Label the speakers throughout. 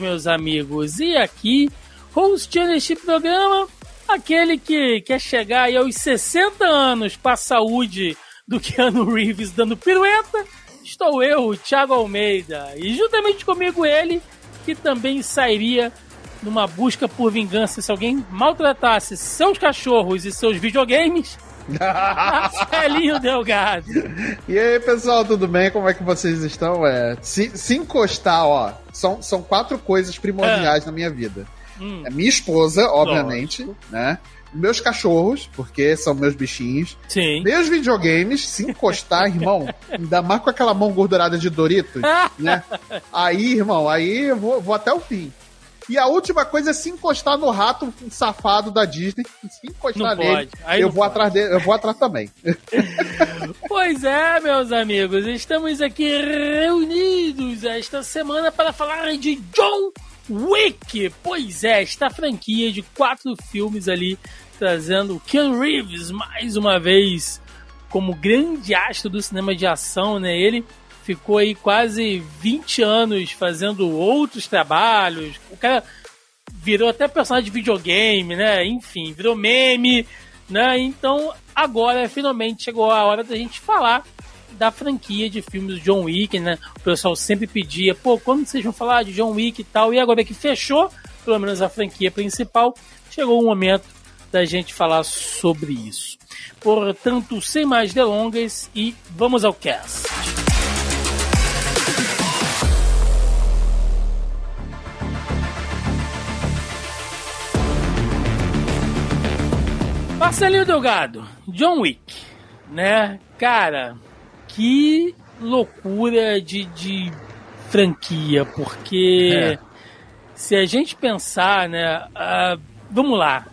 Speaker 1: meus amigos. E aqui, hosteando este programa, aquele que quer chegar aos 60 anos para a saúde do Keanu Reeves dando pirueta, estou eu, Thiago Almeida. E juntamente comigo ele, que também sairia numa busca por vingança se alguém maltratasse seus cachorros e seus videogames, Marcelinho Delgado.
Speaker 2: E aí, pessoal, tudo bem? Como é que vocês estão? É, se, se encostar, ó, são, são quatro coisas primordiais na minha vida.
Speaker 1: Hum,
Speaker 2: É minha esposa, obviamente, né? Meus cachorros, porque são meus bichinhos.
Speaker 1: sim.
Speaker 2: Meus videogames, se encostar, irmão, ainda mais com aquela mão gordurada de Doritos, né? Aí, irmão, aí eu vou, vou até o fim. E a última coisa é se encostar no rato safado da Disney. Se encostar
Speaker 1: Não
Speaker 2: nele, eu vou
Speaker 1: pode.
Speaker 2: atrás dele, eu vou atrás também.
Speaker 1: Pois é, meus amigos, estamos aqui reunidos esta semana para falar de John Wick. Pois é, esta franquia de quatro filmes ali, trazendo Ken Reeves mais uma vez como grande astro do cinema de ação, né? Ele ficou aí quase 20 anos fazendo outros trabalhos. O cara virou até personagem de videogame, né? Enfim, virou meme, né? Então, agora finalmente chegou a hora da gente falar da franquia de filmes John Wick, né? O pessoal sempre pedia, pô, quando vocês vão falar de John Wick e tal? E agora que fechou, pelo menos a franquia principal, chegou o momento da gente falar sobre isso. Portanto, sem mais delongas e vamos ao cast. Marcelinho Delgado, John Wick, né? Cara, que loucura de, de franquia, porque
Speaker 2: É.
Speaker 1: se a gente pensar, né? ah, vamos lá.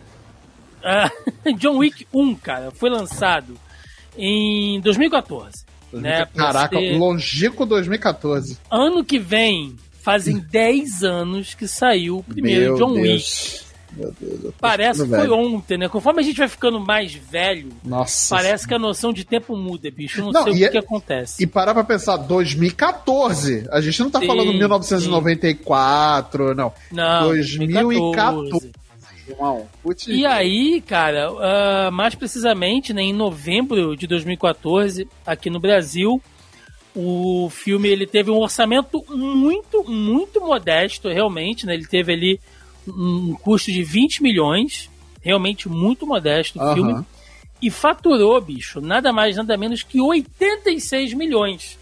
Speaker 1: Ah, John Wick 1, cara, foi lançado em 2014. Né, pra
Speaker 2: Caraca,
Speaker 1: ser-
Speaker 2: longínquo 2014.
Speaker 1: Ano que vem, fazem 10 anos que saiu o primeiro
Speaker 2: Meu
Speaker 1: John
Speaker 2: Deus.
Speaker 1: Wick.
Speaker 2: Meu Deus, eu tô
Speaker 1: Parece que
Speaker 2: ficando
Speaker 1: foi
Speaker 2: velho.
Speaker 1: ontem, né? Conforme a gente vai ficando mais velho,
Speaker 2: Nossa.
Speaker 1: parece que a noção de tempo muda, bicho. Eu não,
Speaker 2: Não,
Speaker 1: sei o que,
Speaker 2: é-
Speaker 1: que acontece.
Speaker 2: E parar pra pensar, 2014. A gente não tá
Speaker 1: Sim,
Speaker 2: falando 1994, não.
Speaker 1: Não,
Speaker 2: 2014. Irmão, putz,
Speaker 1: E aí, cara, ah, mais precisamente, né, em novembro de 2014, aqui no Brasil, o filme ele teve um orçamento muito, muito modesto, realmente, né? Ele teve ali um custo de 20 milhões, realmente muito modesto o filme, e faturou, bicho, nada mais, nada menos que 86 milhões.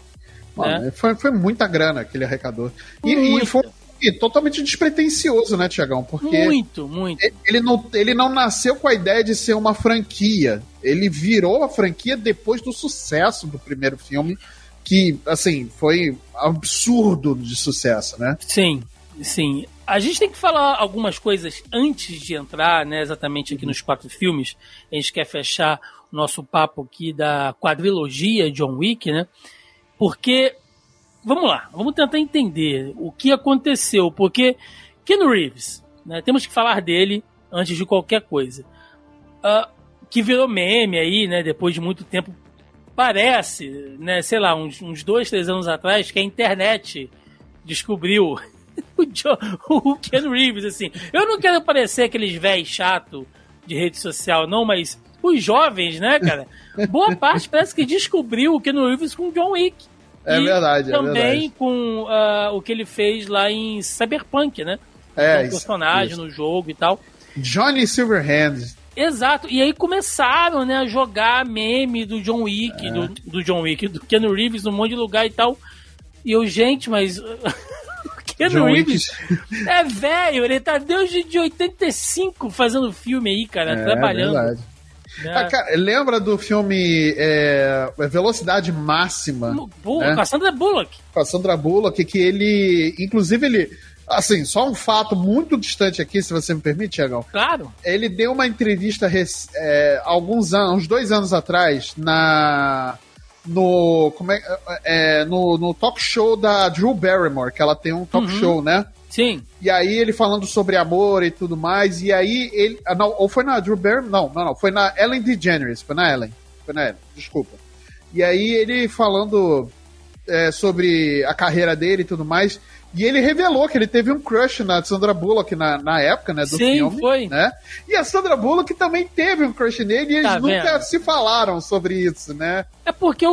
Speaker 2: Mano, foi, foi muita grana que ele arrecadou. E, e foi e totalmente despretensioso, né, Tiagão? Porque
Speaker 1: Muito, muito.
Speaker 2: ele não, ele não nasceu com a ideia de ser uma franquia. Ele virou a franquia depois do sucesso do primeiro filme, que, assim, foi absurdo de sucesso, né?
Speaker 1: Sim, sim. A gente tem que falar algumas coisas antes de entrar, né, exatamente aqui nos quatro filmes. A gente quer fechar o nosso papo aqui da quadrilogia John Wick, né? Porque, vamos lá, vamos tentar entender o que aconteceu. Porque Keanu Reeves, né, temos que falar dele antes de qualquer coisa. Ah, que virou meme aí, né, depois de muito tempo. Parece, né, sei lá, uns, uns dois, três anos atrás, que a internet descobriu o, John, o Ken Reeves, assim. Eu não quero parecer aqueles velhos chato de rede social, não, mas os jovens, né, cara? Boa parte parece que descobriu o Ken Reeves com o John Wick.
Speaker 2: É
Speaker 1: E
Speaker 2: verdade, é
Speaker 1: também
Speaker 2: verdade.
Speaker 1: com ah, o que ele fez lá em Cyberpunk, né?
Speaker 2: É,
Speaker 1: Com o personagem
Speaker 2: isso.
Speaker 1: no jogo e tal.
Speaker 2: Johnny Silverhand.
Speaker 1: Exato. E aí começaram, né, a jogar meme do John Wick,
Speaker 2: É.
Speaker 1: do, do John Wick, do Ken Reeves, num monte de lugar e tal. E eu, gente, mas.
Speaker 2: Wick.
Speaker 1: Reeves é velho, ele tá desde de 85 fazendo filme aí, cara,
Speaker 2: É,
Speaker 1: trabalhando.
Speaker 2: verdade.
Speaker 1: né?
Speaker 2: Ah, cara, lembra do filme é, Velocidade Máxima?
Speaker 1: Pô,
Speaker 2: né?
Speaker 1: Com a Sandra Bullock.
Speaker 2: com a Sandra Bullock, que ele, inclusive ele, Assim, só um fato muito distante aqui, se você me permite, Tiagão.
Speaker 1: Claro.
Speaker 2: Ele deu uma entrevista é, alguns anos, uns dois anos atrás, na. No, como é, é, no, no talk show da Drew Barrymore, que ela tem um talk uhum. show, né?
Speaker 1: Sim.
Speaker 2: E aí ele falando sobre amor e tudo mais. E aí ele. Ah, não, ou foi na Drew Barrymore? Não, não, não. Foi na Ellen DeGeneres. Foi na Ellen. Foi na Ellen. Desculpa. E aí ele falando é, sobre a carreira dele e tudo mais. E ele revelou que ele teve um crush na Sandra Bullock na, na época, né, do
Speaker 1: Sim,
Speaker 2: filme.
Speaker 1: foi.
Speaker 2: Né? E a Sandra Bullock também teve um crush nele e eles tá nunca se falaram sobre isso, né?
Speaker 1: É porque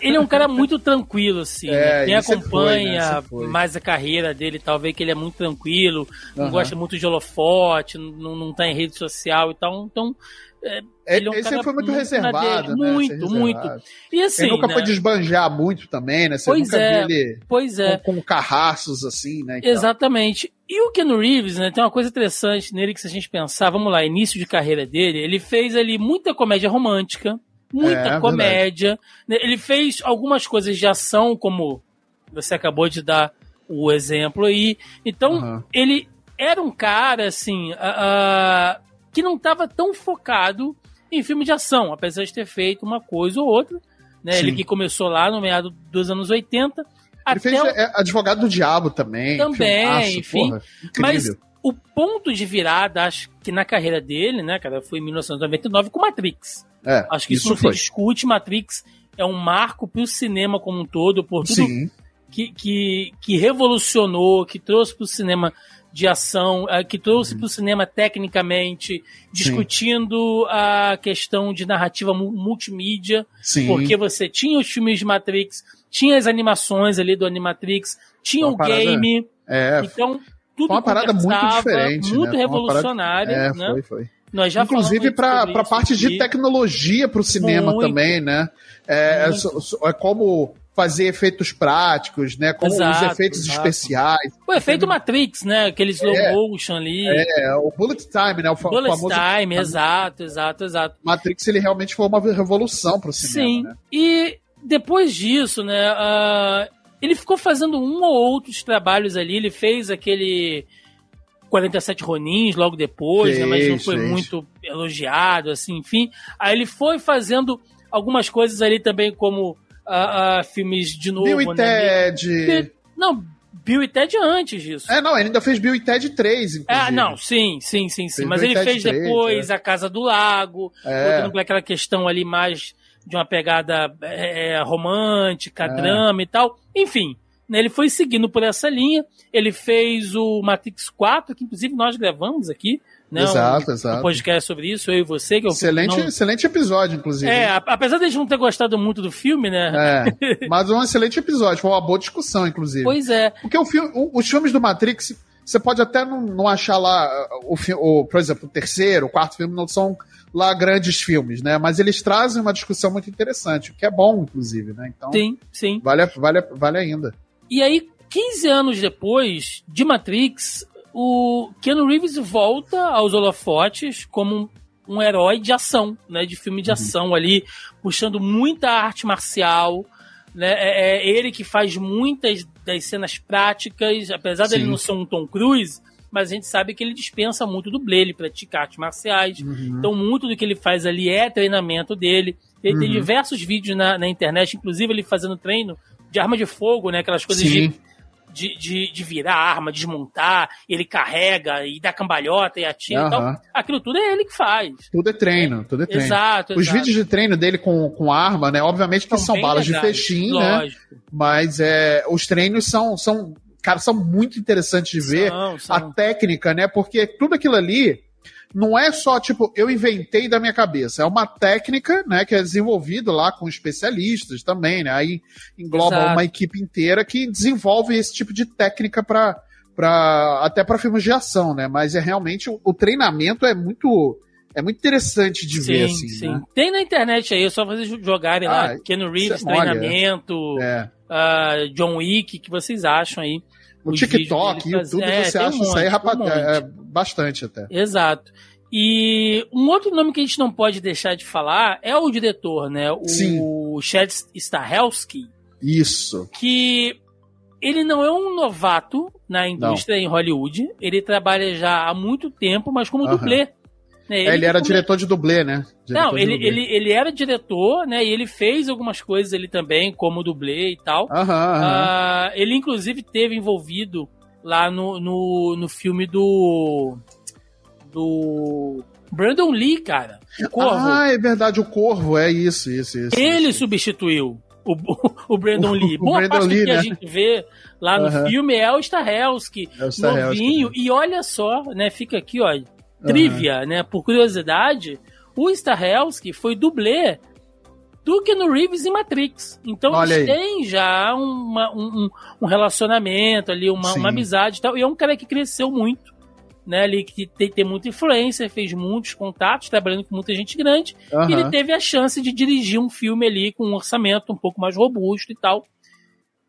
Speaker 1: ele é um cara muito tranquilo, assim. Né? É, né? Quem acompanha foi, né? mais a carreira dele, talvez que ele é muito tranquilo, não gosta muito de holofote, não, não tá em rede social e tal. Então,
Speaker 2: é, ele é um ele foi muito, muito reservado, né?
Speaker 1: Muito, muito. E assim,
Speaker 2: ele nunca
Speaker 1: né?
Speaker 2: foi desbanjar muito também, né? Você
Speaker 1: pois
Speaker 2: nunca
Speaker 1: é,
Speaker 2: viu ele
Speaker 1: pois é.
Speaker 2: com, com carraços assim, né?
Speaker 1: Exatamente. E o Ken Reeves, né, tem uma coisa interessante nele que se a gente pensar, vamos lá, início de carreira dele, ele fez ali muita comédia romântica, muita é, comédia, né? ele fez algumas coisas de ação, como você acabou de dar o exemplo aí. Então, uhum. ele era um cara, assim, uh, que não estava tão focado em filme de ação, apesar de ter feito uma coisa ou outra. Né? Ele que começou lá no meado dos anos 80. Ele
Speaker 2: até fez o... É, Advogado do Diabo também.
Speaker 1: Também, filmaço, enfim. Porra, mas o ponto de virada, acho que na carreira dele, né, cara, foi em 1999 com Matrix.
Speaker 2: É,
Speaker 1: acho que isso, isso não foi. se discute. Matrix é um marco para o cinema como um todo, por tudo que, que, que revolucionou, que trouxe para o cinema de ação, uh, que trouxe uhum. para o cinema tecnicamente, discutindo Sim. a questão de narrativa multimídia, Sim. porque você tinha os filmes de Matrix, tinha as animações ali do Animatrix, tinha uma o parada, game,
Speaker 2: é,
Speaker 1: então tudo
Speaker 2: uma parada muito diferente,
Speaker 1: muito
Speaker 2: né?
Speaker 1: revolucionária,
Speaker 2: parada, é,
Speaker 1: né?
Speaker 2: Foi, foi.
Speaker 1: Nós já
Speaker 2: Inclusive para a parte de tecnologia para o cinema muito, também, né? É, é, é como fazer efeitos práticos, né? Como exato, os efeitos exato. especiais.
Speaker 1: O efeito Matrix, né? Aquele slow é, motion ali.
Speaker 2: É, o bullet time, né? O
Speaker 1: bullet
Speaker 2: famoso
Speaker 1: time, exato, exato, exato.
Speaker 2: Matrix, ele realmente foi uma revolução pro cinema,
Speaker 1: Sim,
Speaker 2: né?
Speaker 1: e depois disso, né? Uh, ele ficou fazendo um ou outros trabalhos ali, ele fez aquele... 47 Ronins logo depois, fez, né, mas não foi fez. muito elogiado, assim, enfim. Aí ele foi fazendo algumas coisas ali também, como a, a filmes de novo.
Speaker 2: Bill e
Speaker 1: né?
Speaker 2: Ted.
Speaker 1: Não, Bill e Ted antes disso.
Speaker 2: É, não, ele ainda fez Bill e Ted 3, inclusive.
Speaker 1: Ah, não, sim, sim, sim, sim. Fez Mas Bill ele fez 3, depois é. A Casa do Lago, é. aquela questão ali mais de uma pegada é, romântica, é. drama e tal. Enfim, né, ele foi seguindo por essa linha. Ele fez o Matrix 4, que inclusive nós gravamos aqui. Né?
Speaker 2: Exato,
Speaker 1: um,
Speaker 2: exato.
Speaker 1: Um podcast sobre isso, eu e você. Que
Speaker 2: eu excelente, não... excelente episódio, inclusive.
Speaker 1: É, apesar de a gente não ter gostado muito do filme, né?
Speaker 2: É, mas um excelente episódio, foi uma boa discussão, inclusive.
Speaker 1: Pois é.
Speaker 2: Porque o filme, os filmes do Matrix, você pode até não, não achar lá, o, o, por exemplo, o terceiro, o quarto filme não são lá grandes filmes, né? Mas eles trazem uma discussão muito interessante, o que é bom, inclusive, né? Então,
Speaker 1: sim, sim.
Speaker 2: Vale, vale, vale ainda.
Speaker 1: E aí, 15 anos depois de Matrix, o Keanu Reeves volta aos holofotes como um, um herói de ação, né? De filme de uhum. ação ali, puxando muita arte marcial. Né? É, é, ele que faz muitas das cenas práticas, apesar Sim. dele não ser um Tom Cruise, mas a gente sabe que ele dispensa muito dublê, ele pratica artes marciais. Uhum. Então, muito do que ele faz ali é treinamento dele. Ele uhum. tem diversos vídeos na, na, internet, inclusive ele fazendo treino de arma de fogo, né? Aquelas coisas Sim. de de, de, de virar arma, desmontar, ele carrega e dá cambalhota e atira. Uhum. Então, aquilo tudo é ele que faz.
Speaker 2: Tudo é treino, tudo é treino.
Speaker 1: Exato,
Speaker 2: Os exato. vídeos de treino dele com, com arma, né? Obviamente que são, são balas legais, de fechim, né? lógico. né? Mas é, os treinos são, são, cara, são muito interessantes de ver. São, são. A técnica, né? Porque tudo aquilo ali não é só, tipo, eu inventei da minha cabeça. É uma técnica, né, que é desenvolvida lá com especialistas também, né? Aí engloba Exato. uma equipe inteira que desenvolve esse tipo de técnica para para até para filmes de ação, né? Mas é realmente o, o, treinamento é muito é muito interessante de
Speaker 1: sim,
Speaker 2: ver assim.
Speaker 1: Sim.
Speaker 2: Né?
Speaker 1: Tem na internet aí, é só vocês jogarem ah, lá, Ken Reeves treinamento, é. uh, John Wick, que vocês acham aí?
Speaker 2: O TikTok, YouTube, é, você acha um isso aí um é, bastante até.
Speaker 1: Exato. E um outro nome que a gente não pode deixar de falar é o diretor, né? O Sim. Chad Stahelski.
Speaker 2: Isso.
Speaker 1: Que ele não é um novato na indústria Não. em Hollywood. Ele trabalha já há muito tempo, mas como dublê.
Speaker 2: Né? Ele, é, ele era come... diretor de dublê, né?
Speaker 1: Diretor Não, ele, ele, ele era diretor, né? E ele fez algumas coisas ali também, como dublê e tal.
Speaker 2: Aham, aham.
Speaker 1: Uh, ele, inclusive, teve envolvido lá no, no, no filme do. Do. Brandon Lee, cara.
Speaker 2: O Corvo. Ah, é verdade, o Corvo, é isso, isso, isso.
Speaker 1: Ele
Speaker 2: isso.
Speaker 1: substituiu o, o Brandon Lee. O Boa Brandon parte Lee, do que né? a gente vê lá no uhum. filme é o Stahelski, é o novinho. E olha só, né? Fica aqui, ó, trivia, uhum. né? Por curiosidade, o Stahelski foi dublê do Keanu Reeves em Matrix. Então Olha eles aí. têm já uma, um, um, relacionamento ali, uma, uma, amizade e tal. E é um cara que cresceu muito, né? Ali que tem, tem muita influência, fez muitos contatos, trabalhando com muita gente grande. Uhum. E ele teve a chance de dirigir um filme ali com um orçamento um pouco mais robusto e tal.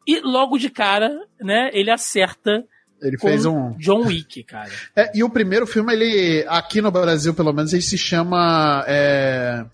Speaker 1: E logo de cara, né, ele acerta
Speaker 2: ele fez um.
Speaker 1: John Wick, cara.
Speaker 2: É, e o primeiro filme, ele. Aqui no Brasil, pelo menos, ele se chama. É,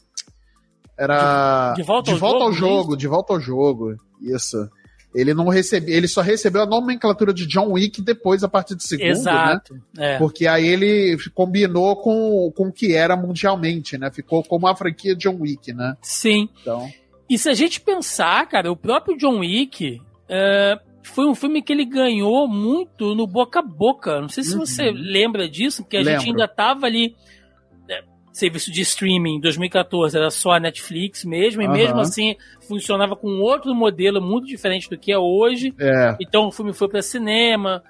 Speaker 2: era. De, de volta, de ao, volta jogo, ao jogo. De volta ao jogo. Isso. Ele não recebeu, ele só recebeu a nomenclatura de John Wick depois, a partir do segundo, Exato, né? É. Porque aí ele combinou com, com o que era mundialmente, né? Ficou como a franquia John Wick, né?
Speaker 1: Sim. Então. E se a gente pensar, cara, o próprio John Wick, uh, foi um filme que ele ganhou muito no boca a boca. Não sei se uhum. você lembra disso, porque a Lembro. gente ainda tava ali. Né, serviço de streaming em 2014 era só a Netflix mesmo, e uhum. mesmo assim funcionava com outro modelo muito diferente do que é hoje.
Speaker 2: É.
Speaker 1: Então o filme foi para cinema,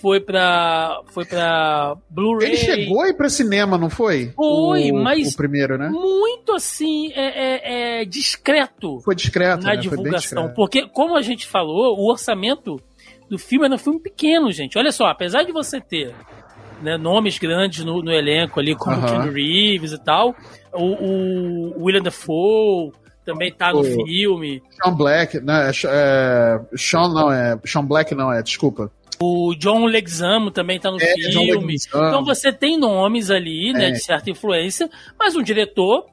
Speaker 1: foi pra, foi pra Blu-ray.
Speaker 2: Ele chegou aí pra cinema, não foi?
Speaker 1: Foi, o, mas.
Speaker 2: O primeiro, né?
Speaker 1: Muito assim, é, é, é discreto.
Speaker 2: Foi discreto.
Speaker 1: Na
Speaker 2: né?
Speaker 1: divulgação. Porque, como a gente falou, o orçamento do filme era um filme pequeno, gente. Olha só, apesar de você ter né, nomes grandes no, no, elenco ali, como uh -huh. Ken Reeves e tal, o, o William Dafoe também tá no o filme.
Speaker 2: Sean Black, né? É, Sean não é. Sean Black não é, desculpa.
Speaker 1: O John Leguizamo também tá no é, filme. Então você tem nomes ali, né, é. de certa influência, mas um diretor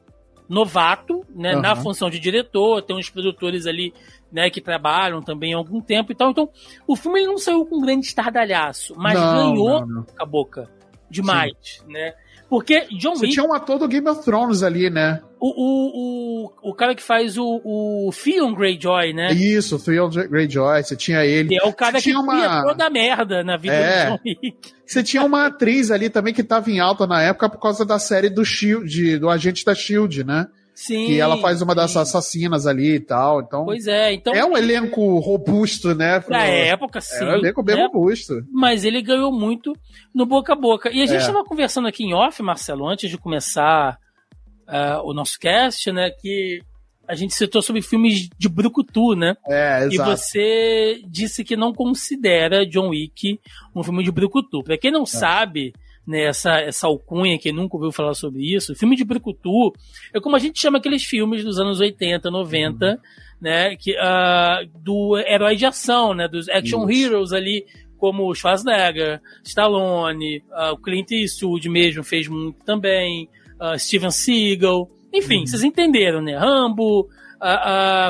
Speaker 1: novato, né, uhum. na função de diretor, tem uns produtores ali, né, que trabalham também há algum tempo e tal. Então, o filme ele não saiu com um grande estardalhaço, mas não, ganhou não, não. a boca demais, Sim. né? Porque John Você
Speaker 2: Wick... tinha um ator do Game of Thrones ali, né?
Speaker 1: O, o, o, o cara que faz o, o Theon Greyjoy, né?
Speaker 2: Isso, Theon Greyjoy, você tinha ele.
Speaker 1: Que é o cara você que uma... toda a merda na vida é. do John Wick.
Speaker 2: Você tinha uma atriz ali também que tava em alta na época por causa da série do Shield, do Agente da Shield, né?
Speaker 1: Sim.
Speaker 2: Que ela faz uma das assassinas ali e tal. Então,
Speaker 1: pois é, então.
Speaker 2: É um elenco robusto, né?
Speaker 1: Na época, sim. É
Speaker 2: um elenco bem né? robusto.
Speaker 1: Mas ele ganhou muito no boca a boca. E a gente estava é. conversando aqui em off, Marcelo, antes de começar uh, o nosso cast, né? Que a gente citou sobre filmes de Brucutu, né?
Speaker 2: É, exato.
Speaker 1: E você disse que não considera John Wick um filme de Brucutu. Pra quem não é. sabe né, essa, essa alcunha, que nunca ouviu falar sobre isso, filme de Brucutu é como a gente chama aqueles filmes dos anos 80, 90, uhum. né, que, uh, do herói de ação, né, dos action isso. heroes ali, como Schwarzenegger, Stallone, uh, o Clint Eastwood mesmo fez muito também, uh, Steven Seagal, enfim, uhum. vocês entenderam, né, Rambo,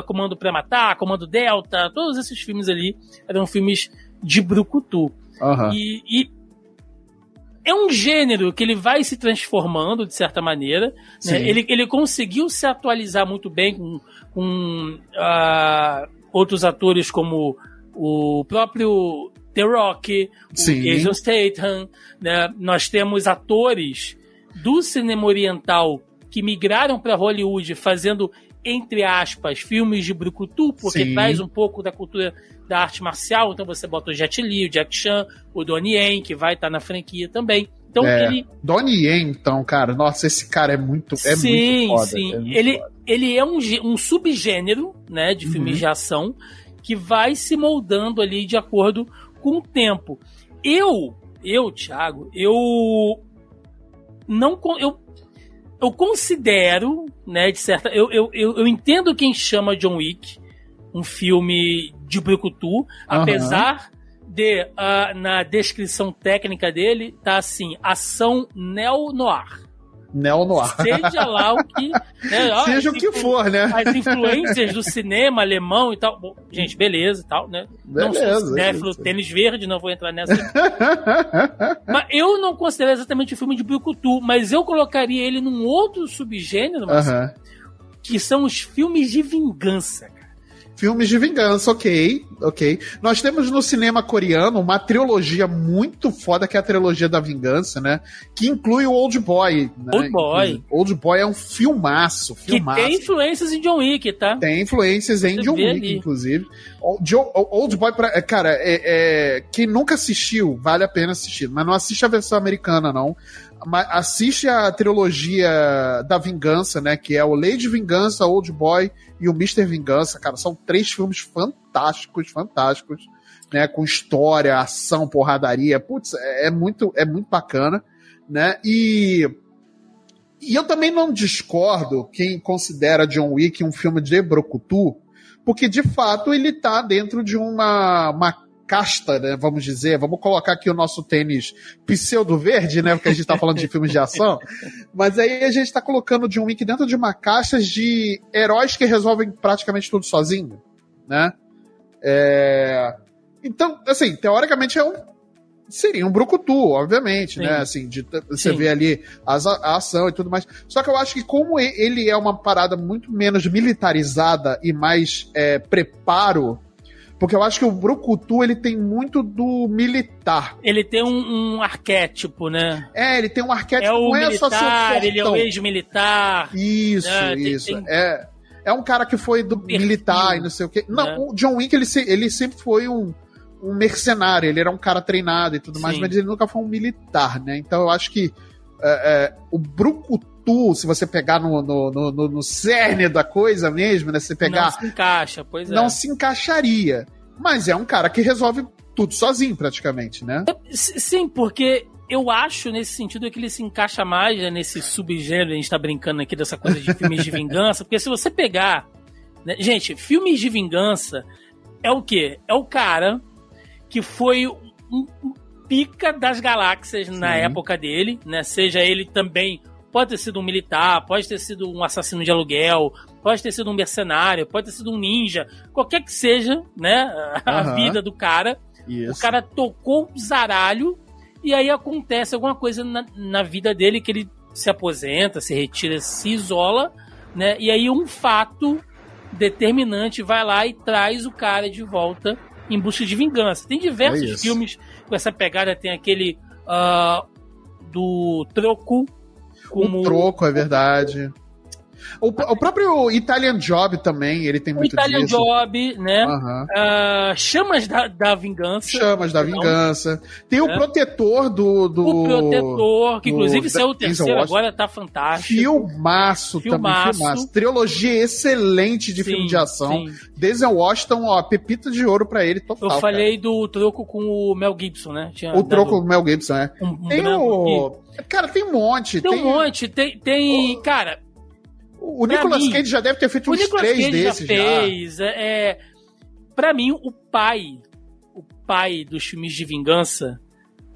Speaker 1: Comando para Matar, Comando Delta, todos esses filmes ali eram filmes de Brucutu.
Speaker 2: Uhum.
Speaker 1: E, e é um gênero que ele vai se transformando de certa maneira. Né? Ele, ele conseguiu se atualizar muito bem com, com uh, outros atores como o próprio The Rock, Sim. o Jason Statham. Né? Nós temos atores do cinema oriental que migraram para Hollywood fazendo entre aspas, filmes de brucutu, porque Sim. traz um pouco da cultura da arte marcial, então você bota o Jet Li, o Jack Chan, o Donnie Yen, que vai estar tá na franquia também. Então
Speaker 2: é,
Speaker 1: ele.
Speaker 2: Donnie Yen, então, cara, nossa, esse cara é muito. É sim, muito foda, sim. É muito
Speaker 1: ele, ele é um, um subgênero, né, de filmes uhum. de ação que vai se moldando ali de acordo com o tempo. Eu, eu, Thiago, eu não eu eu considero, né, de certa. Eu, eu, eu, entendo quem chama John Wick um filme de brucutu, uhum. apesar de, uh, na descrição técnica dele, tá assim, ação neo-noir.
Speaker 2: Neo-noir.
Speaker 1: Seja lá o que. Né, ó,
Speaker 2: Seja o que for, né?
Speaker 1: As influências do cinema alemão e tal. Bom, gente, beleza e tal, né?
Speaker 2: Beleza,
Speaker 1: não sou cinéfilo, tênis verde, não vou entrar nessa. mas eu não considero exatamente o filme de Brucutu, mas eu colocaria ele num outro subgênero, Marcelo,
Speaker 2: Aham.
Speaker 1: que são os filmes de vingança. cara.
Speaker 2: Filmes de vingança, ok, ok. Nós temos no cinema coreano uma trilogia muito foda, que é a trilogia da vingança, né? Que inclui o Old Boy. Né?
Speaker 1: Old Boy.
Speaker 2: Old Boy é um filmaço,
Speaker 1: Que
Speaker 2: filmaço.
Speaker 1: tem influências em John Wick, tá?
Speaker 2: Tem influências em
Speaker 1: Você
Speaker 2: John Wick,
Speaker 1: ali.
Speaker 2: inclusive. Old Boy, pra- cara, é, é- quem nunca assistiu, vale a pena assistir. Mas não assiste a versão americana, não. Assiste a trilogia da Vingança, né? Que é o Lady Vingança, Old Boy e o Mr. Vingança, cara. São três filmes fantásticos, fantásticos. Né, com história, ação, porradaria. Putz, é, é muito, é muito bacana. Né? E e eu também não discordo quem considera John Wick um filme de Brocutu, porque de fato ele tá dentro de uma, uma casta, né, vamos dizer. Vamos colocar aqui o nosso tênis pseudo verde, né, porque a gente tá falando de filmes de ação. Mas aí a gente tá colocando John Wick dentro de uma caixa de heróis que resolvem praticamente tudo sozinho, né? É... Então, assim, teoricamente é um seria um brucutu, obviamente,
Speaker 1: Sim.
Speaker 2: né? Assim, de, você
Speaker 1: Sim.
Speaker 2: vê ali as, a ação e tudo mais. Só que eu acho que como ele é uma parada muito menos militarizada e mais é, preparo, porque eu acho que o brucutu ele tem muito do militar.
Speaker 1: Ele tem um, um arquétipo, né?
Speaker 2: É, ele tem um arquétipo,
Speaker 1: É o
Speaker 2: não é só ser
Speaker 1: militar, ele é o ex-militar.
Speaker 2: Isso,
Speaker 1: né? Tem-
Speaker 2: isso.
Speaker 1: tem-
Speaker 2: É, é um cara que foi do
Speaker 1: perfil,
Speaker 2: militar e não sei o quê. Não,
Speaker 1: né?
Speaker 2: o John Wick, ele, ele sempre foi um, um mercenário, ele era um cara treinado e tudo mais,
Speaker 1: Sim.
Speaker 2: mas ele nunca foi um militar, né? Então eu acho que é, é, o Brucutu, se você pegar no, no, no, no- cerne da coisa mesmo, né? Se você
Speaker 1: Não
Speaker 2: pegar,
Speaker 1: se encaixa, pois é.
Speaker 2: não se encaixaria. Mas é um cara que resolve tudo sozinho, praticamente, né?
Speaker 1: S- Sim, porque eu acho nesse sentido que ele se encaixa mais né, nesse subgênero, a gente tá brincando aqui dessa coisa de filmes de vingança, porque se você pegar. né, gente, filmes de vingança é o quê? É o cara que foi um, pica das galáxias na
Speaker 2: Sim.
Speaker 1: época dele, né? Seja ele também. Pode ter sido um militar, pode ter sido um assassino de aluguel, pode ter sido um mercenário, pode ter sido um ninja, qualquer que seja, né? A
Speaker 2: Aham.
Speaker 1: vida do cara.
Speaker 2: Isso.
Speaker 1: O cara tocou o zaralho e aí acontece alguma coisa na, na vida dele que ele se aposenta, se retira, se isola, né? E aí um fato determinante vai lá e traz o cara de volta em busca de vingança. Tem
Speaker 2: É
Speaker 1: diversos
Speaker 2: isso.
Speaker 1: filmes com essa pegada, tem aquele ah, do Troco como
Speaker 2: O troco, é verdade. O, o próprio Italian Job também, ele tem
Speaker 1: o
Speaker 2: muito
Speaker 1: Italian
Speaker 2: disso.
Speaker 1: Job, né?
Speaker 2: Aham.
Speaker 1: Ah, Chamas da, da Vingança.
Speaker 2: Chamas da. Vingança. Tem o
Speaker 1: É.
Speaker 2: protetor do. do
Speaker 1: O Protetor, que inclusive saiu o terceiro agora, tá fantástico.
Speaker 2: Filmaço,
Speaker 1: Filmaço.
Speaker 2: também, filmaço. Trilogia excelente de
Speaker 1: Sim,
Speaker 2: filme de ação.
Speaker 1: sim.
Speaker 2: Denzel Washington, ó, pepita de ouro pra ele total.
Speaker 1: Eu falei do troco com o Mel Gibson, né? Tinha
Speaker 2: cara. O troco do Mel Gibson, é.
Speaker 1: Um, um
Speaker 2: Tem o. Cara, tem um monte.
Speaker 1: aqui. Tem um monte, tem. tem cara,
Speaker 2: O
Speaker 1: Pra
Speaker 2: Nicolas
Speaker 1: mim,
Speaker 2: Cage já deve ter feito uns
Speaker 1: Nicolas
Speaker 2: três
Speaker 1: Cage já
Speaker 2: desses já.
Speaker 1: fez. É, é, pra mim, o pai, o pai dos filmes de vingança,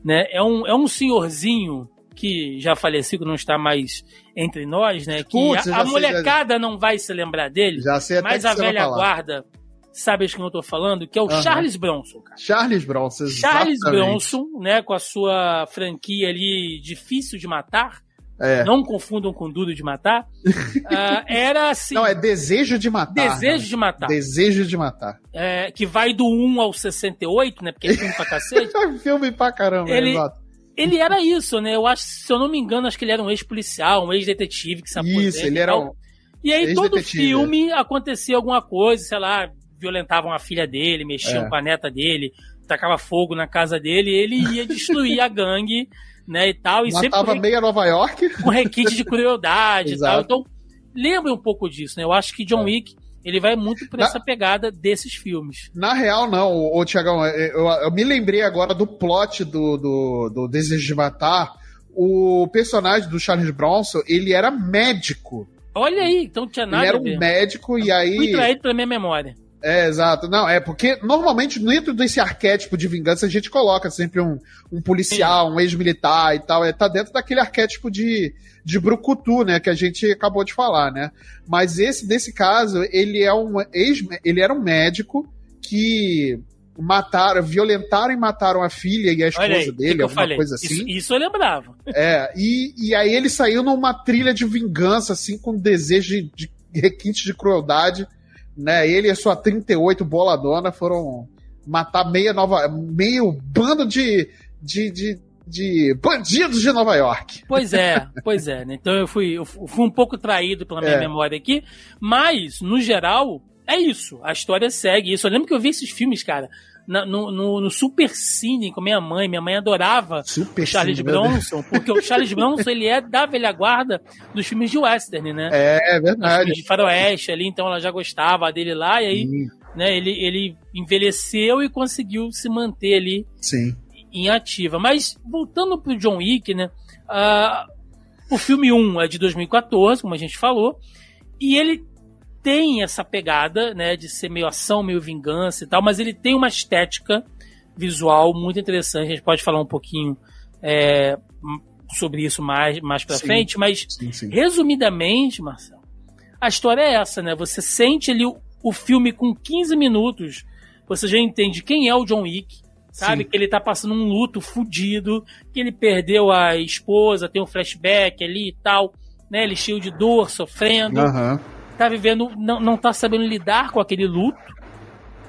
Speaker 1: né? É um, é um senhorzinho que já faleceu, que não está mais entre nós, né? Que
Speaker 2: Putz,
Speaker 1: a,
Speaker 2: já
Speaker 1: a
Speaker 2: sei,
Speaker 1: molecada não vai se lembrar dele,
Speaker 2: Já
Speaker 1: mas a velha guarda sabe de quem eu tô falando, que é o
Speaker 2: Aham.
Speaker 1: Charles Bronson, cara.
Speaker 2: Charles Bronson,
Speaker 1: Charles
Speaker 2: exatamente.
Speaker 1: Bronson, né, com a sua franquia ali difícil de matar,
Speaker 2: É.
Speaker 1: não confundam com duro de matar, ah, era assim,
Speaker 2: Não, é Desejo de Matar.
Speaker 1: desejo
Speaker 2: né?
Speaker 1: de matar,
Speaker 2: Desejo de Matar.
Speaker 1: é, que vai do 1 ao 68, né, porque é filme pra cacete.
Speaker 2: Filme pra caramba,
Speaker 1: Ele-
Speaker 2: exato.
Speaker 1: Ele era isso, né, eu acho, se eu não me engano, acho que ele era um ex-policial, um ex-detetive que se aposenta
Speaker 2: Isso, ele era um.
Speaker 1: E aí todo
Speaker 2: ex-detetive,
Speaker 1: filme acontecia alguma coisa, sei lá, violentavam a filha dele, mexiam
Speaker 2: É.
Speaker 1: com a neta dele, tacava fogo na casa dele, e ele ia destruir a gangue, né, e tal, e sempre
Speaker 2: Matava
Speaker 1: com,
Speaker 2: meia Nova York.
Speaker 1: com requinte de crueldade e tal. Então, lembra um pouco disso, né? Eu acho que John
Speaker 2: É.
Speaker 1: Wick, ele vai muito por
Speaker 2: Na-
Speaker 1: essa pegada desses filmes.
Speaker 2: Na real, não, ô Tiagão, eu, eu me lembrei agora do plot do, do, do Desejo de Matar. O personagem do Charles Bronson, ele era médico.
Speaker 1: Olha aí, então não tinha nada
Speaker 2: ele era um médico e
Speaker 1: Fui
Speaker 2: aí.
Speaker 1: traído pela minha memória.
Speaker 2: É, exato. Não, é porque normalmente dentro desse arquétipo de vingança a gente coloca sempre um, um policial, um ex-militar e tal. É, tá dentro daquele arquétipo de, de brucutu, né? Que a gente acabou de falar, né? Mas esse, nesse caso, ele é um ex, ele era um médico que mataram, violentaram e mataram a filha e a esposa
Speaker 1: aí,
Speaker 2: dele,
Speaker 1: que
Speaker 2: alguma coisa assim.
Speaker 1: Isso, isso, eu lembrava.
Speaker 2: É, e, e aí ele saiu numa trilha de vingança, assim, com desejo de, de requinte de crueldade, né? Ele e a sua 38 boladona foram matar meia nova, meio bando de, de, de, de bandidos de Nova York.
Speaker 1: Pois é, pois é. Né? Então eu fui, eu fui um pouco traído pela minha é. memória aqui, mas, no geral, é isso. A história segue isso. Eu lembro que eu vi esses filmes, cara, na, no, no, no, Super Cine com minha mãe. Minha mãe adorava Super o Charles Cine, Bronson, porque o Charles Bronson ele é da velha guarda dos filmes de western, né?
Speaker 2: É, é verdade.
Speaker 1: de faroeste ali, então ela já gostava dele lá, e aí né, ele, ele envelheceu e conseguiu se manter ali
Speaker 2: Sim.
Speaker 1: em ativa. Mas voltando pro John Wick, né? Uh, o filme 1 é de 2014, como a gente falou, e ele tem essa pegada, né, de ser meio ação, meio vingança e tal, mas ele tem uma estética visual muito interessante. A gente pode falar um pouquinho é, sobre isso mais, mais pra sim, frente, mas sim, sim. resumidamente, Marcelo, a história é essa, né? Você sente ali o, o filme com 15 minutos, você já entende quem é o John Wick, sabe? Que ele tá passando um luto fudido, que ele perdeu a esposa, tem um flashback ali e tal, né? Ele cheio de dor, sofrendo.
Speaker 2: Uhum
Speaker 1: tá vivendo, não, não tá sabendo lidar com aquele luto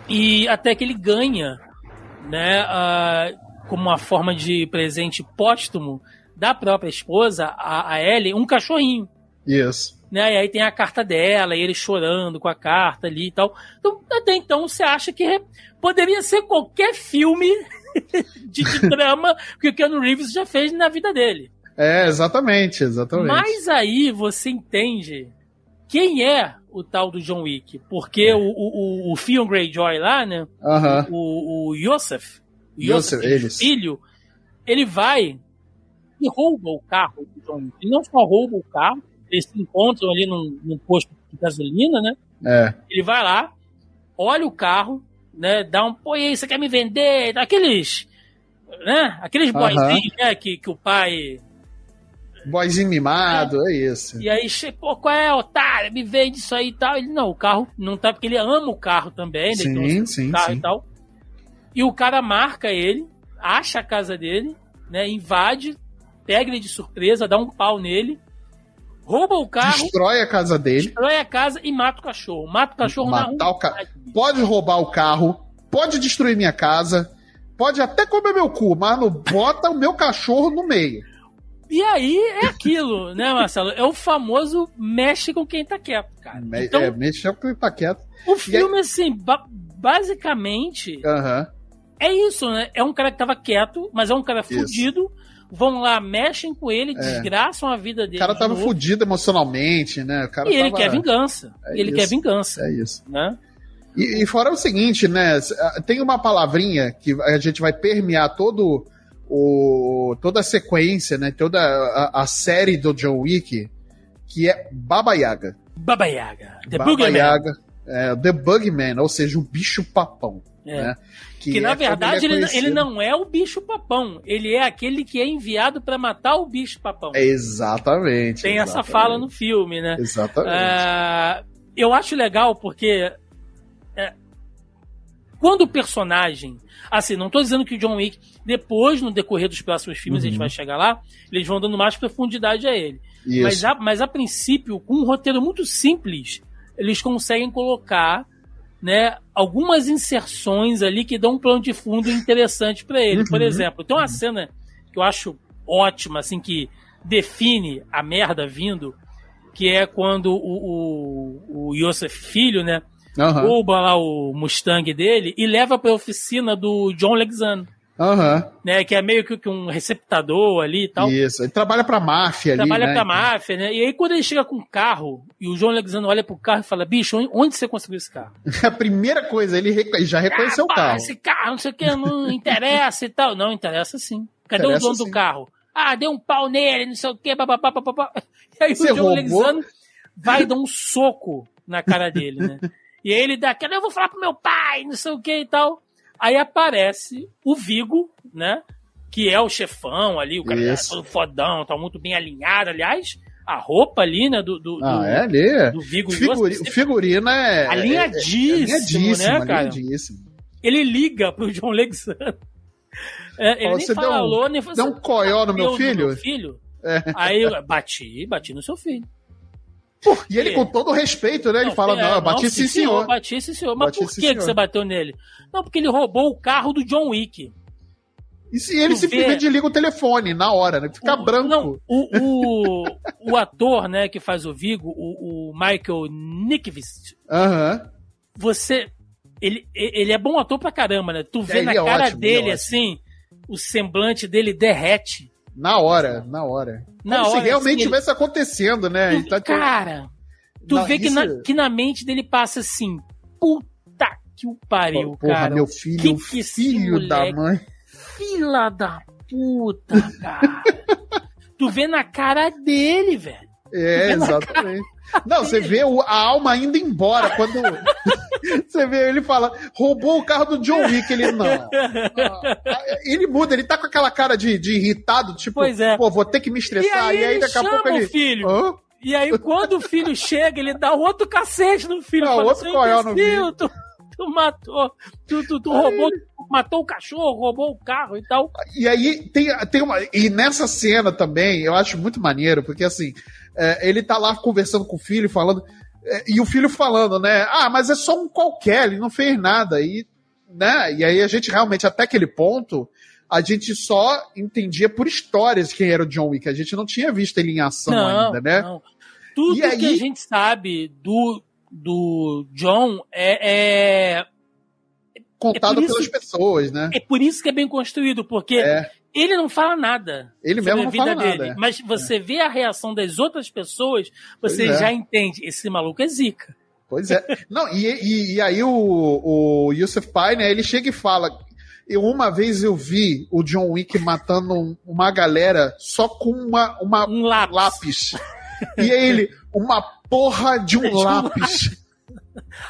Speaker 1: e até que ele ganha, né, uh, como uma forma de presente póstumo da própria esposa, a, a Ellie, um cachorrinho.
Speaker 2: Isso.
Speaker 1: Né, e aí tem a carta dela, e ele chorando com a carta ali e tal. Então, até então você acha que poderia ser qualquer filme de, de drama que o Keanu Reeves já fez na vida dele.
Speaker 2: É, exatamente, exatamente.
Speaker 1: Mas aí você entende quem é o tal do John Wick. Porque o, o, o Theon Greyjoy lá, né? O, o Yosef,
Speaker 2: Yosef,
Speaker 1: Yosef filho, ele vai e rouba o carro do John Wick. Ele não só rouba o carro, eles se encontram ali num, num posto de gasolina, né?
Speaker 2: É.
Speaker 1: Ele vai lá, olha o carro, né? Dá um, pô, e aí, você quer me vender? Aqueles, né? Aqueles boyzinhos, né? Que, que o pai
Speaker 2: Boyzinho mimado, é, é isso.
Speaker 1: E aí, pô, qual é, otário? Me vende isso aí e tal. Ele, não, o carro não tá, porque ele ama o carro também, né?
Speaker 2: Sim, sim,
Speaker 1: carro
Speaker 2: sim.
Speaker 1: e tal. E o cara marca ele, acha a casa dele, né? Invade, pega ele de surpresa, dá um pau nele, rouba o carro.
Speaker 2: Destrói a casa dele.
Speaker 1: Destrói a casa e mata o cachorro. Mata o cachorro
Speaker 2: Matar na o ca... Pode roubar o carro, pode destruir minha casa, pode até comer meu cu, mas não bota o meu cachorro no meio.
Speaker 1: E aí é aquilo, né, Marcelo? É o famoso mexe com quem tá quieto, cara.
Speaker 2: Me, então, é, mexe com quem tá quieto.
Speaker 1: O filme, aí... assim, ba basicamente,
Speaker 2: uhum.
Speaker 1: é isso, né? É um cara que tava quieto, mas é um cara fudido. Vão lá, mexem com ele, é. desgraçam a vida dele.
Speaker 2: O cara tava fudido emocionalmente, né? O cara
Speaker 1: e ele
Speaker 2: tava...
Speaker 1: quer vingança. É ele isso. quer vingança.
Speaker 2: É isso.
Speaker 1: Né?
Speaker 2: E, e fora o seguinte, né? Tem uma palavrinha que a gente vai permear todo o, toda a sequência, né? Toda a, a, série do John Wick, que é Baba Yaga.
Speaker 1: Baba Yaga.
Speaker 2: The Baba Yaga. É, The Bugman, ou seja, o bicho papão. É. Né?
Speaker 1: Que, que na é verdade ele, é ele, não é o bicho papão, ele é aquele que é enviado para matar o bicho papão.
Speaker 2: É exatamente.
Speaker 1: Tem
Speaker 2: exatamente.
Speaker 1: essa fala no filme, né?
Speaker 2: Exatamente. Uh,
Speaker 1: eu acho legal porque é, quando o personagem. Assim, não tô dizendo que o John Wick, depois, no decorrer dos próximos filmes, uhum. a gente uhum. vai chegar lá, eles vão dando mais profundidade a ele. Mas a, mas a princípio, com um roteiro muito simples, eles conseguem colocar né, algumas inserções ali que dão um plano de fundo interessante para ele. Uhum. Por exemplo, tem uma cena que eu acho ótima, assim, que define a merda vindo, que é quando o, o, o Yosef Filho, né, uhum. rouba lá o Mustang dele e leva pra oficina do John Lexano.
Speaker 2: Uhum.
Speaker 1: Né, que é meio que um receptador ali e tal.
Speaker 2: Isso, ele trabalha pra máfia ali.
Speaker 1: Trabalha
Speaker 2: né?
Speaker 1: pra máfia, né? E aí quando ele chega com o carro e o John Lexano olha pro carro e fala: bicho, onde você conseguiu esse carro?
Speaker 2: A primeira coisa, ele já reconheceu ah, o carro.
Speaker 1: Esse carro, não sei o que, não interessa e tal. Não, interessa sim. Cadê interessa o dono sim. do carro? Ah, deu um pau nele, não sei o que, papapá, papapá. E aí
Speaker 2: você
Speaker 1: o John
Speaker 2: roubou?
Speaker 1: Lexano vai dar um soco na cara dele, né? E ele dá aquela, eu vou falar pro meu pai, não sei o que e tal. Aí aparece o Vigo, né? Que é o chefão ali, o cara é todo fodão, tá muito bem alinhado. Aliás, a roupa ali, né? Do, do,
Speaker 2: ah, é ali.
Speaker 1: Do Vigo
Speaker 2: Figuri, O figurino é.
Speaker 1: Alinhadíssimo, é, é, alinhadíssimo né, cara? Alinhadíssimo. Ele liga pro John Alexander. É, ele
Speaker 2: Você nem falou, um, nem falou. Deu um coió no meu filho?
Speaker 1: meu filho? É. Aí eu bati, bati no seu filho.
Speaker 2: Por e ele com todo respeito, né? Ele não, fala, é, não, eu bati não, sim, senhor.
Speaker 1: Bati sim, senhor. Mas bati, por que, que você bateu nele? Não, porque ele roubou o carro do John Wick.
Speaker 2: E se ele tu simplesmente vê... liga o telefone na hora, né? Fica o, branco. Não,
Speaker 1: o, o, o, ator, né, que faz o Vigo, o, o Michael Nickvist.
Speaker 2: Aham. Uhum.
Speaker 1: Você. Ele, ele é bom ator pra caramba, né? Tu vê é, na é cara ótimo, dele, é assim, o semblante dele derrete.
Speaker 2: Na hora, na hora. Na Como hora, se realmente estivesse assim, acontecendo, né?
Speaker 1: Tu, tá cara, tu não, vê que, na, que na mente dele passa assim, puta que o pariu, Porra, cara.
Speaker 2: meu filho, que, que filho da mãe.
Speaker 1: Fila da puta, cara. tu vê na cara dele, velho.
Speaker 2: É, exatamente. Não, você vê a alma indo embora quando. você vê ele fala, roubou o carro do John Wick. Ele não. Ele muda, ele tá com aquela cara de, de irritado, tipo, pois é. pô, vou ter que me estressar. E aí, e aí daqui a pouco ele.
Speaker 1: filho. Hã? E aí, quando o filho chega, ele dá outro cacete no filho.
Speaker 2: Não, outro coió no filho.
Speaker 1: Tu, tu matou, tu, tu, tu roubou, matou o cachorro, roubou o carro e tal.
Speaker 2: E aí tem, tem uma. E nessa cena também, eu acho muito maneiro, porque assim, é, ele tá lá conversando com o filho, falando. É, e o filho falando, né? Ah, mas é só um qualquer, ele não fez nada. E, né? e aí a gente realmente, até aquele ponto, a gente só entendia por histórias quem era o John Wick. A gente não tinha visto ele em ação não, ainda, né? Não.
Speaker 1: Tudo aí... que a gente sabe do, do John é, é
Speaker 2: contado é pelas isso, pessoas, né?
Speaker 1: É por isso que é bem construído, porque é. Ele não fala nada.
Speaker 2: Ele mesmo não fala dele, nada.
Speaker 1: Mas você é. vê a reação das outras pessoas, você é. já entende. Esse maluco é zica.
Speaker 2: Pois é. Não, e, e, e, aí o, o Yusuf Pai, né, ele chega e fala. Eu, uma vez eu vi o John Wick matando um, uma galera só com uma, uma
Speaker 1: um lápis. lápis.
Speaker 2: E aí ele, uma porra de um lápis.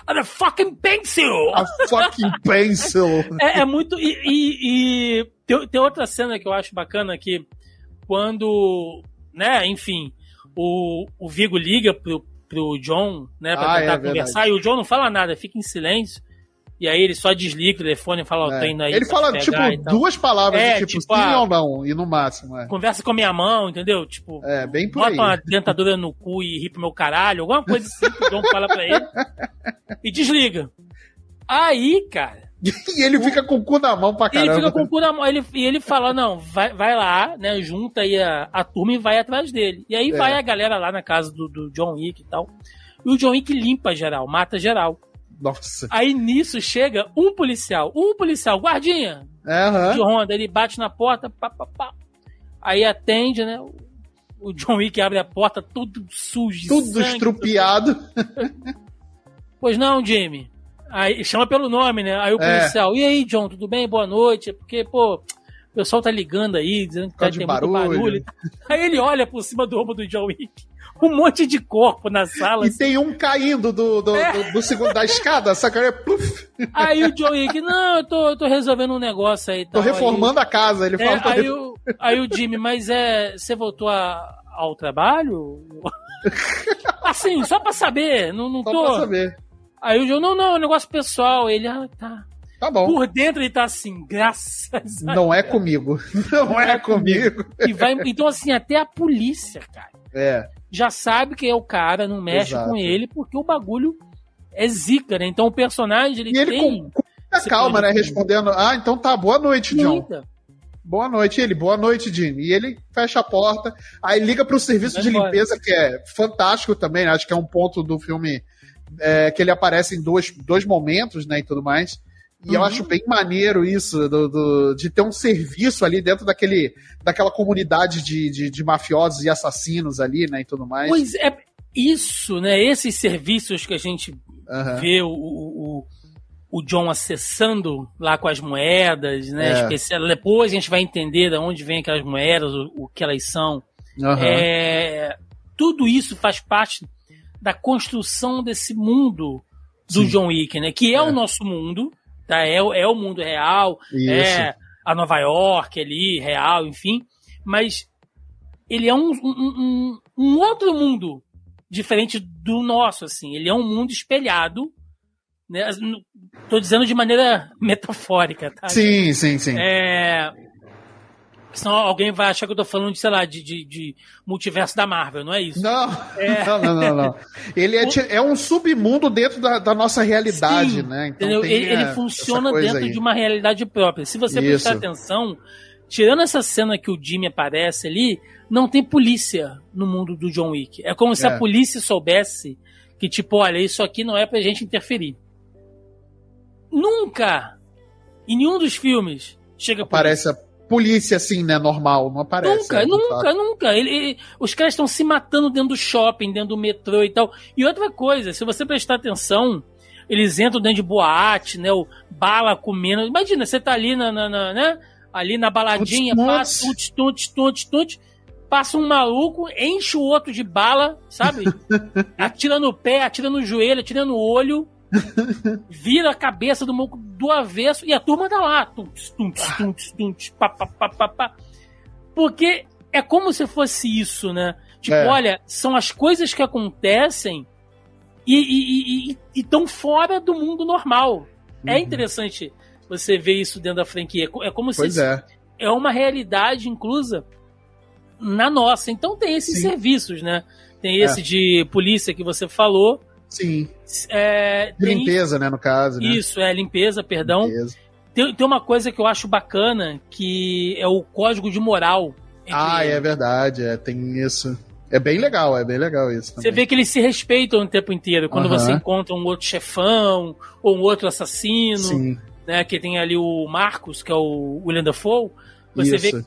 Speaker 1: A fucking pencil!
Speaker 2: A fucking pencil!
Speaker 1: É, é muito. E, e, e, tem, tem outra cena que eu acho bacana que quando, né, enfim, o, o Vigo liga pro, pro John, né, pra ah, tentar é, conversar, verdade. e o John não fala nada, fica em silêncio. E aí ele só desliga o telefone e fala, é. tô indo aí.
Speaker 2: Ele fala, tipo, duas palavras, é, tipo, tipo, sim a... ou não, e no máximo. É.
Speaker 1: Conversa com a minha mão, entendeu? Tipo,
Speaker 2: é, bem por
Speaker 1: bota
Speaker 2: aí.
Speaker 1: uma dentadura no cu e ri pro meu caralho, alguma coisa assim que o John fala pra ele. E desliga. Aí, cara.
Speaker 2: e ele fica com o cu na mão pra caramba.
Speaker 1: Ele fica com o cu na mão. Ele, e ele fala: não, vai, vai lá, né? Junta aí a, a turma e vai atrás dele. E aí é. vai a galera lá na casa do, do John Wick e tal. E o John Wick limpa geral, mata geral.
Speaker 2: Nossa.
Speaker 1: Aí nisso chega um policial, um policial, guardinha
Speaker 2: uhum.
Speaker 1: de ronda. Ele bate na porta, pá, pá, pá. Aí atende, né? O John Wick abre a porta, tudo sujo.
Speaker 2: Tudo sangue, estrupiado.
Speaker 1: Tudo... pois não, Jimmy. Aí chama pelo nome, né? Aí o é. policial, é. e aí, John, tudo bem? Boa noite. Porque, pô, o pessoal tá ligando aí, dizendo que tá, tem barulho. muito barulho. Aí ele olha por cima do ombro do John Wick. Um monte de corpo na sala.
Speaker 2: E assim. tem um caindo do, do, é. do, do segundo da escada, saca? Pluf.
Speaker 1: Aí o John Wick, não, eu tô, eu tô resolvendo um negócio aí.
Speaker 2: Tô reformando aí, a casa, ele
Speaker 1: é,
Speaker 2: fala.
Speaker 1: Aí, o, aí o Jimmy, mas é. Você voltou a, ao trabalho? assim, só pra saber. Não, não
Speaker 2: só
Speaker 1: tô.
Speaker 2: Pra saber.
Speaker 1: Aí o João, não, não, é um negócio pessoal. Ele, ah, tá.
Speaker 2: Tá bom.
Speaker 1: Por dentro ele tá assim, graças
Speaker 2: a Não é comigo. Não é, é comigo.
Speaker 1: E vai, então, assim, até a polícia, cara.
Speaker 2: É.
Speaker 1: Já sabe que é o cara, não mexe Exato. com ele, porque o bagulho é zica, né? Então o personagem, ele,
Speaker 2: e ele
Speaker 1: tem.
Speaker 2: Com, com calma, né? Respondendo, ah, então tá, boa noite, John. Boa noite, ele. Boa noite, Jimmy. E ele fecha a porta, aí liga pro serviço de limpeza, que é fantástico também, né? acho que é um ponto do filme é, que ele aparece em dois, dois momentos, né, e tudo mais. E uhum. eu acho bem maneiro isso, do, do, de ter um serviço ali dentro daquele, daquela comunidade de, de, de, mafiosos e assassinos ali, né, e tudo mais.
Speaker 1: Pois é, isso, né, esses serviços que a gente uhum. vê o, o, o, John acessando lá com as moedas, né, é. especial, depois a gente vai entender de onde vem aquelas moedas, o, o que elas são. Uhum. É, tudo isso faz parte da construção desse mundo do Sim. John Wick, né? Que é, é, o nosso mundo, tá? É, é o mundo real, Isso. é a Nova York ali, real, enfim. Mas ele é um, um, um, um outro mundo diferente do nosso, assim. Ele é um mundo espelhado né? Tô dizendo de maneira metafórica, tá?
Speaker 2: Sim, sim, sim.
Speaker 1: É... Senão alguém vai achar que eu tô falando de, sei lá, de, de, de multiverso da Marvel, não é isso?
Speaker 2: Não, é... não, não, não, não, Ele é, é um submundo dentro da, da nossa realidade, Sim, né?
Speaker 1: Então ele, ele funciona dentro aí. de uma realidade própria. Se você isso. prestar atenção, tirando essa cena que o Jimmy aparece ali, não tem polícia no mundo do John Wick. É como se é. a polícia soubesse que, tipo, olha, isso aqui não é pra gente interferir. Nunca, em nenhum dos filmes, chega
Speaker 2: Aparece a polícia assim, né? Normal, não aparece.
Speaker 1: Nunca, é, nunca, nunca. Ele, ele, os caras estão se matando dentro do shopping, dentro do metrô e tal. E outra coisa, se você prestar atenção, eles entram dentro de boate, né? O bala comendo. Imagina, você tá ali na, na, na né? Ali na baladinha, passa, passa um maluco, enche o outro de bala, sabe? atira no pé, atira no joelho, atira no olho vira a cabeça do maluco do avesso e a turma tá lá. Tunts, tunts, tunts, tunts, pá, pá, pá, pá, pá. Porque é como se fosse isso, né? Tipo, é. olha, são as coisas que acontecem e estão fora do mundo normal. É uhum. É interessante você ver isso dentro da franquia. É como
Speaker 2: pois
Speaker 1: se
Speaker 2: é.
Speaker 1: é uma realidade inclusa na nossa. Então tem esses Sim. serviços, né? Tem esse é. de polícia que você falou,
Speaker 2: Sim.
Speaker 1: É,
Speaker 2: de limpeza, né, no caso. Né?
Speaker 1: Isso, é, limpeza, perdão. Limpeza. Tem, tem uma coisa que eu acho bacana, que é o código de moral.
Speaker 2: Ah, é verdade, é, tem isso. É bem legal, é bem legal isso. Também.
Speaker 1: Você vê que eles se respeitam o tempo inteiro. Quando você encontra um outro chefão, ou um outro assassino, Sim. né? Que tem ali o Marcos, que é o William Dafoe. Você isso. vê que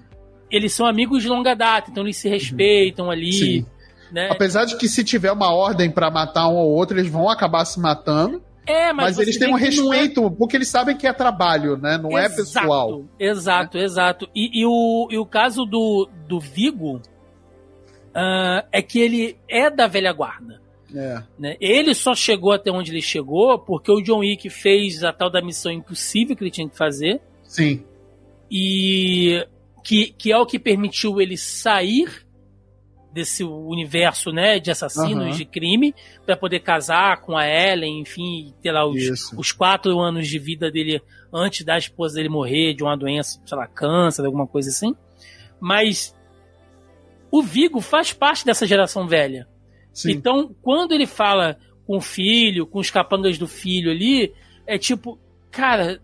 Speaker 1: eles são amigos de longa data, então eles se respeitam uhum. ali. Sim. Né?
Speaker 2: Apesar de que se tiver uma ordem para matar um ou outro, eles vão acabar se matando.
Speaker 1: É, mas,
Speaker 2: mas eles têm um é respeito, é... porque eles sabem que é trabalho, né? Não é exato, é pessoal.
Speaker 1: Exato, né? exato. E, e, o, e o caso do, do Vigo uh, é que ele é da velha guarda.
Speaker 2: É.
Speaker 1: Né? Ele só chegou até onde ele chegou porque o John Wick fez a tal da missão impossível que ele tinha que fazer.
Speaker 2: Sim.
Speaker 1: E que, que é o que permitiu ele sair desse universo, né, de assassinos, uhum. de crime, para poder casar com a Ellen, enfim, ter lá os, os quatro anos de vida dele antes da esposa dele morrer de uma doença, sei lá, câncer, alguma coisa assim. Mas o Vigo faz parte dessa geração velha. Sim. Então, quando ele fala com o filho, com os capangas do filho ali, é tipo, cara,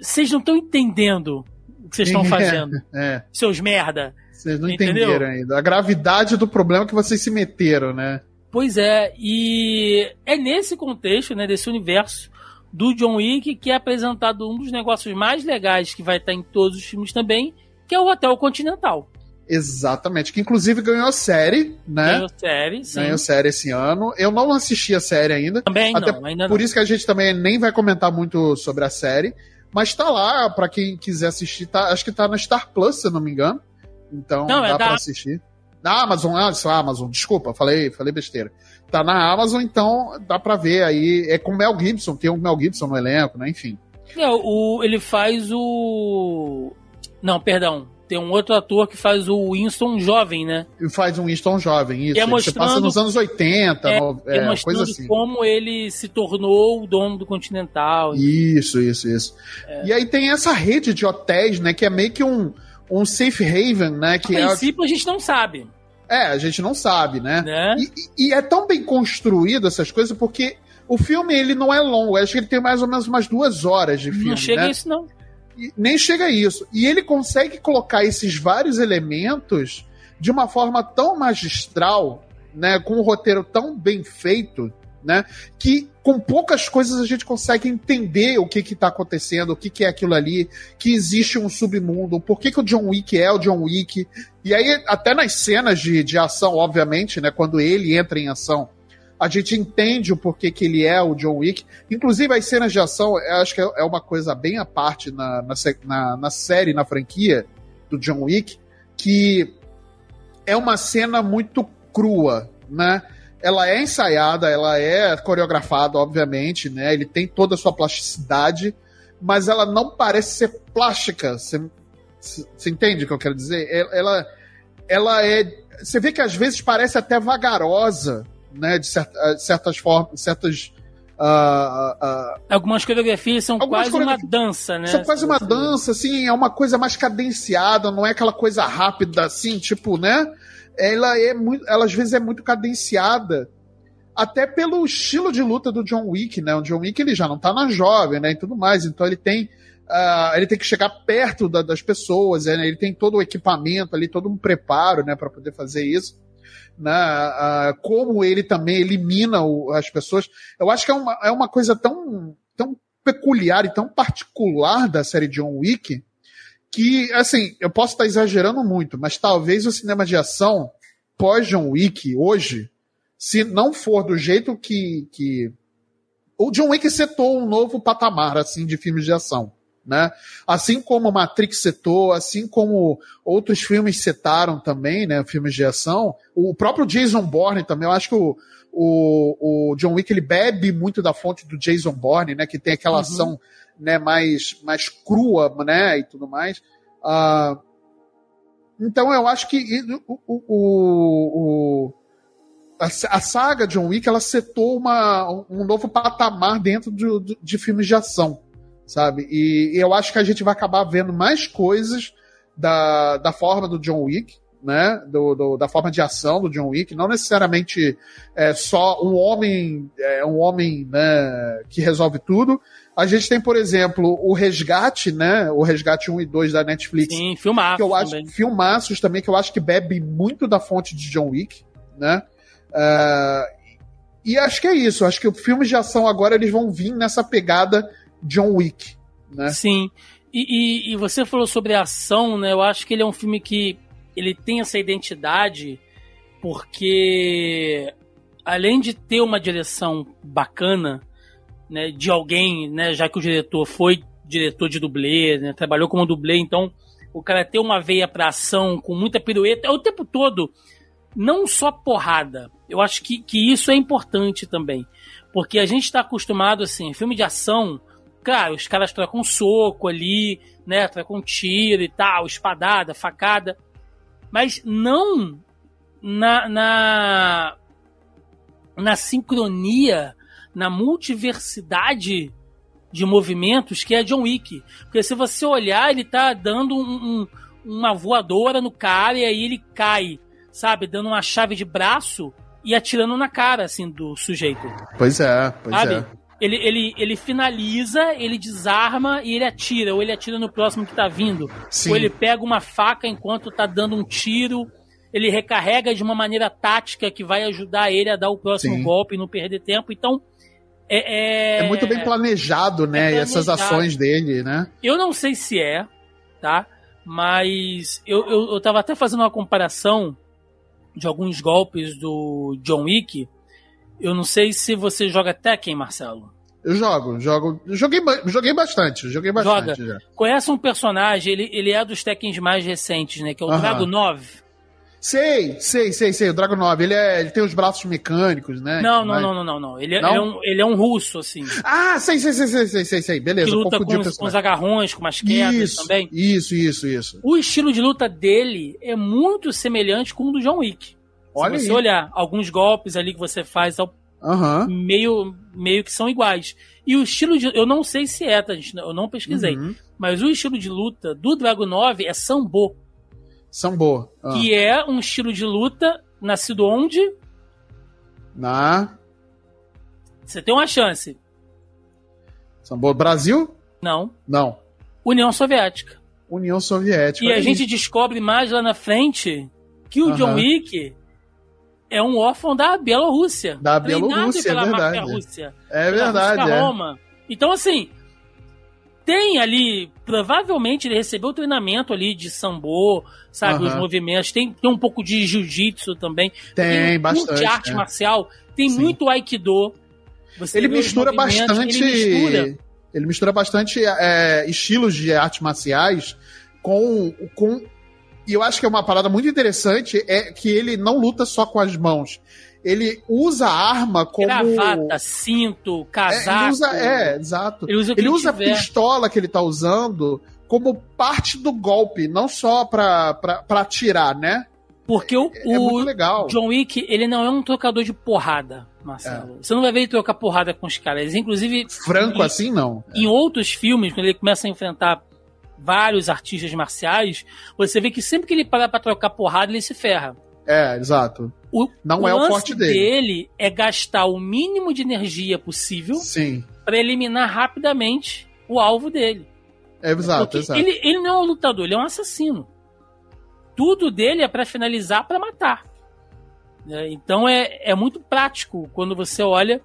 Speaker 1: vocês não estão entendendo o que vocês estão fazendo.
Speaker 2: É.
Speaker 1: Seus merda.
Speaker 2: Vocês não Entendeu? entenderam ainda. A gravidade do problema que vocês se meteram, né?
Speaker 1: Pois é, e é nesse contexto, né, desse universo do John Wick que é apresentado um dos negócios mais legais que vai estar em todos os filmes também, que é o Hotel Continental.
Speaker 2: Exatamente, que inclusive ganhou série, né?
Speaker 1: Ganhou série, sim.
Speaker 2: Ganhou série esse ano. Eu não assisti a série ainda.
Speaker 1: Também até não, ainda
Speaker 2: Por
Speaker 1: não.
Speaker 2: isso que a gente também nem vai comentar muito sobre a série. Mas tá lá, para quem quiser assistir, tá, acho que tá na Star Plus, se eu não me engano. Então não, é dá é pra assistir. Na Amazon, ah, isso, Amazon, desculpa, falei, falei besteira. Tá na Amazon, então dá pra ver aí. É com Mel Gibson, tem um Mel Gibson no elenco, né? Enfim.
Speaker 1: É, o, ele faz o. Não, perdão. Tem um outro ator que faz o Winston jovem, né?
Speaker 2: E faz um Winston jovem, isso.
Speaker 1: É mostrando,
Speaker 2: Você passa nos anos 80, é, no, é, é coisa assim.
Speaker 1: como ele se tornou o dono do Continental.
Speaker 2: Isso, isso, isso. É. E aí tem essa rede de hotéis, né? Que é meio que um um safe haven, né? Que
Speaker 1: a é princípio é... a gente não sabe.
Speaker 2: É, a gente não sabe, né? né? E, e, é tão bem construído essas coisas porque o filme ele não é longo. Acho que ele tem mais ou menos umas duas horas de filme.
Speaker 1: Não chega
Speaker 2: né?
Speaker 1: a isso, não.
Speaker 2: E, nem chega a isso. E ele consegue colocar esses vários elementos de uma forma tão magistral, né? Com um roteiro tão bem feito, né? Que com poucas coisas a gente consegue entender o que que tá acontecendo, o que que é aquilo ali, que existe um submundo, por que que o John Wick é o John Wick. E aí, até nas cenas de, de ação, obviamente, né? Quando ele entra em ação, a gente entende o porquê que ele é o John Wick. Inclusive, as cenas de ação, acho que é uma coisa bem à parte na, na, na, na série, na franquia do John Wick, que é uma cena muito crua, né? Ela é ensaiada, ela é coreografada, obviamente, né? Ele tem toda a sua plasticidade, mas ela não parece ser plástica. Você, entende o que eu quero dizer? Ela, ela é. Você vê que às vezes parece até vagarosa, né? De certa, certas formas, certas. Uh,
Speaker 1: uh, Algumas coreografias são quase coreografias, uma dança, né?
Speaker 2: São quase uma dança, assim, é uma coisa mais cadenciada, não é aquela coisa rápida, assim, tipo, né? Ela é muito, ela às vezes é muito cadenciada, até pelo estilo de luta do John Wick, né? O John Wick ele já não tá na jovem, né? E tudo mais, então ele tem Uh, ele tem que chegar perto da, das pessoas, né? ele tem todo o equipamento ali, todo um preparo né, para poder fazer isso. Né? Uh, como ele também elimina o, as pessoas. Eu acho que é uma, é uma coisa tão, tão peculiar e tão particular da série John Wick que, assim, eu posso estar exagerando muito, mas talvez o cinema de ação pós-John Wick, hoje, se não for do jeito que, que. O John Wick setou um novo patamar, assim, de filmes de ação. Né? Assim como Matrix setou, assim como outros filmes setaram também, né? Filmes de ação. O próprio Jason Bourne também, eu acho que o, o, o John Wick ele bebe muito da fonte do Jason Bourne, né? Que tem aquela uhum. ação né, mais, mais crua, né, e tudo mais. Uh, então eu acho que o, o, o, a, a, saga John Wick ela setou uma, um novo patamar dentro de, de filmes de ação, sabe? E, e, eu acho que a gente vai acabar vendo mais coisas da, da forma do John Wick, né? Do, do, da forma de ação do John Wick, não necessariamente é, só um homem, é, um homem né, que resolve tudo, a gente tem, por exemplo, o Resgate, né? O Resgate 1 e 2 da Netflix.
Speaker 1: Sim, filmaços
Speaker 2: que eu acho, também. Filmaços também, que eu acho que bebe muito da fonte de John Wick, né? Uh, e acho que é isso. Acho que os filmes de ação agora eles vão vir nessa pegada John Wick, né?
Speaker 1: Sim. E, e, e você falou sobre a ação, né? Eu acho que ele é um filme que ele tem essa identidade porque além de ter uma direção bacana, né, de alguém, né, já que o diretor foi diretor de dublê, né, trabalhou como dublê, então o cara ter uma veia para ação com muita pirueta é o tempo todo, não só porrada. Eu acho que, que isso é importante também, porque a gente está acostumado assim, filme de ação, claro, os caras trocam soco ali, né, trocam tiro e tal, espadada, facada, mas não na, na na sincronia na multiversidade de movimentos que é John Wick. Porque se você olhar, ele tá dando um, um, uma voadora no cara e aí ele cai, sabe? Dando uma chave de braço e atirando na cara, assim, do sujeito.
Speaker 2: Pois é, pois sabe? é.
Speaker 1: Ele, ele, ele finaliza, ele desarma e ele atira. Ou ele atira no próximo que tá vindo. Sim. Ou ele pega uma faca enquanto tá dando um tiro. Ele recarrega de uma maneira tática que vai ajudar ele a dar o próximo Sim. golpe e não perder tempo. Então, é,
Speaker 2: é... é muito bem planejado, né? É planejado. essas ações dele, né?
Speaker 1: Eu não sei se é, tá? Mas eu, eu, eu tava até fazendo uma comparação de alguns golpes do John Wick. Eu não sei se você joga Tekken, Marcelo.
Speaker 2: Eu jogo, jogo. Joguei, joguei bastante, joguei bastante. Joga. Já.
Speaker 1: Conhece um personagem, ele, ele é dos Tekkens mais recentes, né? Que é o uh -huh. Drago 9.
Speaker 2: Sei, sei, sei, sei. O Dragon 9, ele, é, ele tem os braços mecânicos, né?
Speaker 1: Não, não, não, não, não, não. Ele, é, não? Ele, é um, ele é um russo, assim.
Speaker 2: Ah, sei, sei, sei, sei, sei, sei, sei. Beleza,
Speaker 1: que luta com os, com os agarrões, com umas quedas
Speaker 2: isso,
Speaker 1: também.
Speaker 2: Isso, isso, isso.
Speaker 1: O estilo de luta dele é muito semelhante com o do John Wick. Olha Se você aí. olhar, alguns golpes ali que você faz
Speaker 2: uhum.
Speaker 1: meio, meio que são iguais. E o estilo de. Eu não sei se é, tá, gente? Eu não pesquisei. Uhum. Mas o estilo de luta do Dragon 9 é sambo.
Speaker 2: Sambo.
Speaker 1: Ah. Que é um estilo de luta nascido onde?
Speaker 2: Na.
Speaker 1: Você tem uma chance.
Speaker 2: Sambo Brasil?
Speaker 1: Não.
Speaker 2: Não.
Speaker 1: União Soviética.
Speaker 2: União Soviética.
Speaker 1: E a gente descobre mais lá na frente que o John Wick é um órfão da Bielorrússia.
Speaker 2: Da Bielorrússia, é verdade. Rússia,
Speaker 1: é
Speaker 2: verdade. É.
Speaker 1: Então, assim, tem ali, provavelmente ele recebeu treinamento ali de sambo, sabe, os movimentos, tem, tem um pouco de jiu-jitsu também.
Speaker 2: Tem, tem bastante.
Speaker 1: arte é. marcial, tem Sim. muito aikido.
Speaker 2: Você ele mistura bastante. Ele mistura, ele mistura bastante é, estilos de artes marciais com, com. E eu acho que é uma parada muito interessante é que ele não luta só com as mãos. Ele usa a arma como.
Speaker 1: Gravata, cinto, casaco.
Speaker 2: É, ele usa, é exato. Ele usa, ele usa a pistola que ele tá usando como parte do golpe, não só pra, pra, pra atirar, né?
Speaker 1: Porque o, é, é o John Wick, ele não é um trocador de porrada, Marcelo. É. Você não vai ver ele trocar porrada com os caras. Inclusive.
Speaker 2: Franco em, assim, não.
Speaker 1: Em outros filmes, quando ele começa a enfrentar vários artistas marciais, você vê que sempre que ele para pra trocar porrada, ele se ferra.
Speaker 2: É, exato.
Speaker 1: O, não o é o forte dele. dele é gastar o mínimo de energia possível para eliminar rapidamente o alvo dele.
Speaker 2: É exato, exato.
Speaker 1: Ele, ele não é um lutador, ele é um assassino. Tudo dele é para finalizar, para matar. É, então é, é muito prático quando você olha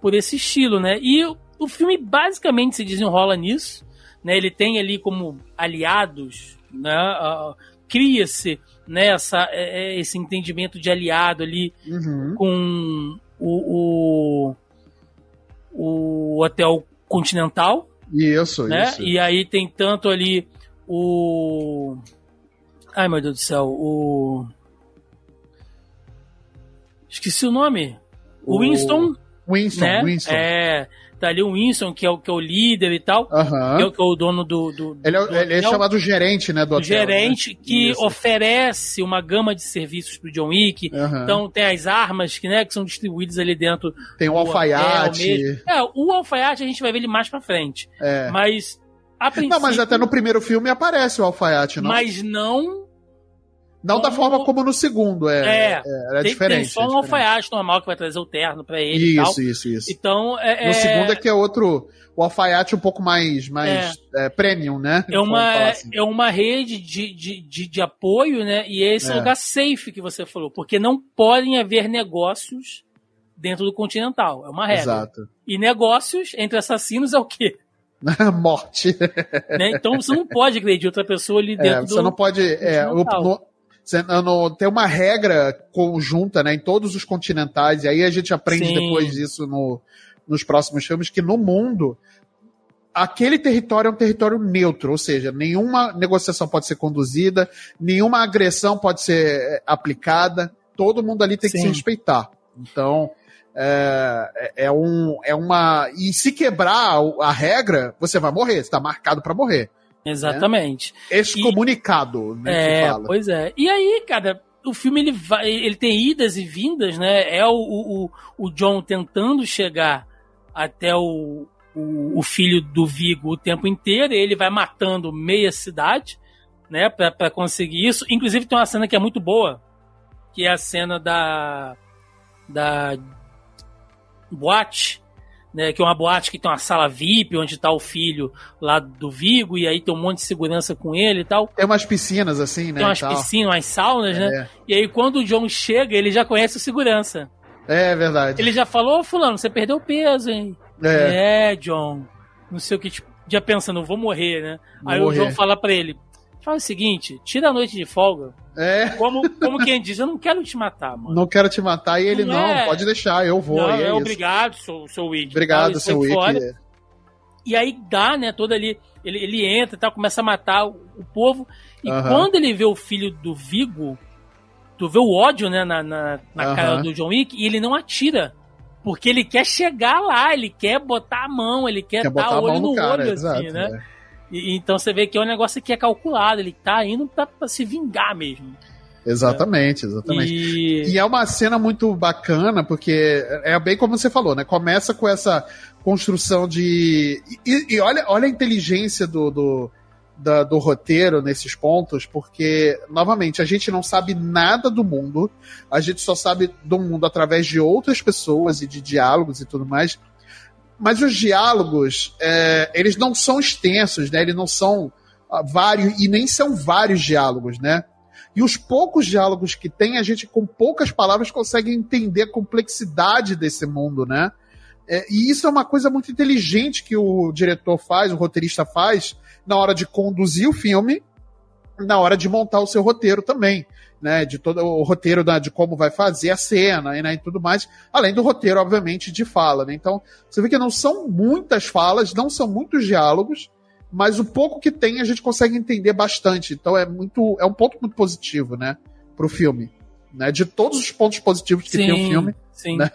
Speaker 1: por esse estilo, né? E o, o filme basicamente se desenrola nisso. Né? Ele tem ali como aliados, né? Uh, cria-se né, essa, é, é, esse entendimento de aliado ali uhum. com o, o, o Hotel Continental.
Speaker 2: Isso,
Speaker 1: né?
Speaker 2: isso.
Speaker 1: E aí tem tanto ali o. Ai meu Deus do céu, o. Esqueci o nome. O, Winston.
Speaker 2: Winston, né? Winston.
Speaker 1: É, tá ali o Winston, que é o, que é o líder e tal, uhum. que, é, que, é, o dono do. do
Speaker 2: ele é,
Speaker 1: do
Speaker 2: ele é chamado gerente, né? Do hotel,
Speaker 1: gerente
Speaker 2: né?
Speaker 1: que Isso. oferece uma gama de serviços pro John Wick. Uhum. Então tem as armas que, né, que são distribuídas ali dentro.
Speaker 2: Tem o alfaiate.
Speaker 1: É, o alfaiate a gente vai ver ele mais pra frente. É. Mas.
Speaker 2: Não, mas até no primeiro filme aparece o alfaiate, não?
Speaker 1: Mas não
Speaker 2: não como... da forma como no segundo, é, é, é, é
Speaker 1: tem,
Speaker 2: diferente.
Speaker 1: Tem só
Speaker 2: é
Speaker 1: um alfaiate normal que vai trazer o terno pra ele
Speaker 2: isso,
Speaker 1: e tal.
Speaker 2: Isso, isso,
Speaker 1: Então, é,
Speaker 2: No
Speaker 1: é-
Speaker 2: segundo é que é outro, o alfaiate um pouco mais, mais é. premium, né?
Speaker 1: É uma, assim. é uma rede de, de, de, de, apoio, né? E esse é o lugar safe que você falou, porque não podem haver negócios dentro do Continental, é uma regra.
Speaker 2: Exato.
Speaker 1: E negócios entre assassinos é o quê?
Speaker 2: Morte.
Speaker 1: Né? Então você não pode agredir outra pessoa ali dentro é,
Speaker 2: você do. Você não pode. É, no, tem uma regra conjunta né, em todos os continentais, e aí a gente aprende Sim. depois disso no, nos próximos filmes, que no mundo aquele território é um território neutro, ou seja, nenhuma negociação pode ser conduzida, nenhuma agressão pode ser é, aplicada, todo mundo ali tem Sim. que se respeitar. Então, é, é, é, um, é uma. E se quebrar a regra, você vai morrer, você está marcado para morrer.
Speaker 1: Exatamente.
Speaker 2: Né? Excomunicado,
Speaker 1: e, né? É, pois é. E aí, cara, o filme ele vai, ele tem idas e vindas, né? É o, o, o John tentando chegar até o, o, o, filho do Vigo o tempo inteiro, ele vai matando meia cidade, né, para conseguir isso. Inclusive tem uma cena que é muito boa, que é a cena da da boate né, que é uma boate que tem uma sala VIP, onde tá o filho lá do Vigo, e aí tem um monte de segurança com ele e tal.
Speaker 2: Tem umas piscinas assim, né?
Speaker 1: Tem umas piscinas, umas saunas, né? é. né? E aí quando o John chega, ele já conhece o segurança.
Speaker 2: É verdade.
Speaker 1: Ele já falou, oh, fulano, você perdeu peso, hein? É, é John. Não sei o que, tipo, já pensando, vou morrer, né? Vou aí morrer. o John fala pra ele, faz o seguinte, tira a noite de folga,
Speaker 2: é.
Speaker 1: Como, como quem diz, eu não quero te matar, mano.
Speaker 2: Não quero te matar. E ele, não, não é... pode deixar, eu vou.
Speaker 1: Não,
Speaker 2: é,
Speaker 1: é obrigado, seu, seu Wick.
Speaker 2: Obrigado, seu Wick.
Speaker 1: E aí dá, né, todo ali. Ele, ele entra e tal, começa a matar o, o povo. E uh -huh. quando ele vê o filho do Vigo, tu vê o ódio, né, na, na, na uh -huh. cara do John Wick, e ele não atira. Porque ele quer chegar lá, ele quer botar a mão, ele quer, quer dar olho no, cara, olho, assim, né? E, então você vê que é um negócio que é calculado, ele tá indo pra, pra se vingar mesmo.
Speaker 2: Exatamente, exatamente. E... e... é uma cena muito bacana, porque é bem como você falou, né? Começa com essa construção de. E, e olha, olha a inteligência do, do, da, do roteiro nesses pontos, porque, novamente, a gente não sabe nada do mundo, a gente só sabe do mundo através de outras pessoas e de diálogos e tudo mais mas os diálogos, é, eles não são extensos, né? Eles não são ah, vários, e nem são vários diálogos, né? E os poucos diálogos que tem, a gente com poucas palavras consegue entender a complexidade desse mundo, né? É, e isso é uma coisa muito inteligente que o diretor faz, o roteirista faz, na hora de conduzir o filme, na hora de montar o seu roteiro também né, de todo o roteiro da, de como vai fazer a cena e, né, e tudo mais, além do roteiro, obviamente, de fala. Né? Então, você vê que não são muitas falas, não são muitos diálogos, mas o pouco que tem a gente consegue entender bastante. Então é muito é um ponto muito positivo, né, pro filme. né? De todos os pontos positivos que
Speaker 1: Sim,
Speaker 2: tem o filme.
Speaker 1: Sim.
Speaker 2: Né?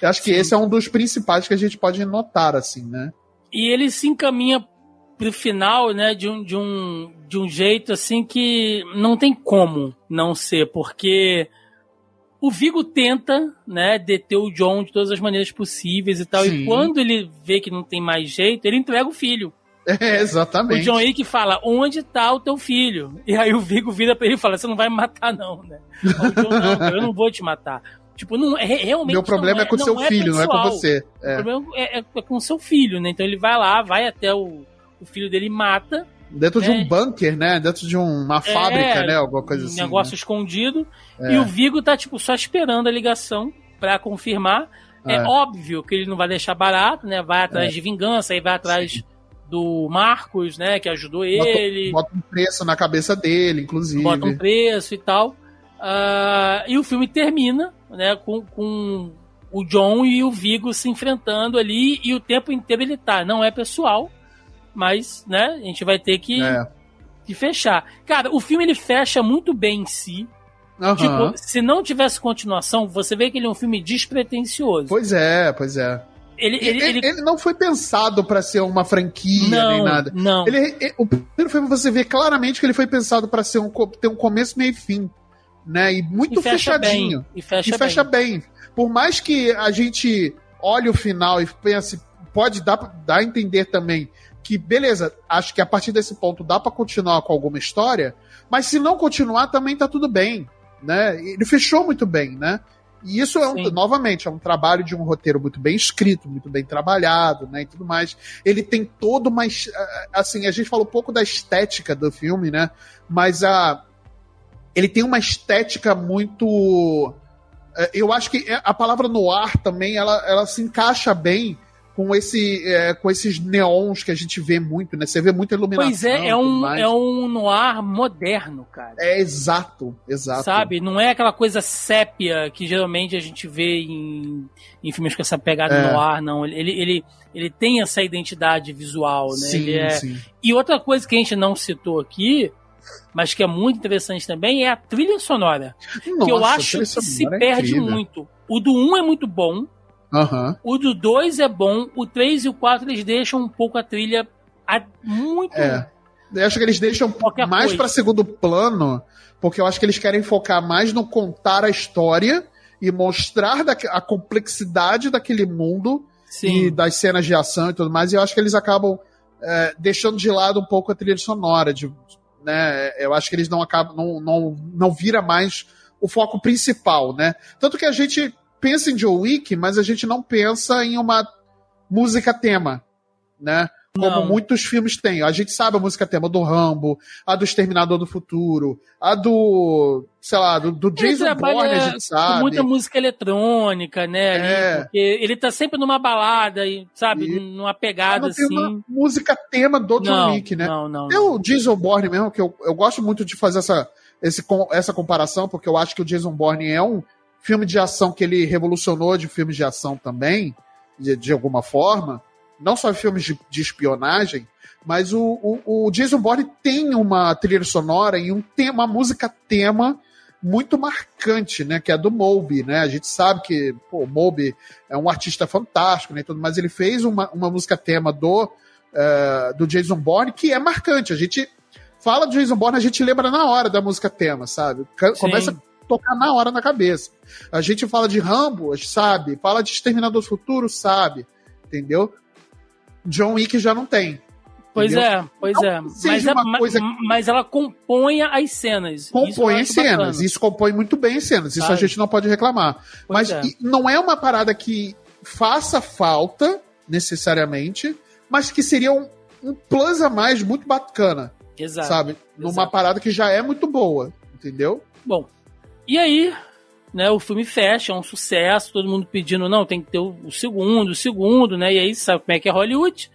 Speaker 2: Eu acho que
Speaker 1: Sim.
Speaker 2: esse é um dos principais que a gente pode notar, assim, né?
Speaker 1: E ele se encaminha pro final, né, de um, de um, de um jeito assim que não tem como não ser, porque o Vigo tenta, né, deter o John de todas as maneiras possíveis e tal,
Speaker 2: Sim.
Speaker 1: e quando ele vê que não tem mais jeito, ele entrega o filho.
Speaker 2: É,
Speaker 1: O
Speaker 2: exatamente.
Speaker 1: John Wick fala, onde tá o teu filho? E aí o Vigo vira pra ele e fala, você não vai me matar não, né? O John, não, eu não vou te matar. Tipo, não, é, realmente
Speaker 2: Meu problema
Speaker 1: não
Speaker 2: é com o seu filho, não é com
Speaker 1: pessoal.
Speaker 2: você.
Speaker 1: O
Speaker 2: É.
Speaker 1: problema é, é- é com o seu filho, né? Então ele vai lá, vai até o, o filho dele mata.
Speaker 2: Dentro de
Speaker 1: É.
Speaker 2: um bunker, né? Dentro de um- uma fábrica, né? Alguma coisa
Speaker 1: um
Speaker 2: assim.
Speaker 1: negócio escondido.
Speaker 2: né?
Speaker 1: E o Vigo tá, tipo, só esperando a ligação pra confirmar. É.
Speaker 2: É.
Speaker 1: óbvio que ele não vai deixar barato, né? Vai atrás de vingança, aí vai atrás do Marcos, né? Que ajudou ele.
Speaker 2: Bota um preço na cabeça dele, inclusive.
Speaker 1: bota um preço e tal. Ah, e o filme termina, né, com, com o John e o Vigo se enfrentando ali e o tempo inteiro ele tá. Não é pessoal, mas, né, a gente vai ter que,
Speaker 2: É.
Speaker 1: que fechar. Cara, o filme ele fecha muito bem em si.
Speaker 2: Aham.
Speaker 1: Tipo, se não tivesse continuação, você vê que ele é um filme despretensioso.
Speaker 2: Pois é, pois é.
Speaker 1: Ele, ele,
Speaker 2: Ele,
Speaker 1: ele-
Speaker 2: não foi pensado pra ser uma franquia nem
Speaker 1: não,
Speaker 2: nada.
Speaker 1: não.
Speaker 2: Ele, o primeiro filme você vê claramente que ele foi pensado pra ser um, ter um começo, meio e fim. Né? E muito
Speaker 1: e fecha
Speaker 2: fechadinho.
Speaker 1: bem. E fecha,
Speaker 2: e fecha bem. Por mais que a gente olhe o final e pense, pode dar, dar a entender também que, beleza, acho que a partir desse ponto dá pra continuar com alguma história, mas se não continuar também tá tudo bem, né? Ele fechou muito bem, né? E isso é um,
Speaker 1: Sim.
Speaker 2: novamente, é um trabalho de um roteiro muito bem escrito, muito bem trabalhado, né, e tudo mais. Ele tem todo uma, es- assim, a gente falou um pouco da estética do filme, né, mas a ele tem uma estética muito é, eu acho que a palavra noir também ela, ela se encaixa bem com esse é, com esses neons que a gente vê muito, né? Você vê muita iluminação.
Speaker 1: Pois é, é um,
Speaker 2: mais.
Speaker 1: é um noir moderno, cara.
Speaker 2: É exato, exato.
Speaker 1: Sabe? Não é aquela coisa sépia que geralmente a gente vê em, em filmes com essa pegada
Speaker 2: É.
Speaker 1: no ar, não. Ele, ele, ele tem essa identidade visual, né?
Speaker 2: Sim,
Speaker 1: é-
Speaker 2: sim.
Speaker 1: E outra coisa que a gente não citou aqui, mas que é muito interessante também, é a trilha sonora. que eu
Speaker 2: Nossa,
Speaker 1: acho que se
Speaker 2: é
Speaker 1: perde
Speaker 2: incrível.
Speaker 1: muito. O do 1 é muito bom,
Speaker 2: Aham.
Speaker 1: o do 2 é bom, o 3 e o 4 eles deixam um pouco a trilha a- muito.
Speaker 2: É. Eu acho que eles deixam
Speaker 1: Qualquer
Speaker 2: mais pra segundo plano, porque eu acho que eles querem focar mais no contar a história e mostrar a complexidade daquele mundo e
Speaker 1: Sim.
Speaker 2: das cenas de ação e tudo mais, e eu acho que eles acabam é, deixando de lado um pouco a trilha sonora. De, né, eu acho que eles não acabam, não, não, não vira mais o foco principal, né? Tanto que a gente pensa em Joe Wick, mas a gente não pensa em uma música tema, né? Como
Speaker 1: Não.
Speaker 2: muitos filmes têm. A gente sabe a música tema do Rambo, a do Exterminador do Futuro, a do, sei lá, do, do Jason Bourne, a gente sabe.
Speaker 1: muita música eletrônica, né?
Speaker 2: É.
Speaker 1: porque ele tá sempre numa balada, sabe?
Speaker 2: E-
Speaker 1: Numa pegada
Speaker 2: não tem
Speaker 1: assim.
Speaker 2: uma música tema do John Wick, né?
Speaker 1: não, não,
Speaker 2: Tem o Jason Bourne mesmo, que eu, eu gosto muito de fazer essa, esse, essa comparação, porque eu acho que o Jason Bourne é um filme de ação que ele revolucionou de filmes de ação também, de, de alguma forma. Não só filmes de, de espionagem, mas o, o, o Jason Bourne tem uma trilha sonora e um tema, uma música tema muito marcante, né? Que é a do Moby, né? A gente sabe que pô, o Moby é um artista fantástico, né? Tudo, mas ele fez uma, uma música tema do, eh, do Jason Bourne que é marcante. A gente fala de Jason Bourne, a gente lembra na hora da música tema, sabe? Ca-
Speaker 1: Sim.
Speaker 2: Tocar na hora na cabeça. A gente fala de Rambo, sabe? Fala de Exterminador do Futuro, sabe? Entendeu? John Wick já não tem.
Speaker 1: Pois
Speaker 2: entendeu?
Speaker 1: é, pois
Speaker 2: Não
Speaker 1: é. Mas, é- mas ela compõe as cenas.
Speaker 2: Compõe em cenas.
Speaker 1: bacana.
Speaker 2: Isso compõe muito bem em cenas. Isso a gente não pode reclamar.
Speaker 1: Pois
Speaker 2: Mas
Speaker 1: é.
Speaker 2: não é uma parada que faça falta, necessariamente, mas que seria um, um plus a mais muito bacana,
Speaker 1: Exato.
Speaker 2: sabe? Numa
Speaker 1: exato.
Speaker 2: parada que já é muito boa, entendeu?
Speaker 1: Bom, e aí, né, o filme fecha, é um sucesso, todo mundo pedindo, não, tem que ter o, segundo, o segundo, né? E aí, sabe como é que é Hollywood?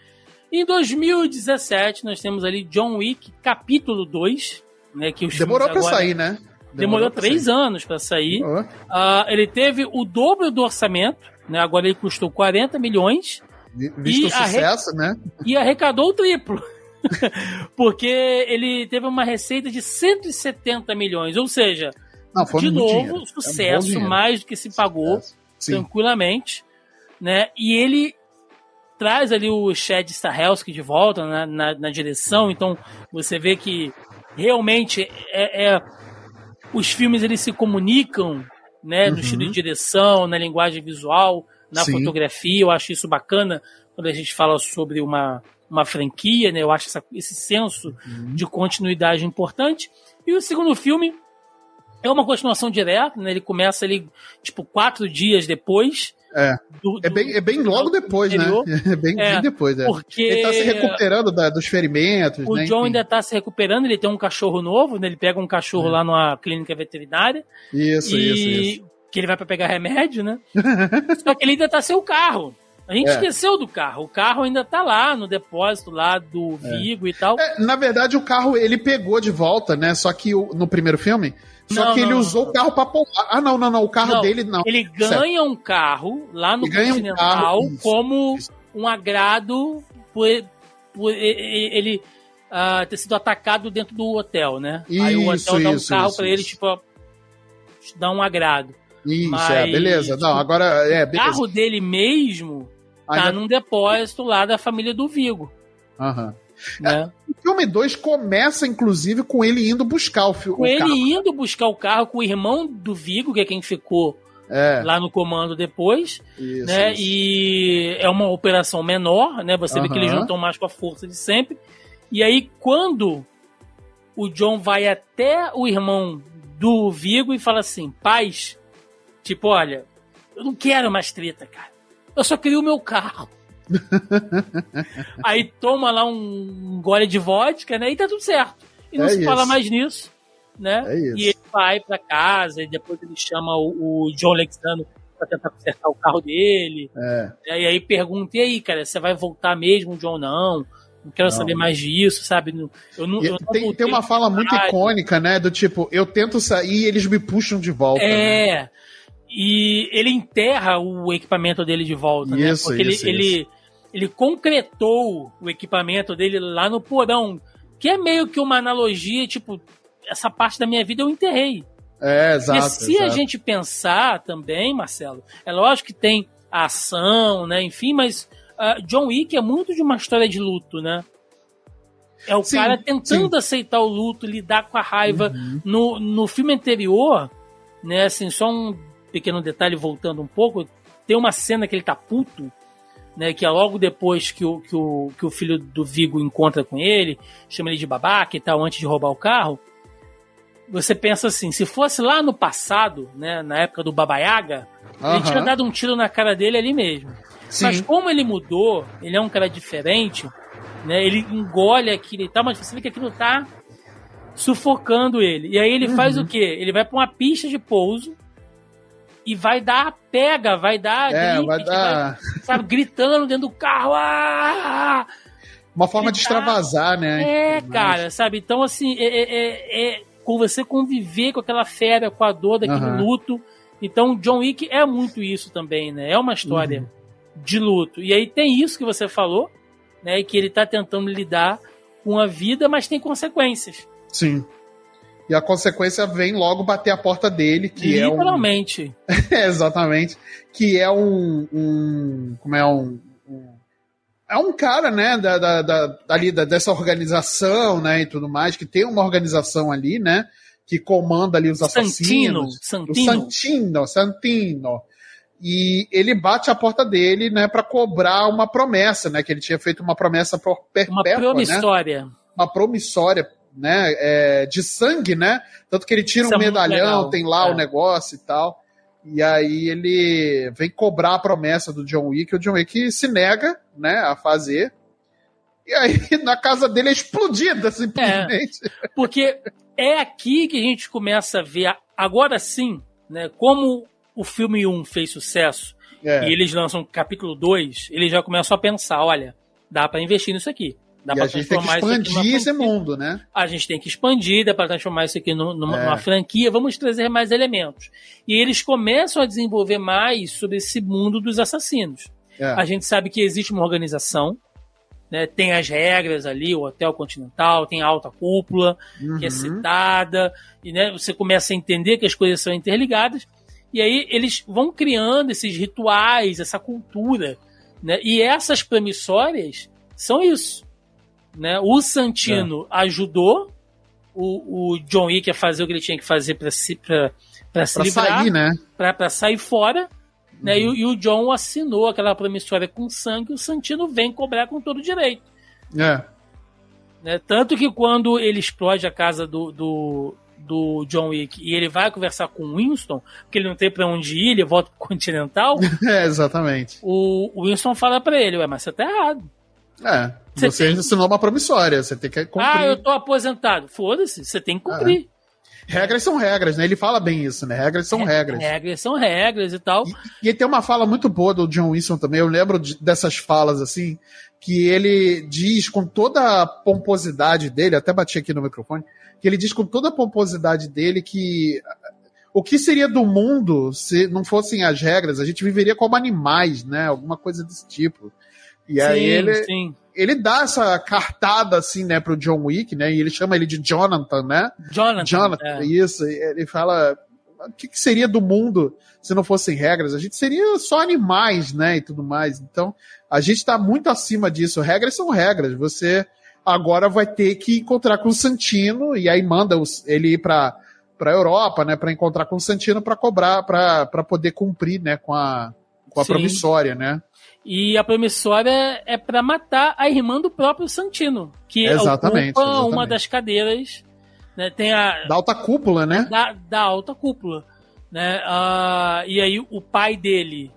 Speaker 1: Em 2017, nós temos ali John Wick, capítulo 2, né? Que os
Speaker 2: Demorou pra
Speaker 1: agora-
Speaker 2: sair, né?
Speaker 1: Demorou
Speaker 2: pra
Speaker 1: três
Speaker 2: sair.
Speaker 1: anos pra sair. Ah, ele teve o dobro do orçamento, né? Agora ele custou 40 milhões
Speaker 2: vi- Visto o sucesso, né?
Speaker 1: e arrecadou o triplo. Porque ele teve uma receita de 170 milhões, ou seja,
Speaker 2: Não,
Speaker 1: de novo,
Speaker 2: dinheiro. É um
Speaker 1: sucesso, mais do que se pagou,
Speaker 2: Sim.
Speaker 1: tranquilamente, né? E ele traz ali o Chad Stahelski de volta na, na, na direção, então você vê que realmente é, é- os filmes eles se comunicam, né, no
Speaker 2: Uhum.
Speaker 1: estilo de direção, na linguagem visual, na
Speaker 2: Sim.
Speaker 1: fotografia. Eu acho isso bacana quando a gente fala sobre uma, uma franquia, né? Eu acho essa- esse senso
Speaker 2: Uhum.
Speaker 1: de continuidade importante. E o segundo filme é uma continuação direta, né? Ele começa ali, tipo, quatro dias depois.
Speaker 2: É.
Speaker 1: do-
Speaker 2: É bem, é bem logo depois, né? É bem,
Speaker 1: É,
Speaker 2: bem depois, é.
Speaker 1: Porque
Speaker 2: Ele tá se recuperando da- dos ferimentos,
Speaker 1: o
Speaker 2: né?
Speaker 1: John
Speaker 2: enfim.
Speaker 1: ainda tá se recuperando, ele tem um cachorro novo, né? Ele pega um cachorro
Speaker 2: É.
Speaker 1: lá numa clínica veterinária.
Speaker 2: Isso,
Speaker 1: e
Speaker 2: isso, isso.
Speaker 1: que ele vai pra pegar remédio, né? Só que ele ainda tá sem o carro. A gente
Speaker 2: É.
Speaker 1: esqueceu do carro. O carro ainda tá lá no depósito lá do Vigo e tal.
Speaker 2: É, na verdade, o carro ele pegou de volta, né? Só que o- no primeiro filme. Só
Speaker 1: Não,
Speaker 2: que ele
Speaker 1: não,
Speaker 2: usou
Speaker 1: não.
Speaker 2: o carro pra poupar. Ah, não, não, não. O carro dele não.
Speaker 1: Ele ganha um carro lá no
Speaker 2: Ele ganha um
Speaker 1: Continental
Speaker 2: carro, isso,
Speaker 1: como
Speaker 2: isso.
Speaker 1: um agrado por, por ele ah, ter sido atacado dentro do hotel, né? Aí o
Speaker 2: Isso,
Speaker 1: hotel dá um
Speaker 2: isso,
Speaker 1: carro
Speaker 2: isso,
Speaker 1: pra ele,
Speaker 2: isso.
Speaker 1: tipo, dá um agrado.
Speaker 2: Isso,
Speaker 1: Mas,
Speaker 2: é, beleza. Não,
Speaker 1: tipo,
Speaker 2: agora é,
Speaker 1: O carro dele mesmo tá
Speaker 2: Ainda-
Speaker 1: num depósito lá da família do Vigo,
Speaker 2: Aham.
Speaker 1: Né?
Speaker 2: O filme 2 começa, inclusive, com ele indo buscar o, fi- o
Speaker 1: Com ele
Speaker 2: carro.
Speaker 1: indo buscar o carro com o irmão do Vigo, que é quem ficou
Speaker 2: É,
Speaker 1: lá no comando depois,
Speaker 2: isso,
Speaker 1: né?
Speaker 2: isso.
Speaker 1: E é uma operação menor, né? Você vê que eles estão mais com a força de sempre. E aí, quando o John vai até o irmão do Vigo e fala assim: paz, tipo, olha, eu não quero mais treta, cara. Eu só queria o meu carro. aí toma lá um gole de vodka, né? E tá tudo certo. E não
Speaker 2: É
Speaker 1: se
Speaker 2: isso.
Speaker 1: fala mais nisso, né?
Speaker 2: É isso.
Speaker 1: E ele vai pra casa e depois ele chama o, o John Lexano pra tentar consertar o carro dele.
Speaker 2: É.
Speaker 1: né? E aí pergunta, e aí, cara, você vai voltar mesmo, John? Não. Não quero
Speaker 2: Não.
Speaker 1: saber mais disso, sabe? Eu não, eu não
Speaker 2: tem, uma fala muito icônica, né? Do tipo, eu tento sair e eles me puxam de volta. né?
Speaker 1: É. E ele enterra o equipamento dele de volta, né?
Speaker 2: Isso,
Speaker 1: Porque
Speaker 2: isso,
Speaker 1: ele, ele, ele concretou o equipamento dele lá no porão. Que é meio que uma analogia, tipo, essa parte da minha vida eu enterrei.
Speaker 2: É, exato.
Speaker 1: Porque se a
Speaker 2: exato.
Speaker 1: gente pensar também, Marcelo, é lógico que tem a ação, né? Enfim, mas ah, John Wick é muito de uma história de luto, né? É o
Speaker 2: Sim,
Speaker 1: cara tentando aceitar o luto, lidar com a raiva.
Speaker 2: Uhum.
Speaker 1: No, no filme anterior, né, assim, só um pequeno detalhe voltando um pouco, tem uma cena que ele tá puto, né, que é logo depois que o, que o, que o filho do Vigo encontra com ele, chama ele de babaca e tal, antes de roubar o carro. Você pensa assim, se fosse lá no passado, né, na época do Baba Yaga, ele tinha dado um tiro na cara dele ali mesmo. Mas
Speaker 2: Sim.
Speaker 1: como ele mudou, ele é um cara diferente, né? Ele engole aquilo e tal, mas você vê que aquilo tá sufocando ele. E aí ele faz
Speaker 2: Uhum.
Speaker 1: o quê? Ele vai pra uma pista de pouso e vai dar pega, vai dar
Speaker 2: É,
Speaker 1: gripe,
Speaker 2: vai dar
Speaker 1: sabe, gritando dentro do carro. Ah!
Speaker 2: uma forma de
Speaker 1: tá-
Speaker 2: extravasar, né?
Speaker 1: É,
Speaker 2: Mas-
Speaker 1: cara, sabe? Então, assim, é, é- é- é com você conviver com aquela fera, com a dor daquele
Speaker 2: Aham.
Speaker 1: luto. Então, John Wick é muito isso também, né? É uma história
Speaker 2: Uhum.
Speaker 1: de luto. E aí tem isso que você falou, né? Que ele tá tentando lidar com a vida, mas tem consequências.
Speaker 2: Sim. E a consequência vem logo bater a porta dele, que é um.
Speaker 1: Literalmente.
Speaker 2: É, exatamente. Que é um. um como é um. um- é um cara, né, da, da, da- ali da- dessa organização, né, e tudo mais, que tem uma organização ali, né, que comanda ali os
Speaker 1: Santino.
Speaker 2: assassinos. O
Speaker 1: Santino.
Speaker 2: Santino, Santino. E ele bate a porta dele, né, para cobrar uma promessa, né, que ele tinha feito uma promessa
Speaker 1: Uma
Speaker 2: perpétua, né?
Speaker 1: promissória.
Speaker 2: uma promissória, né, é, de sangue, né? Tanto que ele tira
Speaker 1: Isso é
Speaker 2: um
Speaker 1: muito
Speaker 2: medalhão, tem lá
Speaker 1: É.
Speaker 2: o negócio e tal. E aí ele vem cobrar a promessa do John Wick, o John Wick se nega, né, a fazer. E aí na casa dele é explodida, simplesmente.
Speaker 1: Porque é aqui que a gente começa a ver, agora sim, né? Como o filme 1 fez sucesso
Speaker 2: É.
Speaker 1: e eles lançam capítulo 2, eles já começam a pensar, olha, dá pra investir nisso aqui. Dá
Speaker 2: E
Speaker 1: pra
Speaker 2: a gente tem que
Speaker 1: transformar isso aqui numa
Speaker 2: expandir esse mundo, né?
Speaker 1: A gente tem que expandir, dá pra transformar isso aqui numa, numa-
Speaker 2: É.
Speaker 1: franquia, vamos trazer mais elementos. E eles começam a desenvolver mais sobre esse mundo dos assassinos.
Speaker 2: É.
Speaker 1: A gente sabe que existe uma organização, né? Tem as regras ali, o Hotel Continental, tem a alta cúpula, uhum. que é citada, e né, você começa a entender que as coisas são interligadas, e aí eles vão criando esses rituais, essa cultura, né? E essas promissórias são isso. Né? O Santino é. ajudou o, o John Wick a fazer o que ele tinha que fazer para se, pra, pra se pra livrar, sair, né? pra sair fora. Né? Uhum. E, e, o John assinou aquela promissória com sangue e o Santino vem cobrar com todo direito.
Speaker 2: É.
Speaker 1: Né? Tanto que quando ele explode a casa do, do, do John Wick e ele vai conversar com o Winston, porque ele não tem para onde ir, ele volta pro Continental.
Speaker 2: é, exatamente.
Speaker 1: O, o Winston fala para ele, ué, mas você tá errado.
Speaker 2: É, você, você tem... assinou uma promissória, você tem que cumprir.
Speaker 1: Ah, eu tô aposentado. Foda-se, você tem que cumprir. É.
Speaker 2: Regras são regras, né? Ele fala bem isso, né? Regras são regras.
Speaker 1: Regras são regras e tal.
Speaker 2: E, e tem uma fala muito boa do John Wilson também. Eu lembro de, dessas falas assim, que ele diz com toda a pomposidade dele, até bati aqui no microfone, que ele diz com toda a pomposidade dele que o que seria do mundo se não fossem as regras? A gente viveria como animais, né? Alguma coisa desse tipo. E sim, aí ele, sim. Ele dá essa cartada assim, né, pro John Wick, né? E ele chama ele de Jonathan, né?
Speaker 1: Jonathan.
Speaker 2: Jonathan, é. isso. Ele fala o que, que, seria do mundo se não fossem regras? A gente seria só animais, né? E tudo mais. Então, a gente está muito acima disso. Regras são regras. Você agora vai ter que encontrar com o Santino e aí manda os, ele ir para para Europa, né, para encontrar com o Santino para cobrar, para poder cumprir, né, com a com a promissória, né?
Speaker 1: E a promissória é para matar a irmã do próprio Santino, que exatamente, ocupa exatamente. uma das cadeiras, né, tem a
Speaker 2: da alta cúpula, né?
Speaker 1: Da, da alta cúpula, né? Uh, e aí o pai dele,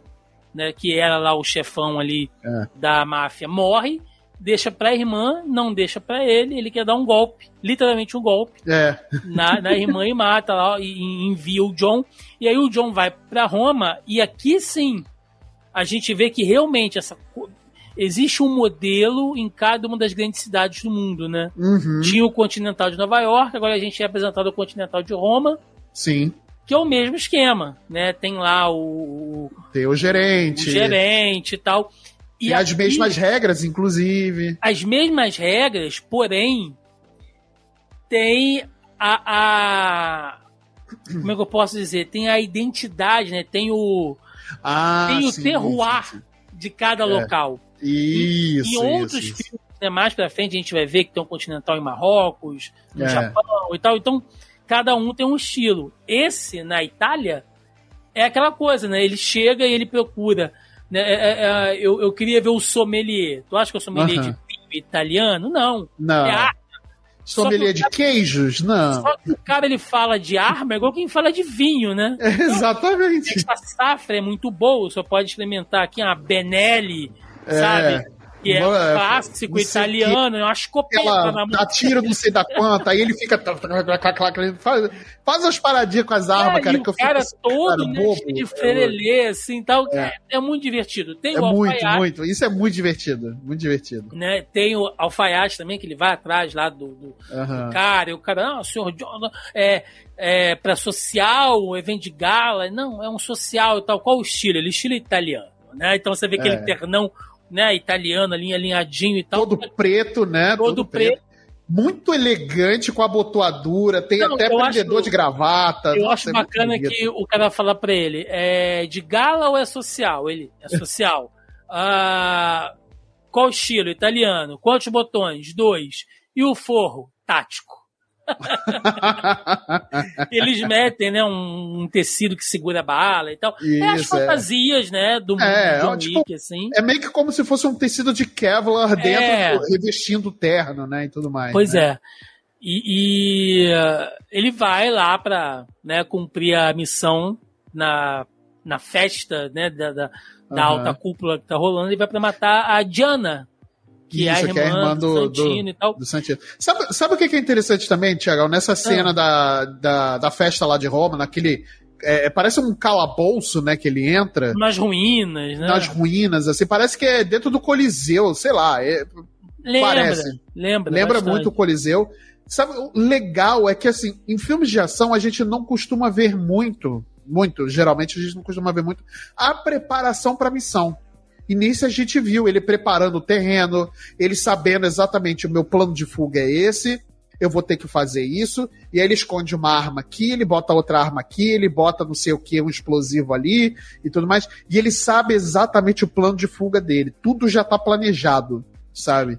Speaker 1: né, que era lá o chefão ali é. da máfia, morre deixa pra irmã, não deixa pra ele, ele quer dar um golpe, literalmente um golpe,
Speaker 2: é.
Speaker 1: na, na irmã e mata lá, e, e envia o John, e aí o John vai pra Roma, e aqui sim, a gente vê que realmente essa existe um modelo em cada uma das grandes cidades do mundo, né?
Speaker 2: Uhum.
Speaker 1: Tinha o Continental de Nova York, agora a gente é apresentado o Continental de Roma.
Speaker 2: Sim.
Speaker 1: Que é o mesmo esquema, né? Tem lá o.
Speaker 2: Tem o gerente.
Speaker 1: O gerente e tal.
Speaker 2: E, as mesmas regras, inclusive.
Speaker 1: As mesmas regras, porém, tem a, a, Como é que eu posso dizer? Tem a identidade, né? Tem o.
Speaker 2: Ah,
Speaker 1: tem o
Speaker 2: sim,
Speaker 1: terroir sim, sim. de cada é. local.
Speaker 2: Isso.
Speaker 1: E, em outros
Speaker 2: isso,
Speaker 1: filmes, né, mais pra frente, a gente vai ver que tem um continental em Marrocos, no é. Japão e tal. Então, cada um tem um estilo. Esse, na Itália, é aquela coisa, né? Ele chega e ele procura né, é, é, é, eu, eu queria ver o sommelier. Tu acha que é o sommelier de vinho italiano? Não.
Speaker 2: Não. É arte. Sommelier de queijos? Não.
Speaker 1: Só que o cara ele fala de arma é igual quem fala de vinho, né?
Speaker 2: É, exatamente.
Speaker 1: Então, essa safra é muito boa, você pode experimentar aqui uma Benelli, sabe? Que é, é clássico italiano, é uma escopeta ela
Speaker 2: na mão. Atira não sei da quanta, aí ele fica. Faz, faz umas paradinhas com as armas, é, cara. que
Speaker 1: o cara todo cara, bobo, de ferelê, assim tal. É. é. muito divertido. Tem
Speaker 2: é muito, muito. Isso é muito divertido. Muito divertido.
Speaker 1: Né? Tem o alfaiate também, que ele vai atrás lá do, do, do cara, e o cara, ah, senhor John, é, é para social, evento de gala. Não, é um social e tal. Qual o estilo? Ele é estilo italiano. Né? Então você vê aquele é. ternão né, italiano ali, alinhadinho e tal.
Speaker 2: Todo preto, né?
Speaker 1: Todo, Todo preto. preto.
Speaker 2: Muito elegante com a abotoadura, tem Não, até prendedor acho, de gravata.
Speaker 1: Eu acho é bacana que o cara fala pra ele: é de gala ou é social? Ele é social. ah, qual estilo? Italiano. Quantos botões? Dois. E o forro? Tático. Eles metem, né, um, um, tecido que segura a bala e tal. Isso, é as fantasias, é. né, do
Speaker 2: é, John tipo, Wick, assim. É meio que como se fosse um tecido de Kevlar dentro, é. revestindo o terno, né, e tudo mais.
Speaker 1: Pois
Speaker 2: né?
Speaker 1: é. E, e uh, ele vai lá para né, cumprir a missão na, na festa né, da, da, da uhum. alta cúpula que tá rolando e vai para matar a Diana, que, Isso, é, a irmã, que é a irmã do, do Santino do, e tal.
Speaker 2: Do Santino. Sabe, sabe o que é interessante também, Tiago? Nessa ah. cena ah. da, da, da festa lá de Roma, naquele. É, parece um calabouço, né, que ele entra.
Speaker 1: Nas ruínas, né?
Speaker 2: Nas ruínas, assim, parece que é dentro do Coliseu, sei lá. É,
Speaker 1: lembra, parece. Lembra.
Speaker 2: Lembra muito o Coliseu. Sabe, o legal é que, assim, em filmes de ação a gente não costuma ver muito, muito, geralmente a gente não costuma ver muito, a preparação para a missão. E nisso a gente viu ele preparando o terreno, ele sabendo exatamente o meu plano de fuga é esse, eu vou ter que fazer isso. E aí ele esconde uma arma aqui, ele bota outra arma aqui, ele bota não sei o que, um explosivo ali e tudo mais. E ele sabe exatamente o plano de fuga dele. Tudo já tá planejado, sabe?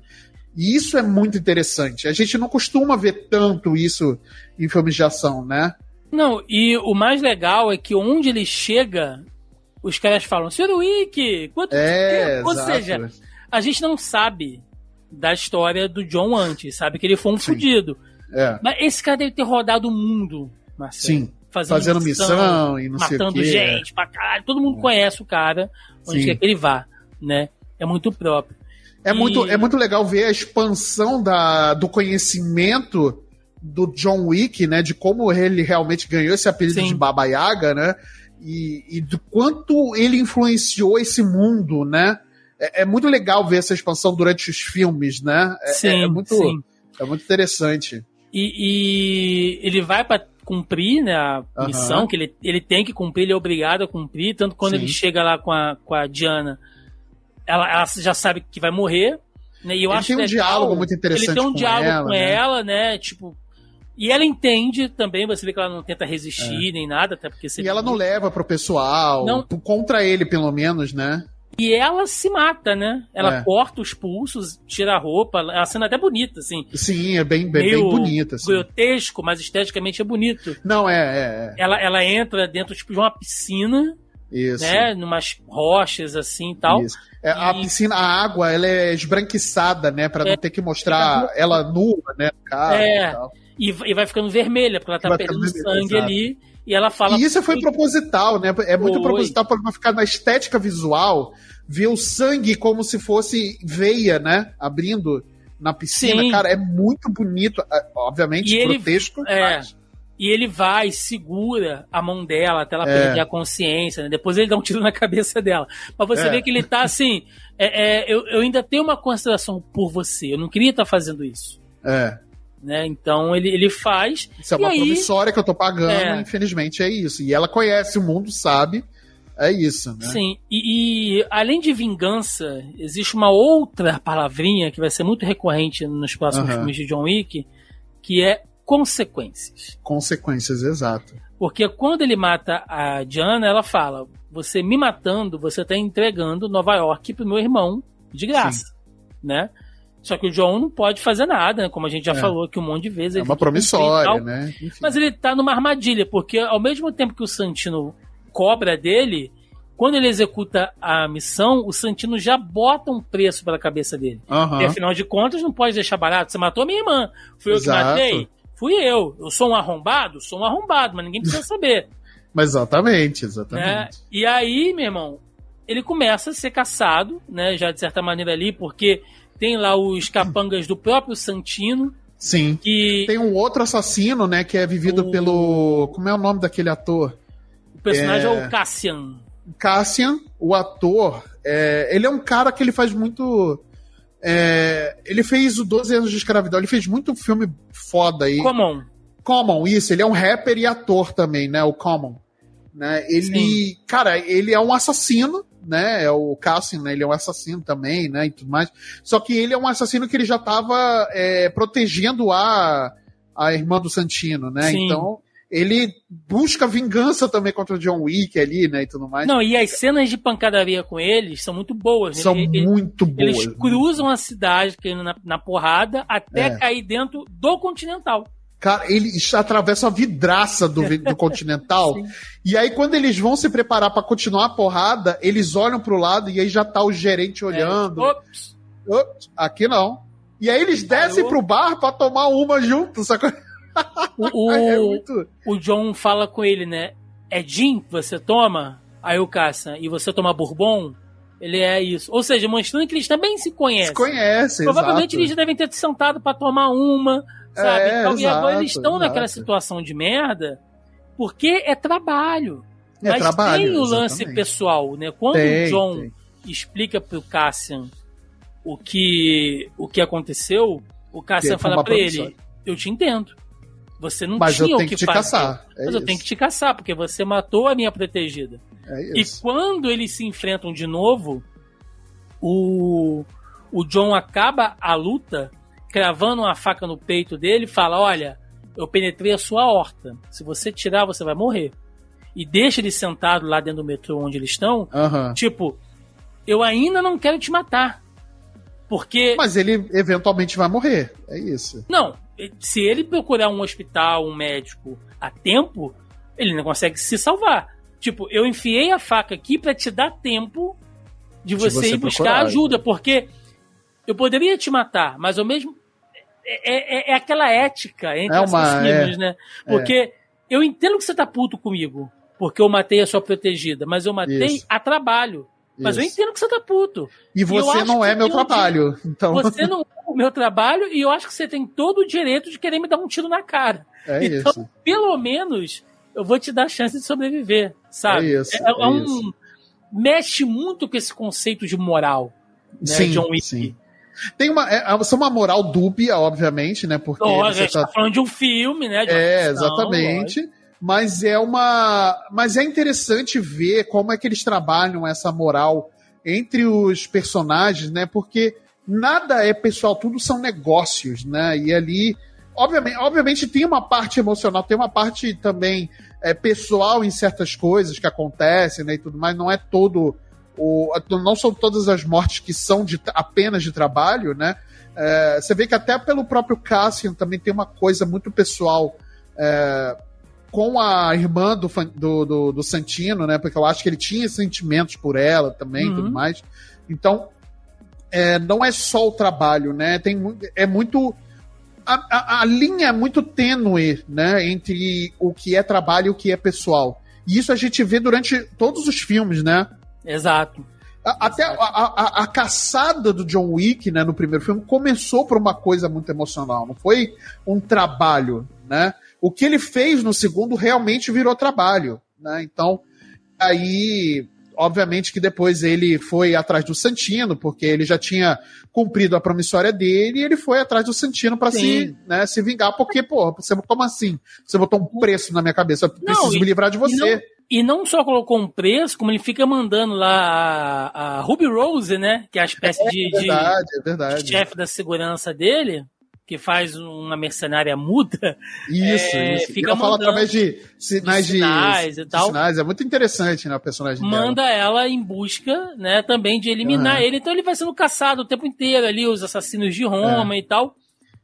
Speaker 2: E isso é muito interessante. A gente não costuma ver tanto isso em filmes de ação, né?
Speaker 1: Não, e o mais legal é que onde ele chega, os caras falam, Sr. Wick, quanto
Speaker 2: é,
Speaker 1: tempo? Ou seja, a gente não sabe da história do John antes, sabe? Que ele foi um Sim. fudido. É. Mas esse cara deve ter rodado o mundo,
Speaker 2: Marcelo. Sim. Fazendo, fazendo missão, missão, e não
Speaker 1: matando
Speaker 2: sei
Speaker 1: o quê. gente pra caralho. Todo mundo é. conhece o cara, onde Sim. quer que ele vá, né? É muito próprio.
Speaker 2: É, e... muito, é muito legal ver a expansão da, do conhecimento do John Wick, né? De como ele realmente ganhou esse apelido Sim. de Baba Yaga, né? E, e do quanto ele influenciou esse mundo, né? é, é, muito legal ver essa expansão durante os filmes, né? É, sim, é muito, sim. é muito interessante.
Speaker 1: E, e ele vai para cumprir né, a missão que ele, ele tem que cumprir, ele é obrigado a cumprir. Tanto quando sim. ele chega lá com a, com a Diana, ela, ela já sabe que vai morrer. Né, e eu
Speaker 2: ele
Speaker 1: acho
Speaker 2: tem um legal, diálogo muito interessante.
Speaker 1: Ele tem um
Speaker 2: com
Speaker 1: diálogo
Speaker 2: ela,
Speaker 1: com né? ela, né? Tipo, e ela entende também, você vê que ela não tenta resistir é. nem nada, até porque...
Speaker 2: E ela não leva pro pessoal, não. contra ele pelo menos, né?
Speaker 1: E ela se mata, né? Ela é. corta os pulsos, tira a roupa. A cena é até bonita, assim.
Speaker 2: Sim, é bem, bem, bem bonita. Assim.
Speaker 1: grotesco, mas esteticamente é bonito.
Speaker 2: Não, é, é, é.
Speaker 1: Ela, ela entra dentro tipo, de uma piscina. Isso. Né? Numas rochas assim e tal. Isso.
Speaker 2: É, a piscina, a água, ela é esbranquiçada, né? Pra é, não ter que mostrar ela nua, né?
Speaker 1: Cara é. E, e, vai ficando vermelha, porque ela tá perdendo sangue exato. ali. E ela fala.
Speaker 2: E isso foi proposital, né? É muito Oi. proposital para ficar na estética visual, ver o sangue como se fosse veia, né? Abrindo na piscina. Sim. Cara, é muito bonito. É, obviamente, e grotesco.
Speaker 1: Ele, é, e ele vai, segura a mão dela até ela é. perder a consciência, né? Depois ele dá um tiro na cabeça dela. Mas você é. vê que ele tá assim. É, é, eu, eu ainda tenho uma consideração por você. Eu não queria estar tá fazendo isso.
Speaker 2: É.
Speaker 1: Né? Então ele, ele faz.
Speaker 2: Isso é uma aí, promissória que eu tô pagando, é. infelizmente é isso. E ela conhece o mundo, sabe. É isso, né?
Speaker 1: Sim, e, e, além de vingança, existe uma outra palavrinha que vai ser muito recorrente nos próximos filmes de John Wick, que é consequências.
Speaker 2: Consequências, exato.
Speaker 1: Porque quando ele mata a Diana, ela fala: Você me matando, você está entregando Nova York pro meu irmão de graça. Sim. Né? Só que o John não pode fazer nada, né? como a gente já é. falou aqui um monte de vezes.
Speaker 2: É uma promissória, né?
Speaker 1: Enfim. Mas ele tá numa armadilha, porque ao mesmo tempo que o Santino cobra dele, quando ele executa a missão, o Santino já bota um preço pela cabeça dele. Uhum. E afinal de contas, não pode deixar barato. Você matou minha irmã. Fui eu Exato. que matei? Fui eu. Eu sou um arrombado? Sou um arrombado, mas ninguém precisa saber.
Speaker 2: mas exatamente, exatamente.
Speaker 1: É, e aí, meu irmão, ele começa a ser caçado, né? Já de certa maneira ali, porque tem lá os capangas do próprio Santino.
Speaker 2: Sim.
Speaker 1: Que...
Speaker 2: Tem um outro assassino, né? Que é vivido o... pelo. Como é o nome daquele ator?
Speaker 1: O personagem é, é o Cassian.
Speaker 2: Cassian, o ator, é... ele é um cara que ele faz muito. É... ele fez o 12 anos de escravidão, ele fez muito filme foda aí.
Speaker 1: Common.
Speaker 2: Common, isso, ele é um rapper e ator também, né? O Common. Né? Ele, Sim. cara, ele é um assassino, né? É o Cassian, né? Ele é um assassino também, né? E tudo mais. Só que ele é um assassino que ele já estava é, protegendo a, a irmã do Santino, né? Sim. Então ele busca vingança também contra o John Wick ali, né, e tudo mais.
Speaker 1: Não, e as cenas de pancadaria com eles são muito boas.
Speaker 2: São ele, muito boas.
Speaker 1: Eles cruzam a cidade na, na porrada até é. cair dentro do Continental.
Speaker 2: Cara, ele atravessa a vidraça do, do Continental. e aí, quando eles vão se preparar para continuar a porrada, eles olham pro lado e aí já tá o gerente é. olhando. É. Ops. Ops. Aqui não. E aí eles descem Alô? pro bar pra tomar uma junto, sacou?
Speaker 1: O, é muito... o John fala com ele, né? É gin que você toma? Aí o Caça, e você toma bourbon? Ele é isso. Ou seja, mostrando que eles também se conhecem. Se
Speaker 2: conhecem,
Speaker 1: Provavelmente
Speaker 2: exato.
Speaker 1: eles já devem ter sentado para tomar uma, sabe? É, então, exato, e agora eles estão exato. naquela situação de merda porque é trabalho. É Mas trabalho, tem o lance exatamente. pessoal, né? Quando tem, o John tem. explica pro Cassian o que, o que aconteceu, o Cassian fala para ele: Eu te entendo. Você não
Speaker 2: Mas
Speaker 1: tinha
Speaker 2: o que, que te fazer. Caçar.
Speaker 1: É Mas isso. eu tenho que te caçar, porque você matou a minha protegida. É e quando eles se enfrentam de novo, o, o John acaba a luta cravando uma faca no peito dele fala: Olha, eu penetrei a sua horta. Se você tirar, você vai morrer. E deixa ele sentado lá dentro do metrô onde eles estão.
Speaker 2: Aham.
Speaker 1: Tipo, eu ainda não quero te matar. Porque.
Speaker 2: Mas ele eventualmente vai morrer. É isso.
Speaker 1: Não, se ele procurar um hospital, um médico a tempo, ele não consegue se salvar. Tipo, eu enfiei a faca aqui pra te dar tempo de você,
Speaker 2: você
Speaker 1: ir buscar
Speaker 2: procurar,
Speaker 1: ajuda, porque eu poderia te matar, mas ao mesmo. É, é- é aquela ética entre
Speaker 2: É uma-
Speaker 1: assassinos, né? Porque eu entendo que você tá puto comigo, porque eu matei a sua protegida, mas eu matei
Speaker 2: Isso.
Speaker 1: a trabalho. Mas eu
Speaker 2: Isso.
Speaker 1: entendo que você tá puto.
Speaker 2: E
Speaker 1: eu
Speaker 2: você não é meu trabalho. Então,
Speaker 1: Você não é o meu trabalho e eu acho que você tem todo o direito de querer me dar um tiro na cara.
Speaker 2: é
Speaker 1: então,
Speaker 2: isso.
Speaker 1: pelo menos, eu vou te dar a chance de sobreviver, sabe?
Speaker 2: É isso,
Speaker 1: É,
Speaker 2: é
Speaker 1: um. Mexe muito com esse conceito de moral. Né,
Speaker 2: Sim,
Speaker 1: John Wick.
Speaker 2: sim. Tem uma, é, é uma moral dúbia, obviamente, né? Porque
Speaker 1: Lógico, a gente
Speaker 2: tá
Speaker 1: tá falando de um filme, né?
Speaker 2: É, exatamente. Mas é uma. Mas é interessante ver como é que eles trabalham essa moral entre os personagens, né? Porque nada é pessoal, tudo são negócios, né? E ali, obviamente, obviamente tem uma parte emocional, tem uma parte também é, pessoal em certas coisas que acontecem, né? E tudo mais. Não é todo o, não são todas as mortes que são de, apenas de trabalho, né? É, você vê que até pelo próprio Cassian também tem uma coisa muito pessoal é, com a irmã do, do, do, do Santino, né? Porque eu acho que ele tinha sentimentos por ela também e
Speaker 1: Uhum.
Speaker 2: tudo mais. Então, é, não é só o trabalho, né? Tem, é muito. A, a, a linha é muito tênue, né? Entre o que é trabalho e o que é pessoal. E isso a gente vê durante todos os filmes, né?
Speaker 1: Exato.
Speaker 2: A- Até a, a- a caçada do John Wick, né, no primeiro filme, começou por uma coisa muito emocional. Não foi um trabalho, né? O que ele fez no segundo realmente virou trabalho, né? Então, aí, obviamente que depois ele foi atrás do Santino, porque ele já tinha cumprido a promissória dele e ele foi atrás do Santino para se, né, se vingar, porque, pô, você, como assim? Você botou um preço na minha cabeça, eu preciso
Speaker 1: e-
Speaker 2: me livrar de você.
Speaker 1: E não só colocou um preço, como ele fica mandando lá a, a Ruby Rose, né? Que é a espécie de,
Speaker 2: É
Speaker 1: de-
Speaker 2: verdade, é
Speaker 1: de
Speaker 2: verdade.
Speaker 1: chefe da segurança dele, que faz uma mercenária muda.
Speaker 2: Isso,
Speaker 1: É,
Speaker 2: isso.
Speaker 1: fica
Speaker 2: e ela fala através de sinais de,
Speaker 1: sinais e
Speaker 2: de
Speaker 1: tal.
Speaker 2: sinais. É muito interessante, né, o personagem
Speaker 1: manda
Speaker 2: dela.
Speaker 1: ela em busca, né, também de eliminar
Speaker 2: Aham.
Speaker 1: ele. Então ele vai sendo caçado o tempo inteiro ali, os assassinos de Roma
Speaker 2: É.
Speaker 1: e tal.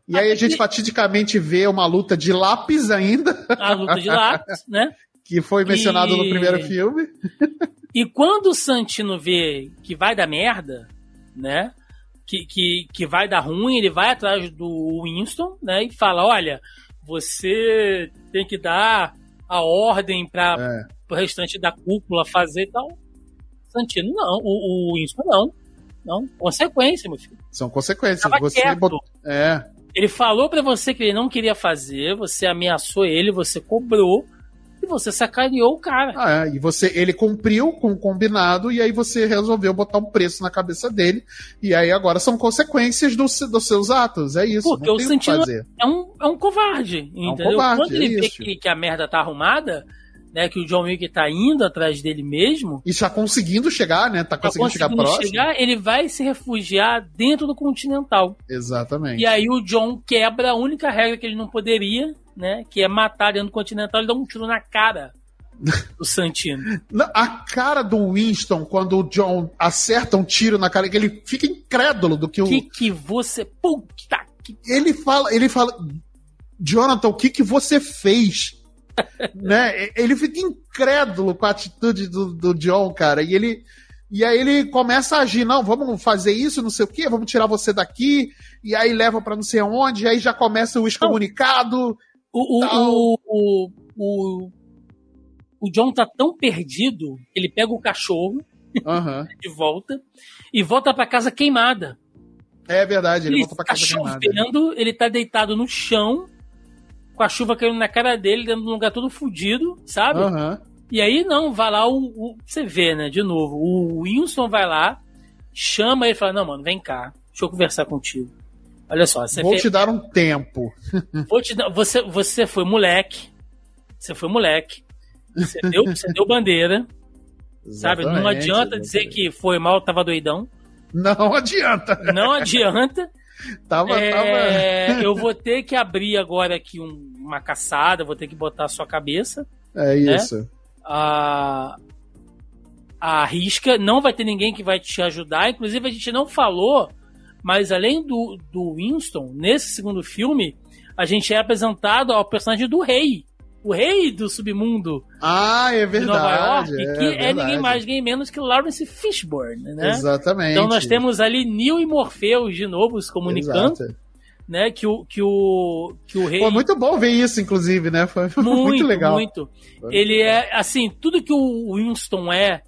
Speaker 2: E aí a gente fatidicamente vê uma luta de lápis ainda,
Speaker 1: A luta de lápis, né?
Speaker 2: que foi mencionado no
Speaker 1: E-
Speaker 2: primeiro filme.
Speaker 1: E quando o Santino vê que vai dar merda, né? Que, que, que vai dar ruim, ele vai atrás do Winston, né? E fala: olha, você tem que dar a ordem para
Speaker 2: É.
Speaker 1: o restante da cúpula fazer e tal. Santino, não. O, o Winston, não. Não. Consequência, meu filho.
Speaker 2: São consequências. Você botou- É,
Speaker 1: Ele falou pra você que ele não queria fazer, você ameaçou ele, você cobrou e você sacaneou o cara.
Speaker 2: ah, é. E você, ele cumpriu com o combinado e aí você resolveu botar um preço na cabeça dele. E aí agora são consequências dos, dos seus atos. É isso.
Speaker 1: Porque o
Speaker 2: tem o que
Speaker 1: Santino-
Speaker 2: fazer.
Speaker 1: É um, é um covarde, entendeu?
Speaker 2: covarde,
Speaker 1: Quando ele
Speaker 2: é
Speaker 1: vê que, que a merda tá arrumada, né, que o John Wick tá indo atrás dele mesmo,
Speaker 2: E já conseguindo chegar, né? Tá
Speaker 1: tá
Speaker 2: conseguindo chegar
Speaker 1: conseguindo
Speaker 2: próximo.
Speaker 1: chegar, ele vai se refugiar dentro do Continental.
Speaker 2: Exatamente.
Speaker 1: E aí o John quebra a única regra que ele não poderia, né, que é matar dentro do Continental, ele dá um tiro na cara do Santino.
Speaker 2: A cara do Winston, quando o John acerta um tiro na cara, que ele fica incrédulo do que o.
Speaker 1: que que você... Puta que...
Speaker 2: Ele fala, ele fala, Jonathan, o que que você fez? né? Ele fica incrédulo com a atitude do, do John, cara. E ele. E aí ele começa a agir, não, vamos fazer isso, não sei o quê, vamos tirar você daqui, e aí leva pra não sei onde, e aí já começa o excomunicado.
Speaker 1: O, o, o, o, o, John tá tão perdido, ele pega o cachorro
Speaker 2: Aham.
Speaker 1: de volta e volta pra casa queimada.
Speaker 2: É verdade, ele
Speaker 1: Ele
Speaker 2: volta pra
Speaker 1: tá
Speaker 2: casa queimada.
Speaker 1: chovendo, ele tá deitado no chão, com a chuva caindo na cara dele, dentro de um lugar todo fudido, sabe?
Speaker 2: Aham.
Speaker 1: E aí, não, vai lá o, o- Você vê, né, de novo, o Winston vai lá, chama ele e fala: Não, mano, vem cá, deixa eu conversar contigo. Olha só,
Speaker 2: Vou
Speaker 1: fez-
Speaker 2: te dar um tempo.
Speaker 1: Vou te dar. Você, você foi moleque. Você foi moleque. Você deu, você deu bandeira. Sabe? Não
Speaker 2: Exatamente,
Speaker 1: adianta dizer
Speaker 2: exatamente.
Speaker 1: que foi mal, tava doidão.
Speaker 2: Não adianta.
Speaker 1: Não adianta.
Speaker 2: tava,
Speaker 1: É,
Speaker 2: tava.
Speaker 1: eu vou ter que abrir agora aqui um- uma caçada, vou ter que botar a sua cabeça.
Speaker 2: É isso.
Speaker 1: A, a risca. Não vai ter ninguém que vai te ajudar. Inclusive, a gente não falou, mas além do, do Winston, nesse segundo filme, a gente é apresentado ao personagem do rei. O rei do submundo
Speaker 2: Ah, é
Speaker 1: de Nova
Speaker 2: verdade.
Speaker 1: York,
Speaker 2: é,
Speaker 1: que é,
Speaker 2: verdade.
Speaker 1: ninguém mais, ninguém menos que Lawrence Fishburne, né?
Speaker 2: Exatamente.
Speaker 1: Então nós temos ali Neo e Morpheus de novo se comunicando,
Speaker 2: Exato.
Speaker 1: né? Que o, que o, que o rei.
Speaker 2: Pô, muito bom ver isso, inclusive, né? Foi muito, legal.
Speaker 1: muito. Ele é, assim, tudo que o Winston é,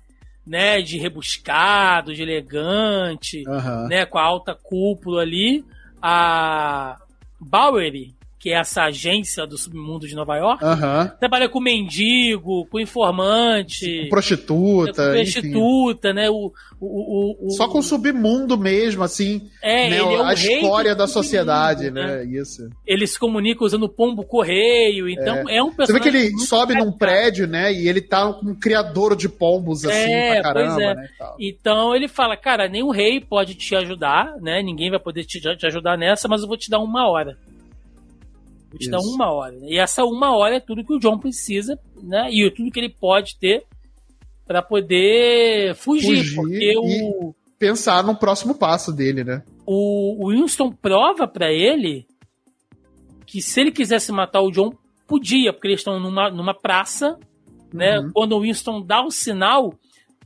Speaker 1: né? De rebuscado, de elegante,
Speaker 2: Aham.
Speaker 1: né? Com a alta cúpula ali. A Bowery, que é essa agência do submundo de Nova York,
Speaker 2: Aham.
Speaker 1: trabalha com mendigo, com informante.
Speaker 2: Com prostituta,
Speaker 1: com
Speaker 2: enfim.
Speaker 1: prostituta, né? O, o, o,
Speaker 2: Só com o submundo mesmo, assim.
Speaker 1: é,
Speaker 2: né?
Speaker 1: ele é o
Speaker 2: a
Speaker 1: rei
Speaker 2: história da sociedade, né? Isso.
Speaker 1: Ele se comunica usando pombo correio, então é, um
Speaker 2: Você vê
Speaker 1: personagem.
Speaker 2: que ele sobe num prédio, né? E ele tá com um criador de pombos, assim,
Speaker 1: É,
Speaker 2: pra caramba,
Speaker 1: pois é.
Speaker 2: né?
Speaker 1: Então ele fala, cara, nem o rei pode te ajudar, né? Ninguém vai poder te, te ajudar nessa, mas eu vou te dar uma hora.
Speaker 2: Isso.
Speaker 1: uma hora. E essa uma hora é tudo que o John precisa, né? E tudo que ele pode ter pra poder fugir,
Speaker 2: Fugir
Speaker 1: porque
Speaker 2: e-
Speaker 1: o,
Speaker 2: Pensar no próximo passo dele, né?
Speaker 1: o, o Winston prova pra ele que se ele quisesse matar o John, podia, porque eles estão numa, numa praça, né?
Speaker 2: Uhum.
Speaker 1: Quando o Winston dá o sinal,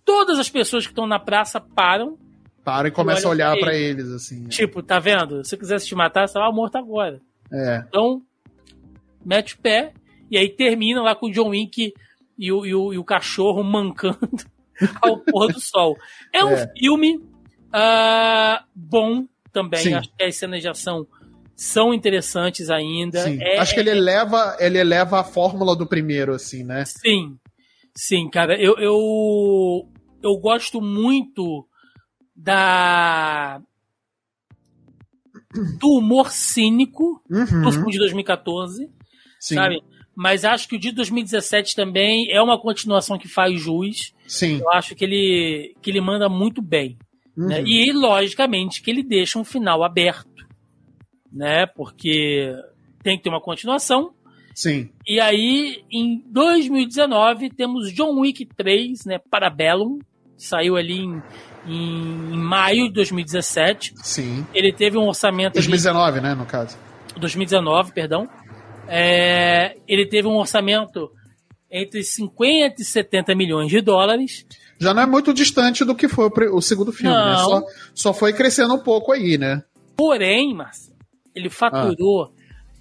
Speaker 1: todas as pessoas que estão na praça param
Speaker 2: Para e começa a
Speaker 1: olha
Speaker 2: olhar
Speaker 1: pra
Speaker 2: pra eles, assim.
Speaker 1: Tipo, tá vendo? Se eu quisesse te matar, você tava morto agora.
Speaker 2: É.
Speaker 1: Então, mete o pé e aí termina lá com o John Wick e o, e o, e o cachorro mancando ao pôr do sol. É um
Speaker 2: É.
Speaker 1: filme ah, bom também.
Speaker 2: Sim.
Speaker 1: Acho que as cenas de ação são interessantes ainda. É-
Speaker 2: Acho que ele eleva, ele eleva a fórmula do primeiro, assim, né?
Speaker 1: Sim, sim, cara. Eu, eu, eu gosto muito da do humor cínico do
Speaker 2: Uhum.
Speaker 1: filme de 2014,
Speaker 2: Sim.
Speaker 1: sabe? Mas acho que o de 2017 também é uma continuação que faz jus.
Speaker 2: Sim.
Speaker 1: Eu acho que ele, que ele manda muito bem. né?
Speaker 2: Uhum.
Speaker 1: E, logicamente, que ele deixa um final aberto. Né? Porque tem que ter uma continuação.
Speaker 2: Sim.
Speaker 1: E aí, em 2019, temos John Wick 3, né? Parabellum. Saiu ali em, em, maio de 2017.
Speaker 2: Sim.
Speaker 1: Ele teve um orçamento. ali-
Speaker 2: 2019, né, no caso.
Speaker 1: 2019, perdão. É, ele teve um orçamento entre 50 e 70 milhões de dólares.
Speaker 2: Já não é muito distante do que foi o, segundo filme, né?
Speaker 1: Não.
Speaker 2: Só, só foi crescendo um pouco aí, né?
Speaker 1: Porém, Marcelo, ele faturou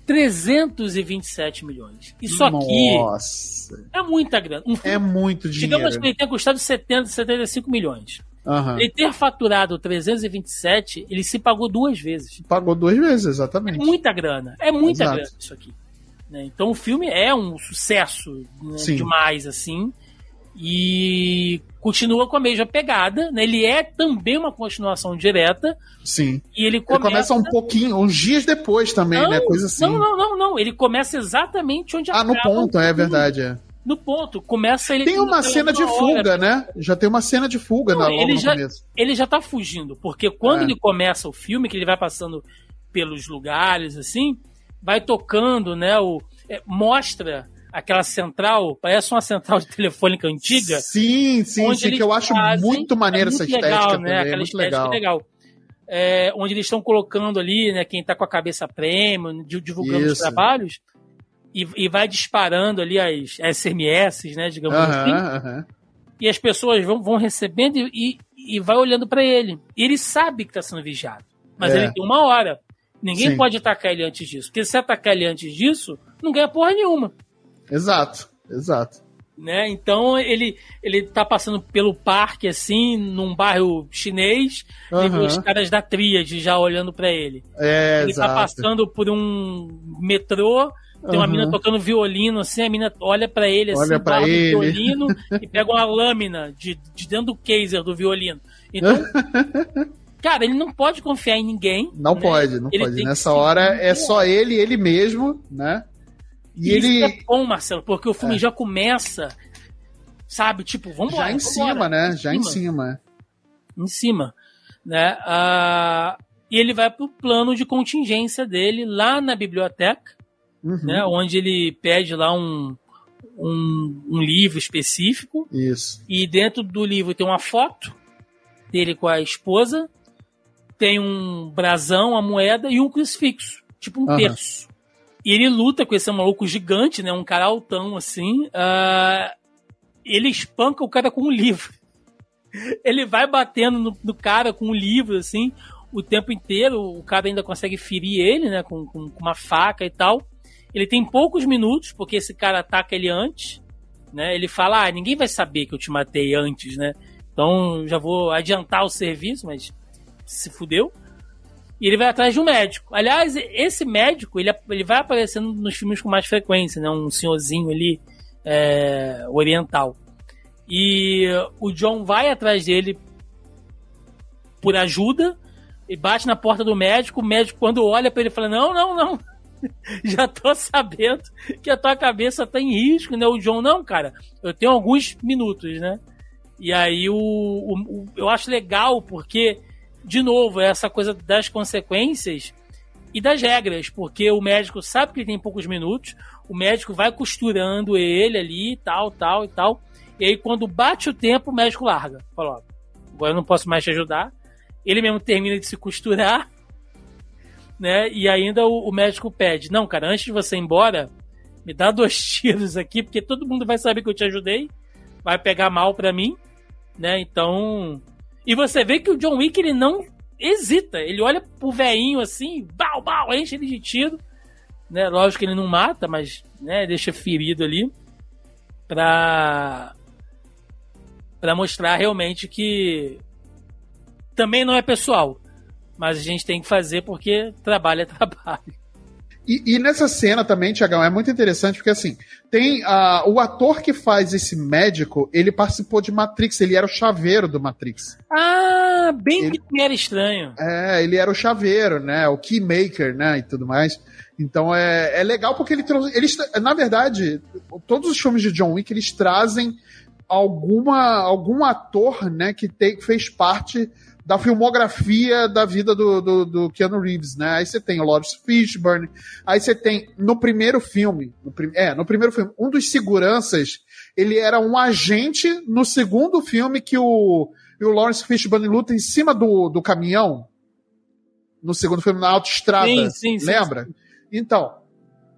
Speaker 1: 327 milhões. Isso aqui
Speaker 2: Nossa.
Speaker 1: é muita grana. Um filme,
Speaker 2: É muito dinheiro.
Speaker 1: digamos que ele tenha custado 70, 75 milhões.
Speaker 2: Aham.
Speaker 1: Ele ter faturado 327, ele se pagou duas vezes.
Speaker 2: Pagou duas vezes,
Speaker 1: É
Speaker 2: exatamente.
Speaker 1: muita grana. É muita
Speaker 2: Exato.
Speaker 1: grana isso aqui. Né? Então o filme é um sucesso né, demais, assim. E continua com a mesma pegada. Né? Ele é também uma continuação direta.
Speaker 2: Sim.
Speaker 1: E ele
Speaker 2: Ele
Speaker 1: começa.
Speaker 2: começa um pouquinho, uns dias depois também,
Speaker 1: Não,
Speaker 2: né? Coisa assim.
Speaker 1: Não, não, não, não. Ele começa exatamente onde
Speaker 2: Ah, no ponto, é verdade. É.
Speaker 1: No ponto. Começa ele.
Speaker 2: Tem uma cena de
Speaker 1: hora.
Speaker 2: fuga, né? Já tem uma cena de fuga
Speaker 1: Não,
Speaker 2: na,
Speaker 1: ele já-
Speaker 2: começo.
Speaker 1: ele já tá fugindo, porque quando
Speaker 2: É.
Speaker 1: ele começa o filme, que ele vai passando pelos lugares, assim, vai tocando, né, o... é, mostra aquela central, parece uma central de telefônica antiga,
Speaker 2: Sim, sim, sim, que eu acho
Speaker 1: fazem-
Speaker 2: muito maneiro
Speaker 1: é
Speaker 2: essa
Speaker 1: muito
Speaker 2: estética
Speaker 1: legal,
Speaker 2: também,
Speaker 1: né,
Speaker 2: é
Speaker 1: aquela
Speaker 2: muito
Speaker 1: estética
Speaker 2: legal.
Speaker 1: legal. É, onde eles estão colocando ali, né, quem tá com a cabeça premium, di- divulgando os
Speaker 2: Isso.
Speaker 1: trabalhos, e, e vai disparando ali as SMS, né, digamos assim,
Speaker 2: Aham, aham.
Speaker 1: e as pessoas vão, vão recebendo e, e, vai olhando pra ele. E ele sabe que tá sendo vigiado. Mas
Speaker 2: É.
Speaker 1: ele tem uma hora. Ninguém
Speaker 2: Sim.
Speaker 1: pode atacar ele antes disso. Porque se atacar ele antes disso, não ganha porra nenhuma.
Speaker 2: Exato, exato.
Speaker 1: Né? Então ele, ele tá passando pelo parque, assim, num bairro chinês, e
Speaker 2: Aham.
Speaker 1: os caras da tríade já olhando pra ele.
Speaker 2: É,
Speaker 1: ele
Speaker 2: exato.
Speaker 1: tá passando por um metrô, tem uma
Speaker 2: Aham.
Speaker 1: mina tocando violino, assim, a mina olha pra ele, assim,
Speaker 2: Olha pra
Speaker 1: o
Speaker 2: ele.
Speaker 1: violino e pega uma lâmina de, de dentro do caser do violino. Então, cara, ele não pode confiar em ninguém.
Speaker 2: Não
Speaker 1: né?
Speaker 2: pode, não
Speaker 1: Ele
Speaker 2: pode. Nessa hora é só ele, ele mesmo, né? E
Speaker 1: E
Speaker 2: ele
Speaker 1: Isso é bom, Marcelo, porque o filme já começa, sabe, tipo, vamos
Speaker 2: já em cima, né? Já em cima.
Speaker 1: em cima. né? Uh, e ele vai pro plano de contingência dele lá na biblioteca, uhum. né? Onde ele pede lá um, um, um, livro específico.
Speaker 2: Isso.
Speaker 1: E dentro do livro tem uma foto dele com a esposa, tem um brasão, a moeda e um crucifixo, tipo um uhum. terço. E ele luta com esse maluco gigante, né? Um cara altão assim. Uh, ele espanca o cara com um livro. Ele vai batendo no, no, cara com um livro, assim, o tempo inteiro. O cara ainda consegue ferir ele, né? Com, com, com uma faca e tal. Ele tem poucos minutos, porque esse cara ataca ele antes. Né? Ele fala: Ah, ninguém vai saber que eu te matei antes, né? Então já vou adiantar o serviço, mas se fudeu. E ele vai atrás de um médico. Aliás, esse médico, ele, ele vai aparecendo nos filmes com mais frequência, né? Um senhorzinho ali, é, oriental. E o John vai atrás dele por ajuda e bate na porta do médico. O médico, quando olha para ele, fala: Não, não, não. Já tô sabendo que a tua cabeça tá em risco, né? O John, não, cara, eu tenho alguns minutos, né? E aí o, o, o eu acho legal porque de novo, essa coisa das consequências e das regras, porque o médico sabe que ele tem poucos minutos, o médico vai costurando ele ali, tal, tal e tal. E aí, quando bate o tempo, o médico larga. Fala, agora eu não posso mais te ajudar. Ele mesmo termina de se costurar, né? E ainda o, o médico pede: Não, cara, antes de você ir embora, me dá dois tiros aqui, porque todo mundo vai saber que eu te ajudei, vai pegar mal pra mim, né? Então, e você vê que o John Wick ele não hesita. Ele olha pro veinho assim, bau, bau, enche ele de tiro. Né? Lógico que ele não mata, mas né, deixa ferido ali. Pra, pra mostrar realmente que também não é pessoal. Mas a gente tem que fazer porque trabalho é trabalho.
Speaker 2: E, e, nessa cena também, Tiagão, é muito interessante porque assim, tem uh, o ator que faz esse médico, ele participou de Matrix, ele era o chaveiro do Matrix.
Speaker 1: Ah, bem ele, que era estranho.
Speaker 2: É, ele era o chaveiro, né? O keymaker, né? E tudo mais. Então é, é legal porque ele trouxe. Eles, na verdade, todos os filmes de John Wick eles trazem alguma algum ator, né, que, te, que fez parte da filmografia da vida do, do, do, Keanu Reeves, né? Aí você tem o Lawrence Fishburne, aí você tem no primeiro filme, no prim, é, no primeiro filme, um dos seguranças, ele era um agente no segundo filme que o, o Lawrence Fishburne luta em cima do, do caminhão, no segundo filme, na autoestrada, sim, sim, lembra? Sim, então,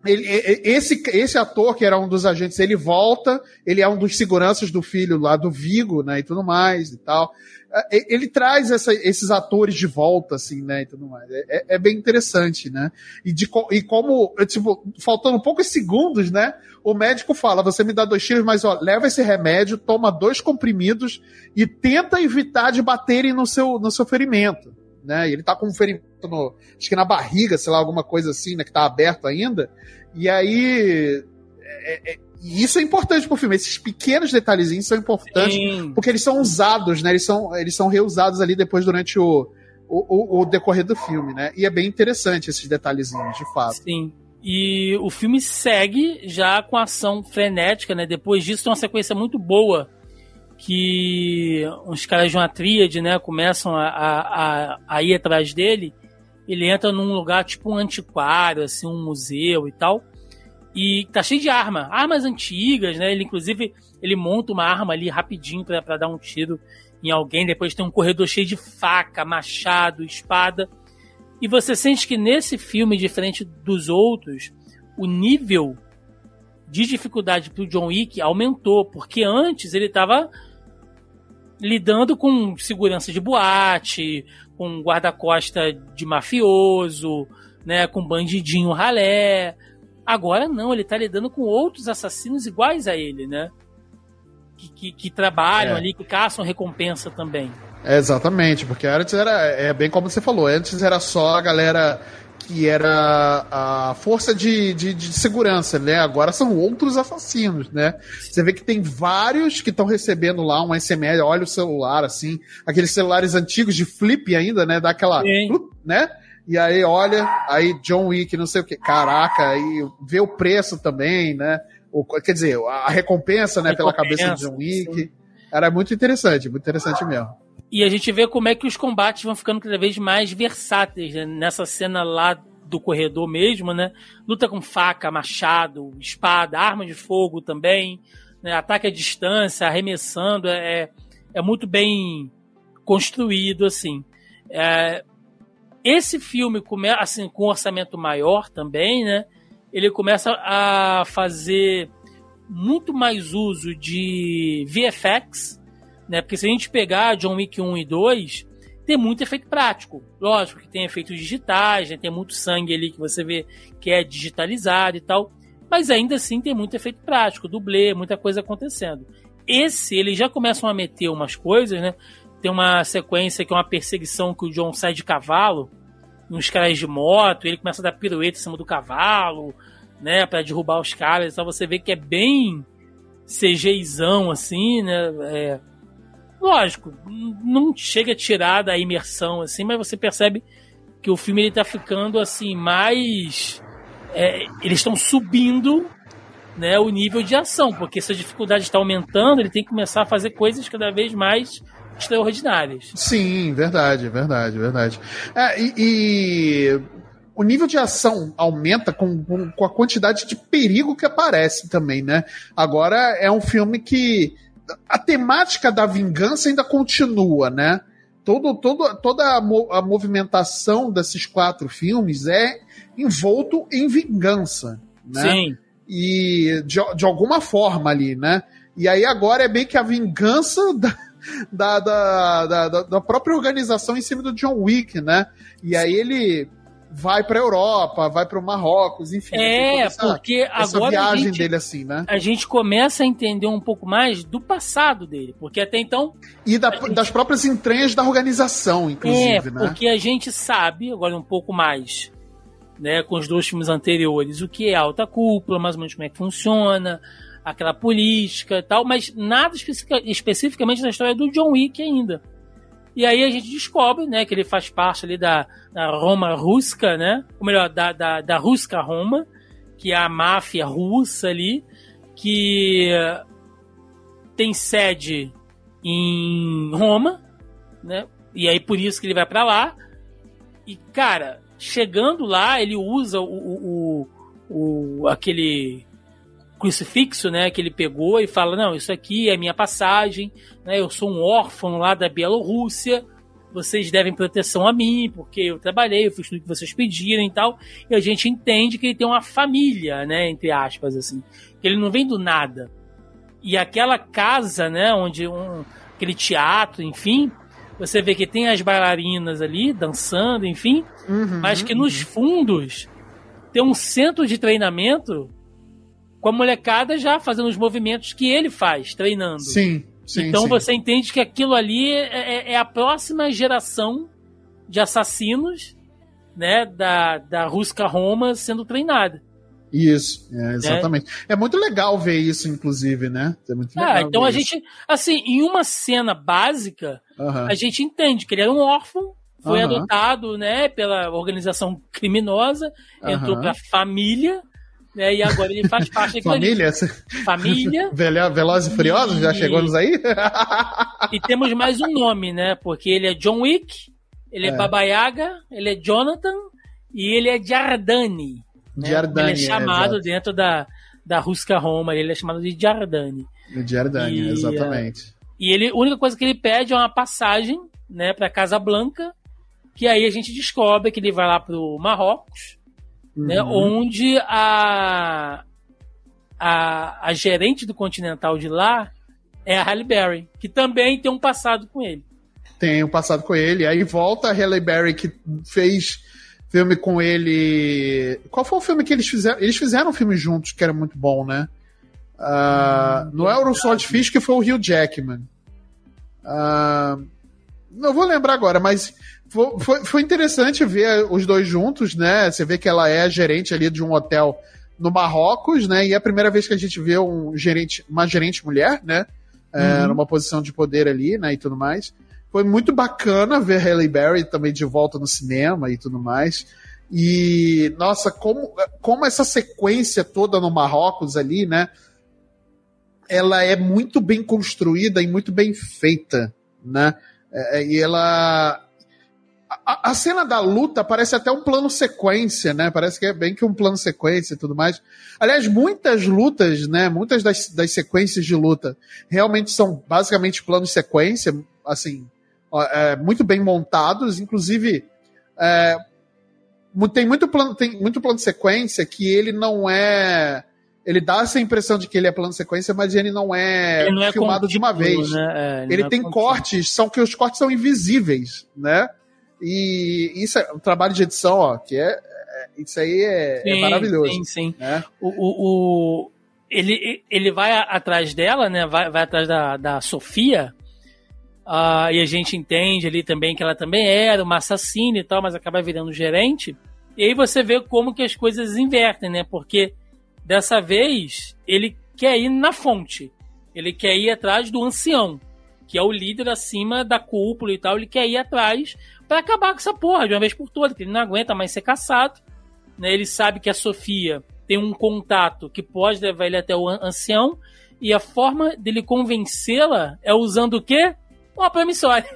Speaker 2: ele, esse, esse ator, que era um dos agentes, ele volta, ele é um dos seguranças do filho lá do Vigo, né, e tudo mais e tal. É, ele traz essa, esses atores de volta, assim, né, e tudo mais. É, é, é bem interessante, né. E, de, e como, tipo, faltando poucos segundos, né, o médico fala, você me dá dois tiros, mas ó, leva esse remédio, toma dois comprimidos e tenta evitar de baterem no seu, no seu ferimento né? E ele tá com um ferimento no, acho que na barriga, sei lá, alguma coisa assim, né? Que tá aberto ainda. E aí. É, é, e isso é importante pro filme. Esses pequenos detalhezinhos são importantes Sim. porque eles são usados, né? Eles são, eles são reusados ali depois durante o, o, o, decorrer do filme, né? E é bem interessante esses detalhezinhos, de fato.
Speaker 1: Sim. E o filme segue já com ação frenética, né? Depois disso tem uma sequência muito boa que uns caras de uma tríade, né, começam a, a, a, ir atrás dele. Ele entra num lugar tipo um antiquário, assim, um museu e tal. E tá cheio de arma, armas antigas, né? Ele, inclusive, ele monta uma arma ali rapidinho para dar um tiro em alguém. Depois tem um corredor cheio de faca, machado, espada. E você sente que nesse filme, diferente dos outros, o nível de dificuldade pro John Wick aumentou, porque antes ele tava lidando com segurança de boate, com guarda-costa de mafioso, né, com bandidinho ralé. Agora não, ele tá lidando com outros assassinos iguais a ele, né? Que, que, que trabalham é. ali, que caçam recompensa também.
Speaker 2: É, exatamente, porque antes era, é bem como você falou, antes era só a galera que era a força de, de, de, segurança, né? Agora são outros assassinos, né? Você vê que tem vários que estão recebendo lá um SMS, olha o celular, assim, aqueles celulares antigos de flip ainda, né? Daquela, né? E aí, olha, aí John Wick, não sei o que, caraca, aí vê o preço também, né? O, quer dizer, a recompensa, né, recompensa, pela cabeça de John Wick. Sim. Era muito interessante, muito interessante mesmo.
Speaker 1: E a gente vê como é que os combates vão ficando cada vez mais versáteis, né? Nessa cena lá do corredor mesmo, né? Luta com faca, machado, espada, arma de fogo também, né? ataque à distância, arremessando, é, é, é muito bem construído, assim. É, esse filme, assim, com orçamento maior também, né? Ele começa a fazer muito mais uso de VFX, né? Porque se a gente pegar John Wick 1 e 2, tem muito efeito prático. Lógico que tem efeitos digitais, né? tem muito sangue ali que você vê que é digitalizado e tal. Mas ainda assim tem muito efeito prático, dublê, muita coisa acontecendo. Esse, eles já começam a meter umas coisas, né? Tem uma sequência que é uma perseguição que o John sai de cavalo, uns caras de moto, ele começa a dar pirueta em cima do cavalo, né, para derrubar os caras. Então você vê que é bem CGizão, assim, né? É, lógico, não chega a tirar da imersão, assim, mas você percebe que o filme ele tá ficando assim mais. É, eles estão subindo né, o nível de ação, porque se a dificuldade está aumentando, ele tem que começar a fazer coisas cada vez mais extraordinárias.
Speaker 2: Sim, verdade, verdade, verdade. É, e, e, o nível de ação aumenta com, com, a quantidade de perigo que aparece também, né? Agora é um filme que a temática da vingança ainda continua, né? Todo, todo, toda a, a movimentação desses quatro filmes é envolto em vingança, né? Sim. E de, de alguma forma ali, né? E aí agora é bem que a vingança da, da, da, da, da, própria organização em cima do John Wick, né? E aí ele vai para Europa, vai para o Marrocos, enfim.
Speaker 1: É, essa, porque essa agora
Speaker 2: viagem
Speaker 1: gente,
Speaker 2: dele assim, né?
Speaker 1: A gente começa a entender um pouco mais do passado dele, porque até então
Speaker 2: e da, gente... das próprias entranhas da organização, inclusive,
Speaker 1: é,
Speaker 2: né?
Speaker 1: porque a gente sabe agora um pouco mais, né, com os dois filmes anteriores, o que é alta cúpula, mais ou menos como é que funciona, aquela política e tal, mas nada especificamente da história do John Wick ainda. E aí a gente descobre, né, que ele faz parte ali da, da Roma Ruska, né? Ou melhor, da, da, da Ruska Roma, que é a máfia russa ali, que tem sede em Roma, né? E aí por isso que ele vai para lá. E, cara, chegando lá, ele usa o, o, o, o aquele crucifixo, né, que ele pegou e fala: "Não, isso aqui é minha passagem, né? Eu sou um órfão lá da Bielorrússia. Vocês devem proteção a mim, porque eu trabalhei, eu fiz tudo que vocês pediram e tal". E a gente entende que ele tem uma família, né, entre aspas assim. Que ele não vem do nada. E aquela casa, né, onde um aquele teatro, enfim, você vê que tem as bailarinas ali dançando, enfim, uhum, mas que nos uhum. fundos tem um centro de treinamento com a molecada já fazendo os movimentos que ele faz, treinando.
Speaker 2: Sim, sim.
Speaker 1: Então
Speaker 2: sim.
Speaker 1: você entende que aquilo ali é, é, é, a próxima geração de assassinos, né, da, da Rusca Roma sendo treinada.
Speaker 2: Isso, é, exatamente. É. é. muito legal ver isso, inclusive, né? É muito legal. Ah,
Speaker 1: então a isso. gente, assim, em uma cena básica, a gente entende que ele era um órfão, foi adotado, né, pela organização criminosa, entrou pra família, né? E agora ele faz parte daquilo
Speaker 2: Família?
Speaker 1: Ali. Família.
Speaker 2: Velozes e Furiosos? Já chegamos aí?
Speaker 1: e temos mais um nome, né? Porque ele é John Wick, ele é, é Baba Yaga, ele é Jonathan e ele é Giardani. Né? Giardani, ele é chamado é, dentro da, da Rusca Roma, ele é chamado de Giardani.
Speaker 2: Giardani, e, exatamente.
Speaker 1: E ele, a única coisa que ele pede é uma passagem, né, para Casa Blanca, que aí a gente descobre que ele vai lá pro Marrocos, né, uhum. onde a, a, a gerente do Continental de lá é a Halle Berry, que também tem um passado com ele.
Speaker 2: Tem um passado com ele. Aí volta a Halle Berry, que fez filme com ele. Qual foi o filme que eles fizeram? Eles fizeram um filme juntos que era muito bom, né? Uh, hum, não é o Swordfish, que foi o Hugh Jackman. Uh, não vou lembrar agora, mas foi, foi interessante ver os dois juntos, né? Você vê que ela é gerente ali de um hotel no Marrocos, né? E é a primeira vez que a gente vê um gerente, uma gerente mulher, né? É, uhum. Numa posição de poder ali, né? E tudo mais. Foi muito bacana ver Halle Berry também de volta no cinema e tudo mais. E, nossa, como, como essa sequência toda no Marrocos ali, né? Ela é muito bem construída e muito bem feita, né? É, e ela. A, a, cena da luta parece até um plano sequência, né? Parece que é bem que um plano sequência e tudo mais. Aliás, muitas lutas, né? Muitas das, das sequências de luta realmente são basicamente planos sequência, assim, é, muito bem montados, inclusive. É, tem muito plano, tem muito plano de sequência que ele não é. Ele dá essa impressão de que ele é plano sequência, mas ele não é, ele não é filmado de uma vez. Né? É, ele, ele é tem cortes, são que os cortes são invisíveis, né? E isso é um trabalho de edição, ó, que é, é isso aí é, é sim, é maravilhoso.
Speaker 1: Sim, sim. Né? O, o, o, ele, ele vai atrás dela, né? Vai, vai atrás da, da Sofia. Uh, e a gente entende ali também que ela também era uma assassina e tal, mas acaba virando gerente. E aí você vê como que as coisas invertem, né? Porque dessa vez ele quer ir na fonte. Ele quer ir atrás do ancião, que é o líder acima da cúpula e tal. Ele quer ir atrás para acabar com essa porra de uma vez por todas, que ele não aguenta mais ser caçado. Né? Ele sabe que a Sofia tem um contato que pode levar ele até o ancião. E a forma dele convencê-la é usando o quê? Uma promissória.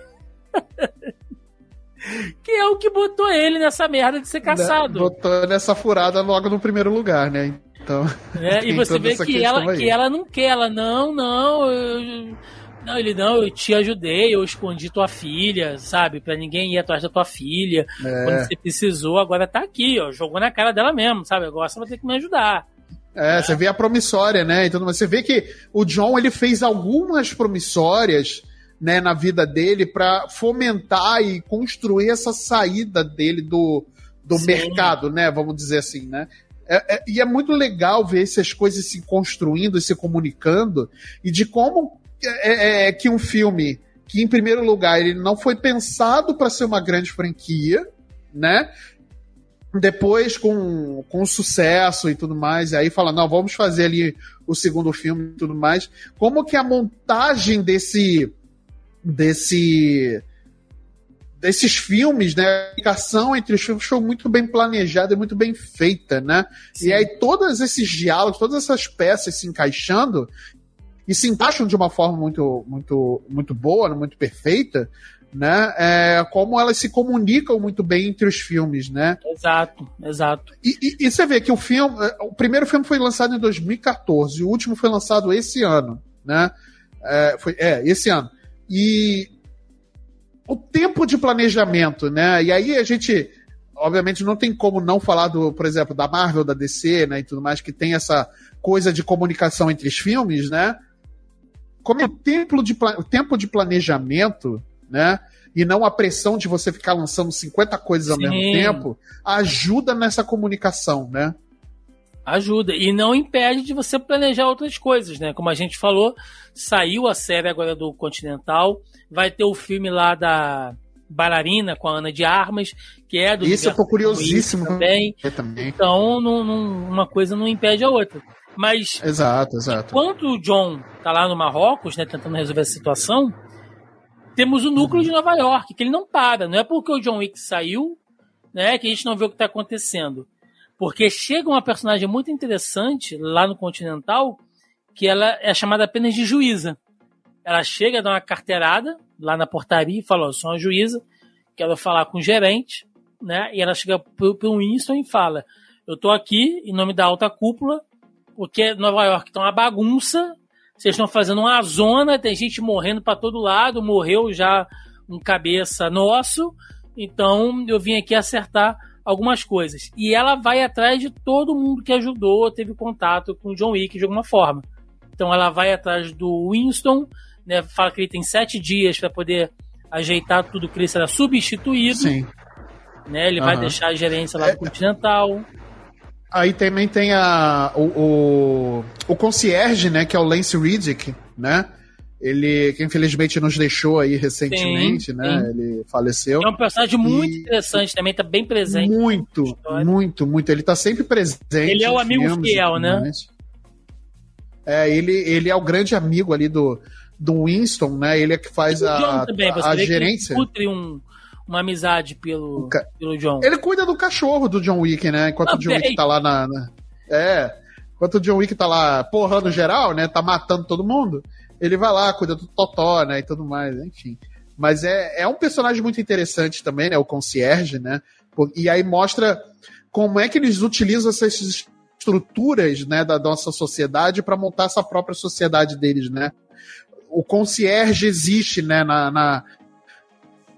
Speaker 1: que é o que botou ele nessa merda de ser né, caçado.
Speaker 2: Botou nessa furada logo no primeiro lugar, né? Então.
Speaker 1: É, e você vê que ela, que ela não quer, ela, não, não, eu, não, ele não, eu te ajudei, eu escondi tua filha, sabe? Pra ninguém ir atrás da tua filha. É. Quando você precisou, agora tá aqui, ó. Jogou na cara dela mesmo, sabe? Agora você vai ter que me ajudar.
Speaker 2: É, é. você vê a promissória, né? Então você vê que o John ele fez algumas promissórias né, na vida dele para fomentar e construir essa saída dele do, do mercado, né? Vamos dizer assim, né? É, é, e é muito legal ver essas coisas se construindo e se comunicando e de como é, é, é, que um filme que, em primeiro lugar, ele não foi pensado para ser uma grande franquia, né? Depois, com, com sucesso e tudo mais, e aí fala, não, vamos fazer ali o segundo filme e tudo mais. Como que a montagem desse desse desses filmes, né? A comunicação entre os filmes foi muito bem planejada e muito bem feita, né? Sim. E aí todos esses diálogos, todas essas peças se encaixando e se encaixam de uma forma muito, muito, muito boa, muito perfeita, né? É, como elas se comunicam muito bem entre os filmes, né?
Speaker 1: Exato, exato.
Speaker 2: E, e, e, você vê que o filme, é, o primeiro filme foi lançado em 2014, o último foi lançado esse ano, né? É, foi, é esse ano. E o tempo de planejamento, né? E aí a gente, obviamente, não tem como não falar do, por exemplo, da Marvel, da DC, né, e tudo mais que tem essa coisa de comunicação entre os filmes, né? Como é tempo de, tempo de planejamento, né? E não a pressão de você ficar lançando 50 coisas ao Sim. mesmo tempo, ajuda nessa comunicação, né?
Speaker 1: Ajuda. E não impede de você planejar outras coisas, né? Como a gente falou, saiu a série agora do Continental, vai ter o filme lá da Bailarina com a Ana de Armas, que é do.
Speaker 2: Isso eu tô curiosíssimo
Speaker 1: também. também. Então, não, não, uma coisa não impede a outra. Mas
Speaker 2: exato, exato.
Speaker 1: enquanto o John tá lá no Marrocos, né, tentando resolver essa situação, temos o núcleo uhum. de Nova York, que ele não para. Não é porque o John Wick saiu, né, que a gente não vê o que está acontecendo. Porque chega uma personagem muito interessante lá no Continental, que ela é chamada apenas de juíza. Ela chega, dá uma carteirada lá na portaria e fala: oh, sou uma juíza, quero falar com o gerente, né? E ela chega pro, pro Winston e fala: Eu tô aqui em nome da alta cúpula porque Nova York tá uma bagunça, vocês estão fazendo uma zona, tem gente morrendo para todo lado, morreu já um cabeça nosso, então eu vim aqui acertar algumas coisas. E ela vai atrás de todo mundo que ajudou, teve contato com o John Wick de alguma forma. Então ela vai atrás do Winston, né, fala que ele tem sete dias para poder ajeitar tudo que ele será substituído.
Speaker 2: Sim.
Speaker 1: Né, ele uhum. vai deixar a gerência lá do é... Continental.
Speaker 2: Aí também tem a, o, o, o concierge, né, que é o Lance Riddick, né? Ele, que infelizmente nos deixou aí recentemente, sim, né? Sim. Ele faleceu.
Speaker 1: É um personagem muito e, interessante também, tá bem presente.
Speaker 2: Muito, muito, muito. Ele tá sempre presente.
Speaker 1: Ele é o amigo fiel, né?
Speaker 2: É, ele, ele é o grande amigo ali do, do Winston, né? Ele é que faz a, também, a, a gerência.
Speaker 1: Que um, uma amizade pelo, ca... pelo John.
Speaker 2: Ele cuida do cachorro do John Wick, né? Enquanto Também. o John Wick tá lá na, na, É. Enquanto o John Wick tá lá porrando geral, né? Tá matando todo mundo. Ele vai lá, cuida do Totó, né? E tudo mais, enfim. Mas é, é um personagem muito interessante também, né? O concierge, né? E aí mostra como é que eles utilizam essas estruturas né, da nossa sociedade para montar essa própria sociedade deles, né? O concierge existe, né, na, na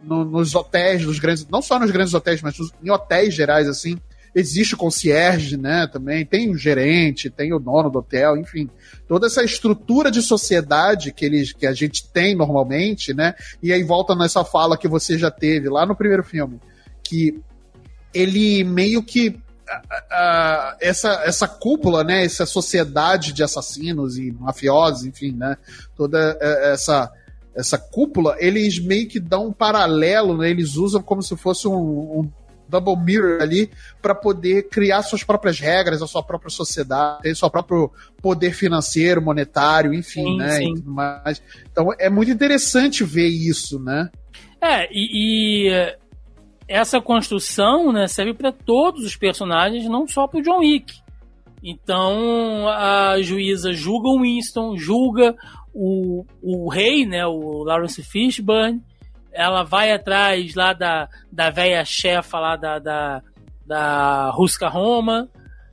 Speaker 2: no, nos hotéis, nos grandes, não só nos grandes hotéis, mas em hotéis gerais assim, existe o concierge, né, também tem o gerente, tem o dono do hotel, enfim, toda essa estrutura de sociedade que eles que a gente tem normalmente, né? E aí volta nessa fala que você já teve lá no primeiro filme, que ele meio que essa, essa cúpula, né, essa sociedade de assassinos e mafiosos, enfim, né, toda uh, essa essa cúpula, eles meio que dão um paralelo, né, eles usam como se fosse um, um double mirror ali para poder criar suas próprias regras, a sua própria sociedade, ter seu próprio poder financeiro, monetário, enfim, sim, né, sim. Então é muito interessante ver isso, né?
Speaker 1: É, e, e essa construção né, serve para todos os personagens, não só para o John Wick. Então a juíza julga o Winston, julga o, o rei, né, o Lawrence Fishburne. Ela vai atrás lá da, da velha chefa lá da, da, da Rusca Roma.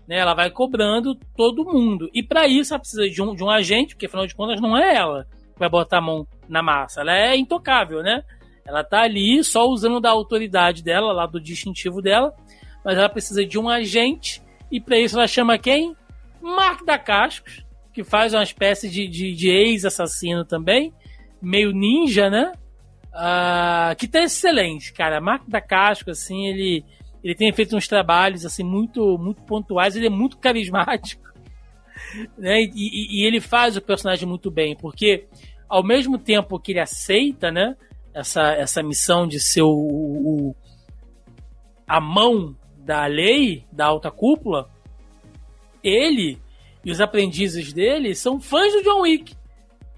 Speaker 1: Né, ela vai cobrando todo mundo. E para isso ela precisa de um, de um agente, porque afinal de contas não é ela que vai botar a mão na massa. Ela é intocável, né? Ela tá ali só usando da autoridade dela, lá do distintivo dela, mas ela precisa de um agente e para isso ela chama quem? Mark da Cascos, que faz uma espécie de, de, de ex-assassino também, meio ninja, né? Uh, que tá excelente, cara. Mark da Cascos, assim, ele, ele tem feito uns trabalhos assim muito, muito pontuais, ele é muito carismático. Né? E, e, e ele faz o personagem muito bem, porque ao mesmo tempo que ele aceita, né? essa, essa missão de ser o, o, a mão da lei, da alta cúpula, ele e os aprendizes dele são fãs do John Wick.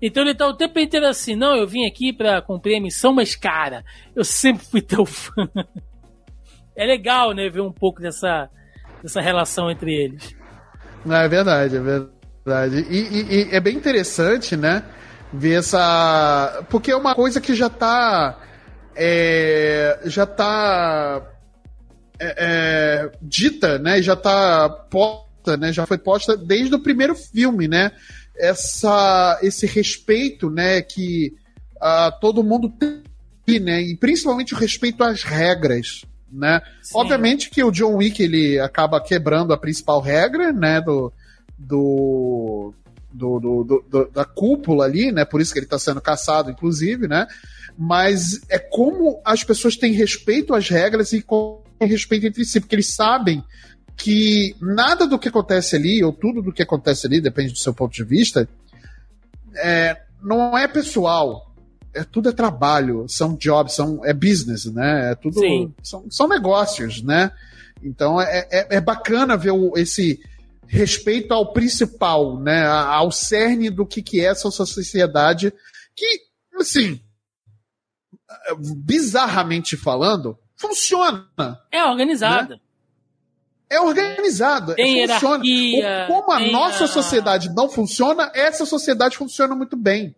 Speaker 1: Então ele tá o tempo inteiro assim, não, eu vim aqui para cumprir a missão, mas cara, eu sempre fui teu fã. É legal, né, ver um pouco dessa, dessa relação entre eles.
Speaker 2: É verdade, é verdade. E, e, e é bem interessante, né? ver essa. Porque é uma coisa que já tá. É, já tá. É, é, dita, né? Já tá posta, né? Já foi posta desde o primeiro filme, né? Essa, esse respeito, né? Que uh, todo mundo tem, né? E principalmente o respeito às regras, né? Obviamente que o John Wick ele acaba quebrando a principal regra, né? Do, do do, do, do, da cúpula ali, né? Por isso que ele está sendo caçado, inclusive, né? Mas é como as pessoas têm respeito às regras e respeito entre si, porque eles sabem que nada do que acontece ali, ou tudo do que acontece ali, depende do seu ponto de vista, é, não é pessoal. É, tudo é trabalho, são jobs, são, é business, né? É tudo. São, são negócios, né? Então é, é, é bacana ver o, esse respeito ao principal, né, ao cerne do que, que é essa sociedade, que, assim, bizarramente falando, funciona.
Speaker 1: É organizada. Né?
Speaker 2: É organizado, tem funciona. Como a nossa a... sociedade não funciona, essa sociedade funciona muito bem.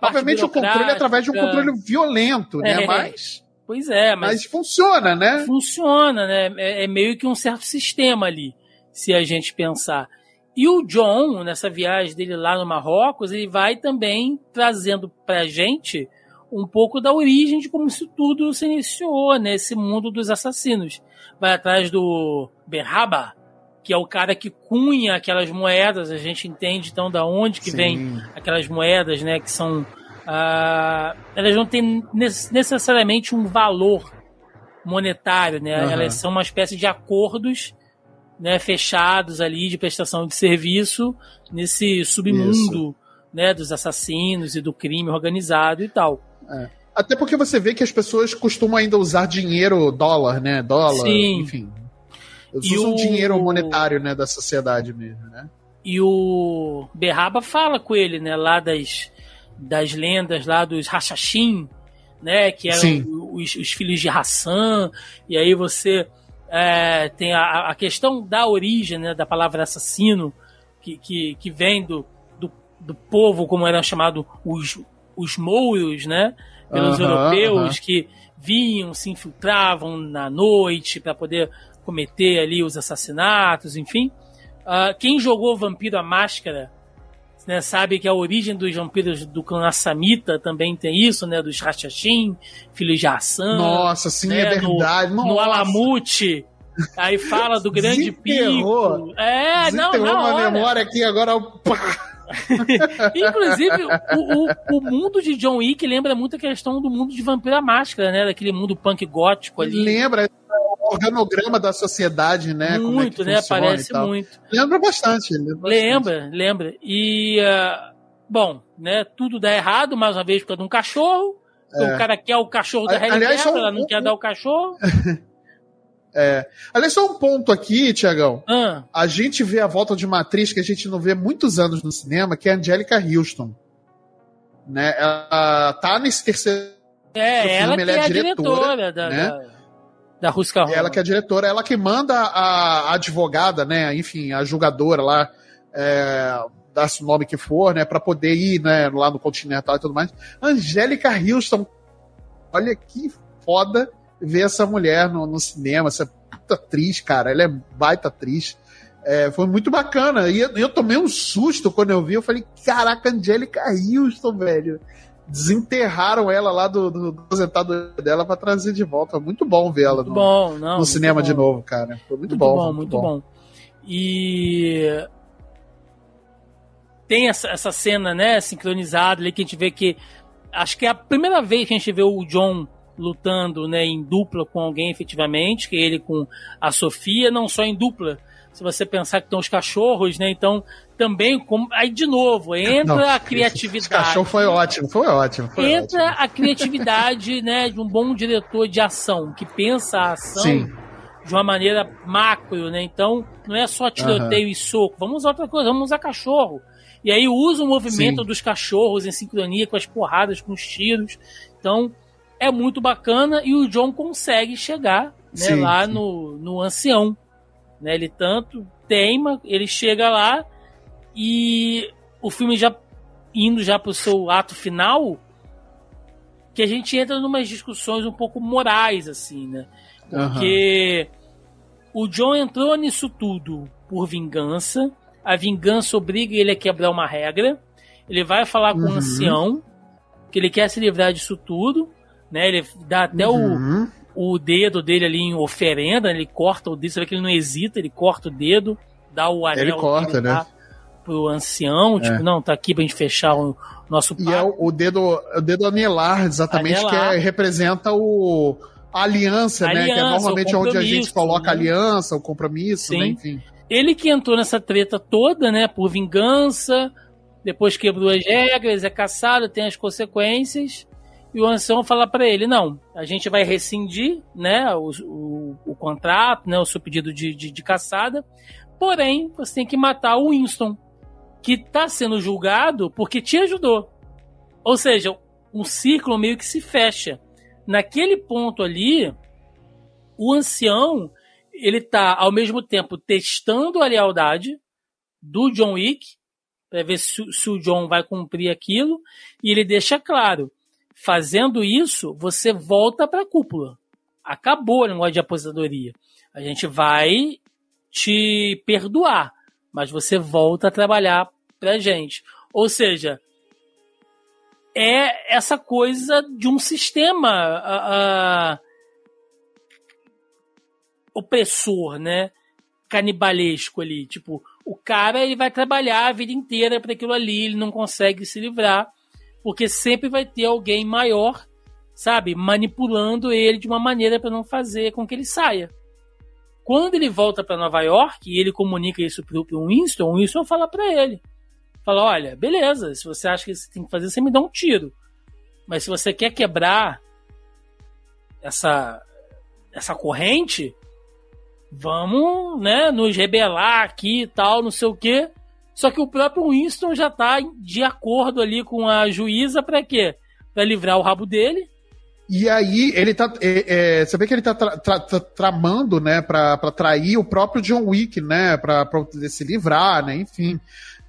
Speaker 2: Obviamente o controle é através de um controle violento, né? é. né? Mas.
Speaker 1: Pois é, mas,
Speaker 2: mas funciona, né?
Speaker 1: Funciona, né? É, é meio que um certo sistema ali se a gente pensar. E o John, nessa viagem dele lá no Marrocos, ele vai também trazendo pra gente um pouco da origem de como isso tudo se iniciou nesse mundo dos assassinos. Vai atrás do Berraba, que é o cara que cunha aquelas moedas, a gente entende então da onde que Sim. vem aquelas moedas, né, que são uh, elas não têm necessariamente um valor monetário, né? Uhum. Elas são uma espécie de acordos né, fechados ali de prestação de serviço nesse submundo né, dos assassinos e do crime organizado e tal.
Speaker 2: É. Até porque você vê que as pessoas costumam ainda usar dinheiro dólar, né? Dólar, Sim. enfim. Eles e usam o... dinheiro monetário, né, da sociedade mesmo, né?
Speaker 1: E o Berraba fala com ele, né, lá das, das lendas lá dos Hashashin, né, que eram os, os, filhos de Hassan, e aí você é, tem a, a, questão da origem né, da palavra assassino, que, que, que vem do, do, do, povo, como era chamado os, os mouros, né? Pelos europeus que vinham, se infiltravam na noite para poder cometer ali os assassinatos, enfim. Ah, quem jogou Vampiro a Máscara né, sabe que a origem dos vampiros do clã Assamita também tem isso, né? Dos Rachachim, filhos de Hassan.
Speaker 2: Nossa, sim,
Speaker 1: né,
Speaker 2: é verdade.
Speaker 1: No, no. Alamute. Aí fala do grande
Speaker 2: Desenterrou.
Speaker 1: pico. É, não, na
Speaker 2: uma
Speaker 1: hora.
Speaker 2: memória aqui agora. pá.
Speaker 1: Inclusive, o, o, o mundo de John Wick lembra muito a questão do mundo de Vampiro à Máscara, né? Daquele mundo punk gótico ali.
Speaker 2: Lembra o organograma da sociedade, né? é
Speaker 1: muito, né?
Speaker 2: funciona e
Speaker 1: Parece muito.
Speaker 2: Lembra bastante. Lembra. bastante.
Speaker 1: Lembra, lembra. E, ah, bom, né? Tudo dá errado, mais uma vez, por causa de um cachorro.
Speaker 2: É.
Speaker 1: O cara quer o cachorro da
Speaker 2: aliás, um-
Speaker 1: ela não quer dar o cachorro.
Speaker 2: Aliás, só um ponto aqui, Tiagão.
Speaker 1: Ah,
Speaker 2: A gente vê a volta de uma atriz que a gente não vê há muitos anos no cinema, que é a Angelica Houston. Né? Ela tá nesse terceiro.
Speaker 1: é,
Speaker 2: filme,
Speaker 1: ela que
Speaker 2: ela
Speaker 1: é,
Speaker 2: é
Speaker 1: a
Speaker 2: diretora,
Speaker 1: diretora da,
Speaker 2: né?
Speaker 1: da, da Rusca Horror.
Speaker 2: Ela que é a diretora, ela que manda a, a advogada, né? Enfim, a julgadora lá, é, dá-se o nome que for, né? Pra poder ir né, lá no Continental e tudo mais. Angélica Houston. Olha que foda ver essa mulher no, no cinema, essa puta atriz, cara. Ela é baita atriz. É, foi muito bacana. E eu, eu tomei um susto quando eu vi. Eu falei, caraca, Angélica Houston, velho. Desenterraram ela lá do, do, do aposentado dela pra trazer de volta. Muito bom ver ela
Speaker 1: Muito
Speaker 2: no,
Speaker 1: bom, não.
Speaker 2: no
Speaker 1: muito
Speaker 2: cinema
Speaker 1: bom.
Speaker 2: de novo, cara. Foi muito, bom,
Speaker 1: muito bom. E tem essa, essa cena, né, sincronizada ali que a gente vê que acho que é a primeira vez que a gente vê o John lutando, né, em dupla com alguém efetivamente, que é ele com a Sofia, não só em dupla. Se você pensar que tem os cachorros, né, então também como aí de novo entra
Speaker 2: Não,
Speaker 1: a criatividade.
Speaker 2: cachorro foi ótimo, foi ótimo. Foi
Speaker 1: entra
Speaker 2: ótimo.
Speaker 1: a criatividade, né, de um bom diretor de ação que pensa a ação
Speaker 2: Sim.
Speaker 1: de uma maneira macro, né? Então, não é só tiroteio e soco. Vamos usar outra coisa, vamos usar cachorro. E aí usa o movimento
Speaker 2: Sim.
Speaker 1: dos cachorros em sincronia com as porradas, com os tiros. Então, é muito bacana e o John consegue chegar né,
Speaker 2: Sim,
Speaker 1: lá
Speaker 2: sim.
Speaker 1: No, no ancião. Né? Ele tanto teima, ele chega lá e o filme já indo já pro seu ato final, que a gente entra numas discussões um pouco morais, assim, né? Porque o John entrou nisso tudo por vingança. A vingança obriga ele a quebrar uma regra. Ele vai falar com o
Speaker 2: Uhum.
Speaker 1: ancião que ele quer se livrar disso tudo. Né? Ele dá até
Speaker 2: Uhum.
Speaker 1: o, o dedo dele ali em oferenda. Ele corta o dedo. Você vê que ele não hesita. Ele corta o dedo, dá o anel
Speaker 2: Ele corta, né?
Speaker 1: pro ancião. Tipo,
Speaker 2: É.
Speaker 1: não, tá aqui pra gente fechar o nosso
Speaker 2: E é o, o dedo, o dedo anelar, exatamente,
Speaker 1: Anelar.
Speaker 2: que é- representa o, a aliança, né? Que é
Speaker 1: Aliança,
Speaker 2: normalmente onde a gente coloca
Speaker 1: né?
Speaker 2: a aliança, o compromisso,
Speaker 1: Sim.
Speaker 2: né? Enfim.
Speaker 1: Ele que entrou nessa treta toda, né, por vingança, depois quebrou as regras, é caçado, tem as consequências, e o ancião fala pra ele, não, a gente vai rescindir, né, o, o, o contrato, né, o seu pedido de, de, de caçada, porém, você tem que matar o Winston, que tá sendo julgado porque te ajudou. Ou seja, um círculo meio que se fecha. Naquele ponto ali, o ancião ele tá ao mesmo tempo testando a lealdade do John Wick para ver se, se o John vai cumprir aquilo e ele deixa claro, fazendo isso você volta para a cúpula. Acabou o negócio de aposentadoria. A gente vai te perdoar, mas você volta a trabalhar pra gente. Ou seja, é essa coisa de um sistema ah, opressor, né? Canibalesco ali. Tipo, o cara ele vai trabalhar a vida inteira para aquilo ali, ele não consegue se livrar, porque sempre vai ter alguém maior, sabe, manipulando ele de uma maneira para não fazer com que ele saia. Quando ele volta para Nova York e ele comunica isso pro, pro Winston, o Winston fala para ele: fala, olha, beleza, se você acha que você tem que fazer, você me dá um tiro. Mas se você quer quebrar essa, essa corrente, vamos, né, nos rebelar aqui e tal, não sei o quê. Só que o próprio Winston já tá de acordo ali com a juíza para quê? Para livrar o rabo dele.
Speaker 2: E aí, ele tá. é, é, você vê que ele tá tra- tra- tra- tramando, né, pra, pra trair o próprio John Wick, né, pra, pra poder se livrar, né, enfim.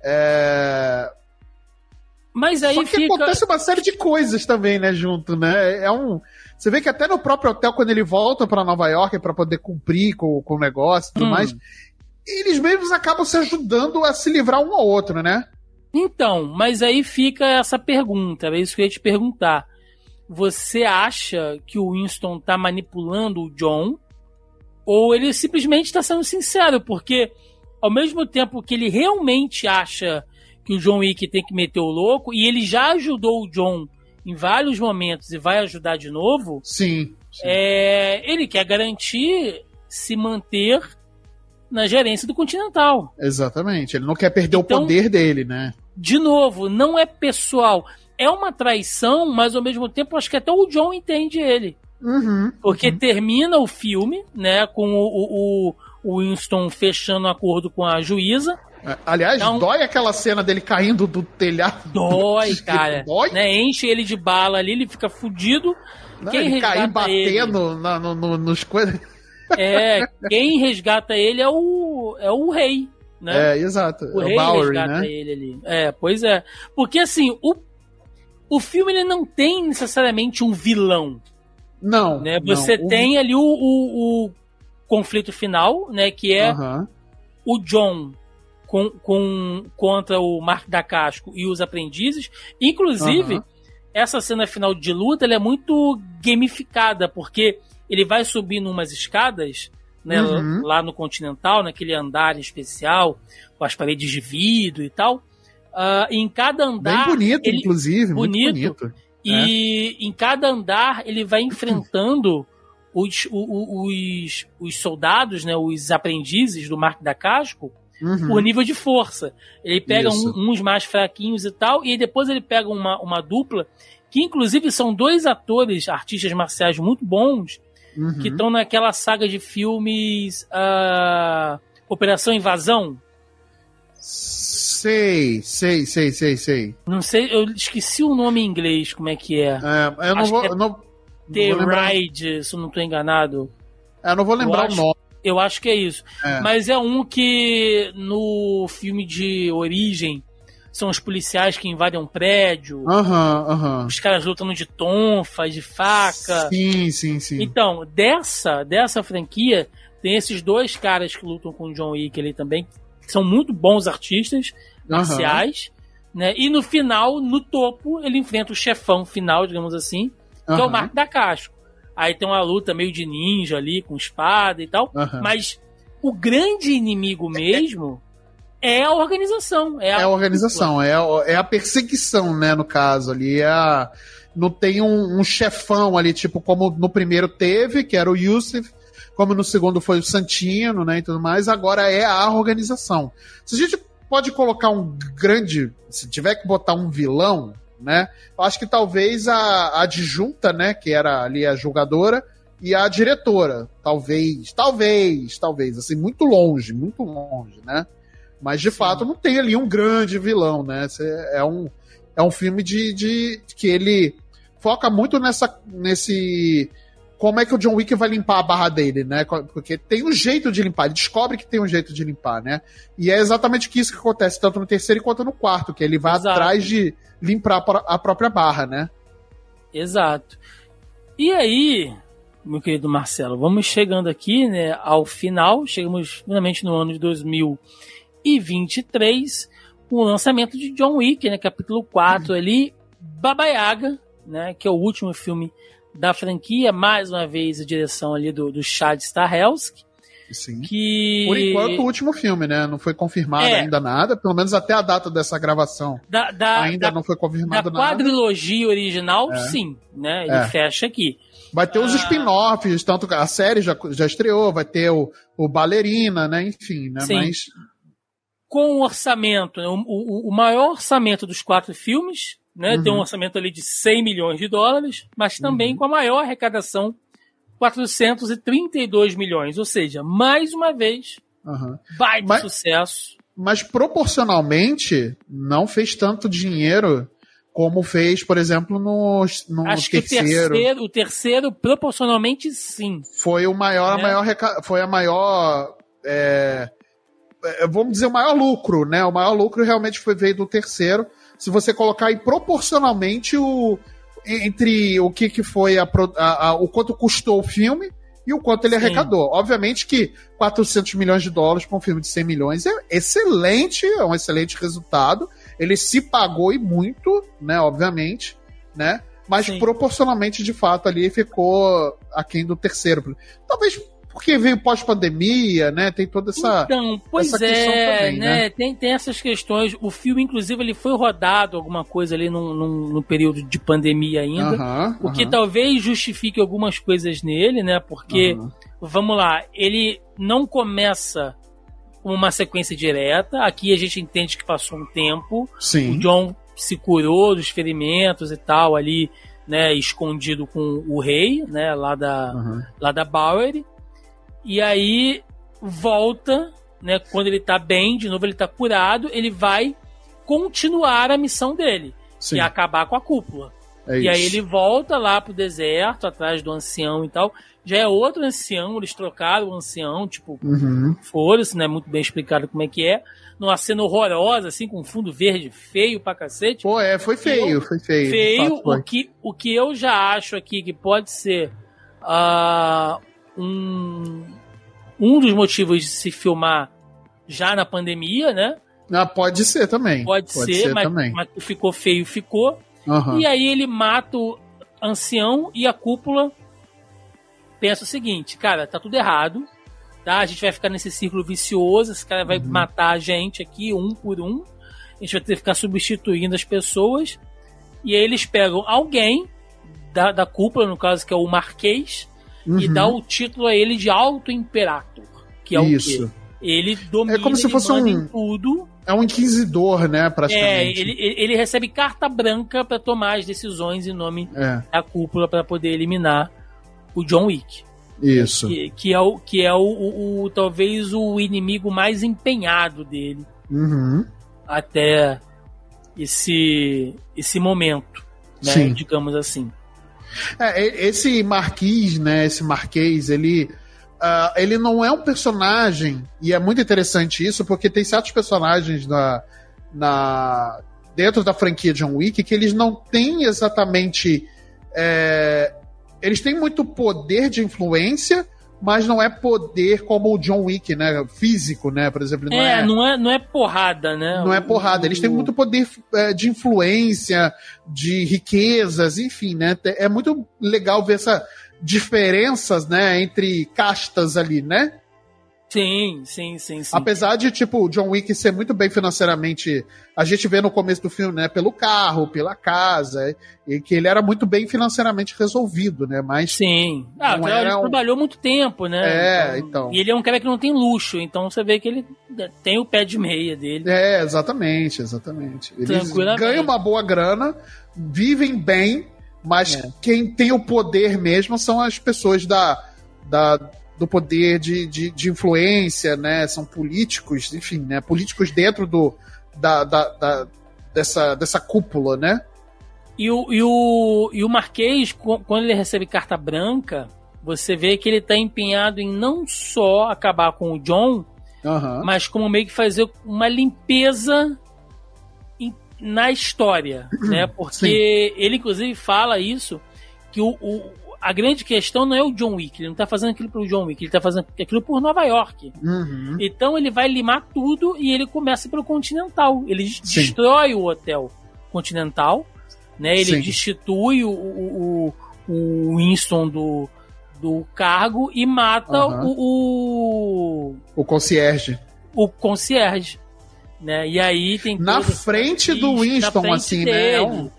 Speaker 2: É,
Speaker 1: Mas aí
Speaker 2: Só que
Speaker 1: fica...
Speaker 2: acontece uma série de coisas também, né, junto, né? É um. Você vê que até no próprio hotel, quando ele volta para Nova York para poder cumprir com, com o negócio e tudo
Speaker 1: Hum.
Speaker 2: mais, eles mesmos acabam se ajudando a se livrar um ao outro, né?
Speaker 1: Então, mas aí fica essa pergunta, é isso que eu ia te perguntar. Você acha que o Winston tá manipulando o John? Ou ele simplesmente está sendo sincero? Porque ao mesmo tempo que ele realmente acha que o John Wick tem que meter o louco, e ele já ajudou o John em vários momentos e vai ajudar de novo,
Speaker 2: Sim. sim.
Speaker 1: é, ele quer garantir se manter na gerência do Continental.
Speaker 2: Exatamente. Ele não quer perder
Speaker 1: Então-
Speaker 2: o poder dele, né?
Speaker 1: de novo, não é pessoal. É uma traição, mas ao mesmo tempo acho que até o John entende ele.
Speaker 2: Uhum.
Speaker 1: Porque termina o filme, né, com o, o, o Winston fechando um acordo com a juíza.
Speaker 2: É, Aliás,
Speaker 1: Então-
Speaker 2: dói aquela cena dele caindo do telhado.
Speaker 1: Dói, cara.
Speaker 2: Dói?
Speaker 1: Né, enche ele de bala ali, ele fica fudido.
Speaker 2: Não,
Speaker 1: Quem
Speaker 2: ele cair
Speaker 1: resgata ele?
Speaker 2: batendo na- no, no- nos coisas.
Speaker 1: É, quem resgata ele é o, é o rei, né?
Speaker 2: É, exato.
Speaker 1: O
Speaker 2: é
Speaker 1: rei
Speaker 2: o Bowery,
Speaker 1: resgata
Speaker 2: né?
Speaker 1: ele ali. É, pois é. Porque assim, o, o filme ele não tem necessariamente um vilão.
Speaker 2: Não.
Speaker 1: né?
Speaker 2: não.
Speaker 1: Você
Speaker 2: O-
Speaker 1: tem ali o, o- o conflito final, né? Que é
Speaker 2: Aham.
Speaker 1: o John com, com- contra o Mark da Casco e os aprendizes. Inclusive,
Speaker 2: Aham.
Speaker 1: essa cena final de luta é muito gamificada, porque ele vai subindo umas escadas. Né,
Speaker 2: Uhum.
Speaker 1: lá no Continental, naquele andar especial, com as paredes de vidro e tal. Ah, em cada andar.
Speaker 2: Bem bonito,
Speaker 1: ele-
Speaker 2: inclusive.
Speaker 1: bonito.
Speaker 2: Muito bonito.
Speaker 1: E em cada andar ele vai enfrentando os, o- o- os, os soldados, né, os aprendizes do Marco da Casco,
Speaker 2: Uhum.
Speaker 1: por nível de força. Ele pega um- uns mais fraquinhos e tal, e depois ele pega uma, uma dupla, que inclusive são dois atores, artistas marciais muito bons,
Speaker 2: Uhum.
Speaker 1: que estão naquela saga de filmes ah, Operação Invasão.
Speaker 2: Sei, sei, sei, sei, sei.
Speaker 1: Não sei, eu esqueci o nome em inglês, como é que é.
Speaker 2: É, eu não
Speaker 1: Acho
Speaker 2: vou.
Speaker 1: é
Speaker 2: eu não, não
Speaker 1: The
Speaker 2: vou lembrar,
Speaker 1: Ride, se eu não estou enganado.
Speaker 2: eu não vou lembrar
Speaker 1: Eu acho-
Speaker 2: o nome.
Speaker 1: Eu acho que é isso.
Speaker 2: É.
Speaker 1: Mas é um que no filme de origem são os policiais que invadem um prédio,
Speaker 2: Aham, aham.
Speaker 1: os caras lutando de tonfa, de faca.
Speaker 2: Sim, sim, sim.
Speaker 1: Então, dessa, dessa franquia, tem esses dois caras que lutam com o John Wick ali também, que são muito bons artistas marciais. Né? E no final, no topo, ele enfrenta o chefão final, digamos assim, que é o Marco da Casco. Aí tem uma luta meio de ninja ali, com espada e tal. Mas o grande inimigo mesmo é a organização. É a,
Speaker 2: É a organização, é, a- é a perseguição, né, no caso ali. É a- não tem um, um chefão ali, tipo, como no primeiro teve, que era o Yusuf, como no segundo foi o Santino, né, e tudo mais, agora é a organização. Se a gente pode colocar um grande, se tiver que botar um vilão, né, eu acho que talvez a, a adjunta, né, que era ali a jogadora, e a diretora, talvez, talvez, talvez, assim, muito longe, muito longe, né? Mas de
Speaker 1: Sim.
Speaker 2: fato não tem ali um grande vilão, né? É um, é um filme de, de que ele foca muito nessa nesse como é que o John Wick vai limpar a barra dele, né? Porque tem um jeito de limpar, ele descobre que tem um jeito de limpar, né? E é exatamente isso que acontece tanto no terceiro quanto no quarto, que ele vai
Speaker 1: Exato.
Speaker 2: atrás de limpar a pró- a própria barra, né?
Speaker 1: Exato. E aí, meu querido Marcelo, vamos chegando aqui né, ao final. Chegamos finalmente no ano de 2023 com o lançamento de John Wick, né, capítulo 4 ali, Baba Yaga, né, que é o último filme da franquia, mais uma vez a direção ali do, do Chad Stahelski,
Speaker 2: Sim.
Speaker 1: que...
Speaker 2: Por enquanto, o último filme, né? Não foi confirmado
Speaker 1: É.
Speaker 2: ainda nada, pelo menos até a data dessa gravação.
Speaker 1: da, da,
Speaker 2: ainda
Speaker 1: da,
Speaker 2: não foi confirmado nada.
Speaker 1: quadrilogia original,
Speaker 2: É.
Speaker 1: sim, né, ele
Speaker 2: É.
Speaker 1: fecha aqui.
Speaker 2: Vai ter os
Speaker 1: Ah.
Speaker 2: spin-offs, tanto a série já, já estreou, vai ter o, o Ballerina, né? Enfim, né?
Speaker 1: Sim.
Speaker 2: Mas
Speaker 1: com o orçamento, né, o, o- maior orçamento dos quatro filmes, né,
Speaker 2: Uhum.
Speaker 1: tem um orçamento ali de 100 milhões de dólares, mas também
Speaker 2: Uhum.
Speaker 1: com a maior arrecadação, 432 milhões. Ou seja, mais uma vez,
Speaker 2: aham.
Speaker 1: baita
Speaker 2: Mas-
Speaker 1: sucesso.
Speaker 2: mas proporcionalmente não fez tanto dinheiro como fez, por exemplo, no, no
Speaker 1: Acho que o
Speaker 2: terceiro.
Speaker 1: terceiro, o terceiro, proporcionalmente, sim.
Speaker 2: Foi o maior,
Speaker 1: Né?
Speaker 2: a maior foi a maior é, vamos dizer o maior lucro, né? O maior lucro realmente foi veio do terceiro, se você colocar aí proporcionalmente o entre o que, que foi a, a, a, o quanto custou o filme e o quanto ele Sim. arrecadou. Obviamente que 400 milhões de dólares para um filme de 100 milhões é excelente, é um excelente resultado. Ele se pagou e muito, né, obviamente, né? Mas Sim. proporcionalmente, de fato, ali ficou aquém do terceiro. Talvez porque veio pós-pandemia, né? Tem toda essa.
Speaker 1: Então, pois essa é, também, né? né? Tem, tem essas questões. O filme, inclusive, ele foi rodado alguma coisa ali no, no, no período de pandemia ainda. Uh -huh, o que uh -huh. talvez justifique algumas coisas nele, né? Porque, uh -huh. vamos lá, ele não começa como uma sequência direta. Aqui a gente entende que passou um tempo.
Speaker 2: Sim.
Speaker 1: O John se curou dos ferimentos e tal, ali, né? Escondido com o rei, né? Lá da, lá da Bowery. E aí volta, né? Quando ele tá bem, de novo ele tá curado, ele vai continuar a missão dele, Sim. que é acabar com a cúpula. É e isso. aí ele volta lá pro deserto, atrás do ancião e tal. Já é outro ancião, eles trocaram o ancião, tipo, uhum. foram-se, né? Muito bem explicado como é que é. Numa cena horrorosa, assim, com fundo verde feio pra cacete.
Speaker 2: Pô, é, foi feio, foi feio.
Speaker 1: Feio, o que, o que eu já acho aqui que pode ser uh, um, um dos motivos de se filmar já na pandemia, né?
Speaker 2: Ah, pode ser também.
Speaker 1: Pode, pode ser, ser, mas, também. mas ficou feio, ficou. Uhum. E aí ele mata o ancião e a cúpula pensa o seguinte, cara, tá tudo errado, tá? A gente vai ficar nesse círculo vicioso, esse cara vai uhum. matar a gente aqui um por um, a gente vai ter que ficar substituindo as pessoas, e aí eles pegam alguém da, da cúpula, no caso que é o Marquês, uhum. e dá o título a ele de Alto Imperator, que é Isso. o quê? Ele domina,
Speaker 2: é como se fosse um
Speaker 1: tudo.
Speaker 2: É um inquisidor, né,
Speaker 1: praticamente. É, ele, ele recebe carta branca para tomar as decisões em nome é. da cúpula para poder eliminar o John Wick.
Speaker 2: Isso.
Speaker 1: Que, que é, o, que é o, o, o, talvez o inimigo mais empenhado dele.
Speaker 2: Uhum.
Speaker 1: Até esse, esse momento, né, Sim. digamos assim.
Speaker 2: É, esse Marquês, né? Esse Marquês, ele. Uh, ele não é um personagem, e é muito interessante isso, porque tem certos personagens na, na dentro da franquia John Wick que eles não têm exatamente. É, eles têm muito poder de influência, mas não é poder como o John Wick, né? Físico, né? Por exemplo.
Speaker 1: Não é, é, não é, não é porrada, né?
Speaker 2: Não é porrada. Eles têm muito poder é, de influência, de riquezas, enfim, né? É muito legal ver essa diferenças, né? Entre castas ali, né?
Speaker 1: Sim, sim, sim, sim.
Speaker 2: Apesar de, tipo, o John Wick ser muito bem financeiramente. A gente vê no começo do filme, né? Pelo carro, pela casa, e que ele era muito bem financeiramente resolvido, né? Mas.
Speaker 1: Sim. Ah, ele um... trabalhou muito tempo, né?
Speaker 2: É, então, então,
Speaker 1: E ele é um cara que não tem luxo, então você vê que ele tem o pé de meia dele.
Speaker 2: É, exatamente, exatamente. Eles ganham uma boa grana, vivem bem, mas é. quem tem o poder mesmo são as pessoas da. da do poder de, de, de, influência, né? São políticos, enfim, né? Políticos dentro do, da, da, da dessa, dessa cúpula, né?
Speaker 1: E o, e, o, e o Marquês, quando ele recebe carta branca, você vê que ele está empenhado em não só acabar com o John, uhum. mas como meio que fazer uma limpeza na história, né? Porque Sim. ele, inclusive, fala isso, que o, o a grande questão não é o John Wick, ele não tá fazendo aquilo pro John Wick, ele tá fazendo aquilo por Nova York.
Speaker 2: Uhum.
Speaker 1: Então ele vai limar tudo e ele começa pelo Continental. Ele Sim. destrói o hotel Continental, né? Ele Sim. destitui o, o, o Winston do, do cargo e mata uhum. o,
Speaker 2: o. O concierge.
Speaker 1: O concierge. Né? E aí tem.
Speaker 2: Na frente do Winston, frente assim, dele. né? É um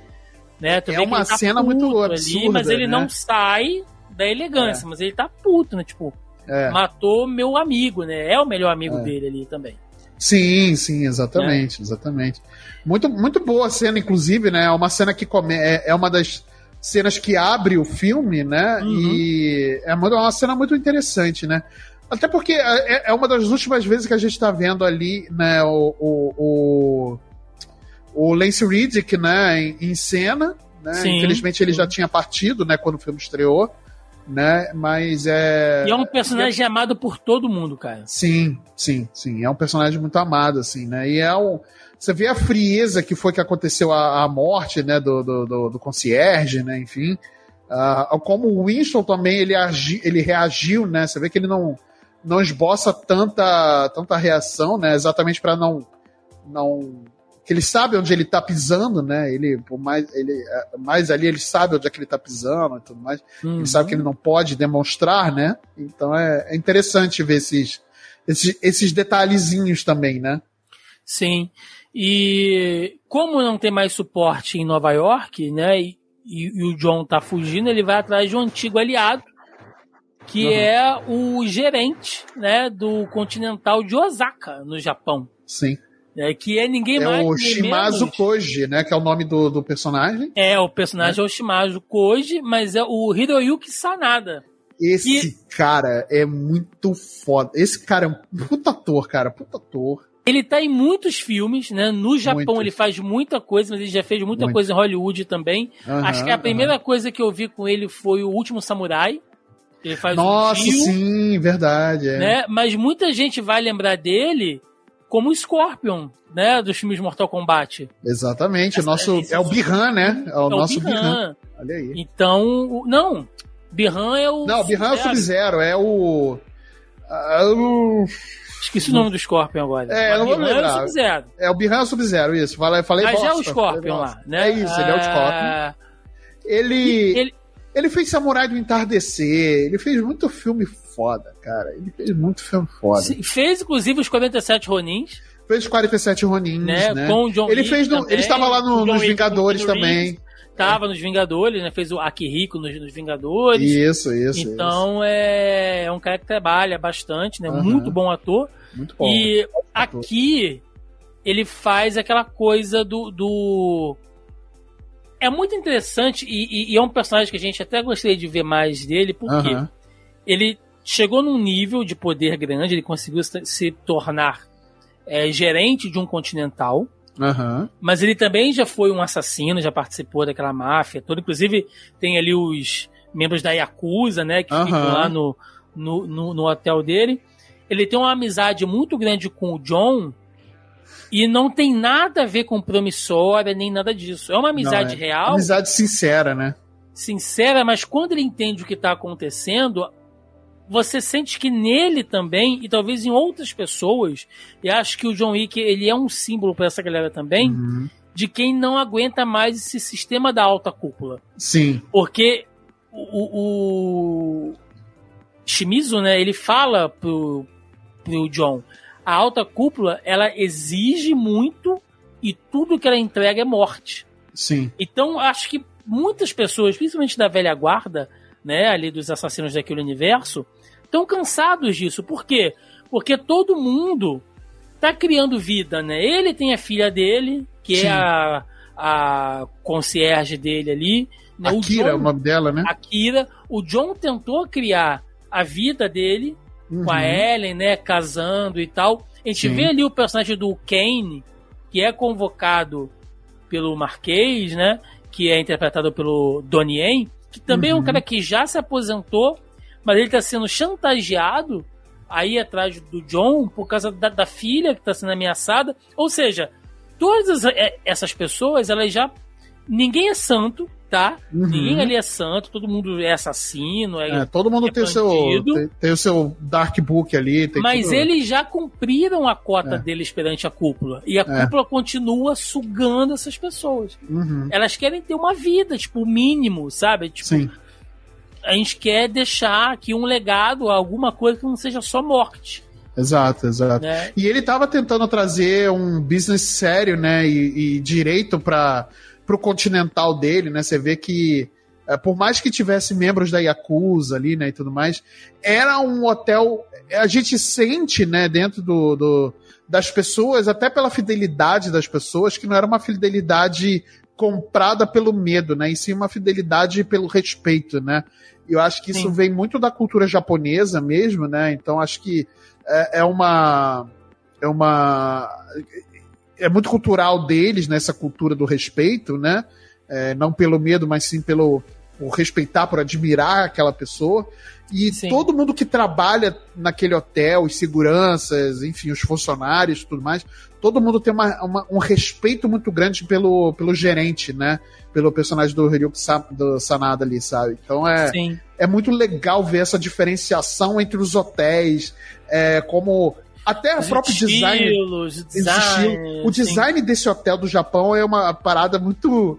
Speaker 1: né?
Speaker 2: É uma tá cena muito absurda. Ali,
Speaker 1: mas ele
Speaker 2: né?
Speaker 1: não sai da elegância, é. mas ele tá puto, né? Tipo, é. matou meu amigo, né? É o melhor amigo é. dele ali também.
Speaker 2: Sim, sim, exatamente, exatamente. Muito, muito boa a cena, inclusive, né? É uma cena que come... é, é uma das cenas que abre o filme, né? Uhum. E é uma, uma cena muito interessante, né? Até porque é, é uma das últimas vezes que a gente está vendo ali, né, o, o, o, o Lance Riddick, né, em, em cena, né? Sim, Infelizmente ele já tinha partido, né, quando o filme estreou. né? Mas é.
Speaker 1: E é um personagem é... amado por todo mundo, cara.
Speaker 2: Sim, sim, sim. É um personagem muito amado, assim, né? E é um. Você vê a frieza que foi que aconteceu a, a morte, né, do, do, do, do concierge, né, enfim. Uh, como o Winston também, ele, agi, ele reagiu, né, você vê que ele não, não esboça tanta, tanta reação, né, exatamente para não, não que ele sabe onde ele tá pisando, né? Ele, por mais, ele, é, mais ali, ele sabe onde é que ele tá pisando e tudo mais. Uhum. Ele sabe que ele não pode demonstrar, né? Então é, é interessante ver esses, esses, esses detalhezinhos também, né?
Speaker 1: Sim. E como não tem mais suporte em Nova York, né? E, e, e o John tá fugindo, ele vai atrás de um antigo aliado, que uhum. é o gerente, né, do Continental de Osaka, no Japão.
Speaker 2: Sim.
Speaker 1: É, que é ninguém
Speaker 2: é
Speaker 1: mais.
Speaker 2: É o Shimazu
Speaker 1: menos.
Speaker 2: Koji, né? Que é o nome do, do personagem.
Speaker 1: É, o personagem é, é o Shimazu Koji, mas é o Hiroyuki Sanada.
Speaker 2: Esse que... cara é muito foda. Esse cara é um puta ator, cara. Puta ator.
Speaker 1: Ele tá em muitos filmes, né? No Japão ele faz muita coisa, mas ele já fez muita Muito. coisa em Hollywood também. Uhum, Acho que a primeira uhum. coisa que eu vi com ele foi o Último Samurai. Ele faz
Speaker 2: Nossa, um sim, verdade. É.
Speaker 1: Né? Mas muita gente vai lembrar dele como o Scorpion, né, dos filmes Mortal Kombat.
Speaker 2: Exatamente, o nosso é, é o Bihan, né? É o, é nosso Bihan.
Speaker 1: Olha aí. Então, não, Bihan é o
Speaker 2: Não, Bihan é o Sub-Zero, é o
Speaker 1: uh, Esqueci o nome do Scorpion agora.
Speaker 2: É, não vou lembrar. É o Sub-Zero. É o Bihan é o Sub-Zero, isso. Falei, falei
Speaker 1: Mas
Speaker 2: bosta,
Speaker 1: é o Scorpion lá, né?
Speaker 2: É isso, ele é o Scorpion. Ele, ele... ele fez Samurai do Entardecer, ele fez muito filme foda, cara. Ele fez muito filme foda. Sim,
Speaker 1: fez, inclusive, os 47 Ronins.
Speaker 2: Fez os 47 Ronins, né? né? Com o John ele fez no, também, Ele estava lá no, nos Vingadores também.
Speaker 1: Tava é. nos Vingadores, né? Fez o Akihiko nos, nos Vingadores.
Speaker 2: Isso, isso.
Speaker 1: Então
Speaker 2: isso.
Speaker 1: É, é um cara que trabalha bastante, né? Uhum. Muito bom ator.
Speaker 2: Muito bom.
Speaker 1: E aqui ele faz aquela coisa do. do... É muito interessante e, e, e, é um personagem que a gente até gostaria de ver mais dele, porque uhum. ele chegou num nível de poder grande, ele conseguiu se tornar é, gerente de um continental.
Speaker 2: Uhum.
Speaker 1: Mas ele também já foi um assassino, já participou daquela máfia toda. Inclusive, tem ali os membros da Yakuza, né? Que uhum. ficam lá no, no, no, no, hotel dele. Ele tem uma amizade muito grande com o John. E não tem nada a ver com promissória, nem nada disso. É uma amizade não, é real.
Speaker 2: Amizade sincera, né?
Speaker 1: Sincera, mas quando ele entende o que está acontecendo, você sente que nele também, e talvez em outras pessoas, e acho que o John Wick ele é um símbolo para essa galera também, uhum. de quem não aguenta mais esse sistema da alta cúpula.
Speaker 2: Sim.
Speaker 1: Porque o, o Shimizu, né, ele fala pro, pro John, a alta cúpula, ela exige muito e tudo que ela entrega é morte.
Speaker 2: Sim.
Speaker 1: Então, acho que muitas pessoas, principalmente da velha guarda, né, ali dos assassinos daquele universo, estão cansados disso. Por quê? Porque todo mundo tá criando vida, né? Ele tem a filha dele, que é Sim. é a, a concierge dele ali.
Speaker 2: Né? Akira, o, John, o nome dela, né?
Speaker 1: Akira. O John tentou criar a vida dele uhum. com a uhum. Ellen, né? Casando e tal. A gente Sim. vê ali o personagem do Kane, que é convocado pelo Marquês, né? Que é interpretado pelo Donnie Yen, que também uhum. é um uhum. cara que já se aposentou mas ele está sendo chantageado aí atrás do John por causa da, da filha que está sendo ameaçada. Ou seja, todas é, essas pessoas, elas já. Ninguém é santo, tá? Uhum. Ninguém ali é santo, todo mundo é assassino. É,
Speaker 2: é todo mundo é tem, o seu, tem, tem, o seu Dark Book ali.
Speaker 1: mas
Speaker 2: tudo...
Speaker 1: eles já cumpriram a cota é. deles perante a cúpula. E a é. cúpula continua sugando essas pessoas.
Speaker 2: Uhum.
Speaker 1: Elas querem ter uma vida, tipo, o mínimo, sabe? Tipo,
Speaker 2: Sim
Speaker 1: a gente quer deixar aqui um legado, alguma coisa que não seja só morte.
Speaker 2: Exato, exato. Né? E ele estava tentando trazer um business sério, né, e, e direito para o continental dele, né? Você vê que é, por mais que tivesse membros da Yakuza ali, né, e tudo mais, era um hotel. A gente sente, né, dentro do, do das pessoas, até pela fidelidade das pessoas, que não era uma fidelidade comprada pelo medo, né? E sim uma fidelidade pelo respeito, né? Eu acho que isso Sim. vem muito da cultura japonesa mesmo, né? Então acho que é, é uma. É uma. É muito cultural deles, nessa né? cultura do respeito, né? É, não pelo medo, mas sim pelo, por respeitar, por admirar aquela pessoa. E Sim. todo mundo que trabalha naquele hotel, os seguranças, enfim, os funcionários tudo mais, todo mundo tem uma, uma, um respeito muito grande pelo, pelo gerente, né? Pelo personagem do Ryuk do Sanada ali, sabe? Então é, é muito legal ver essa diferenciação entre os hotéis, é, como até o próprio design, design o design sim. desse hotel do Japão é uma parada muito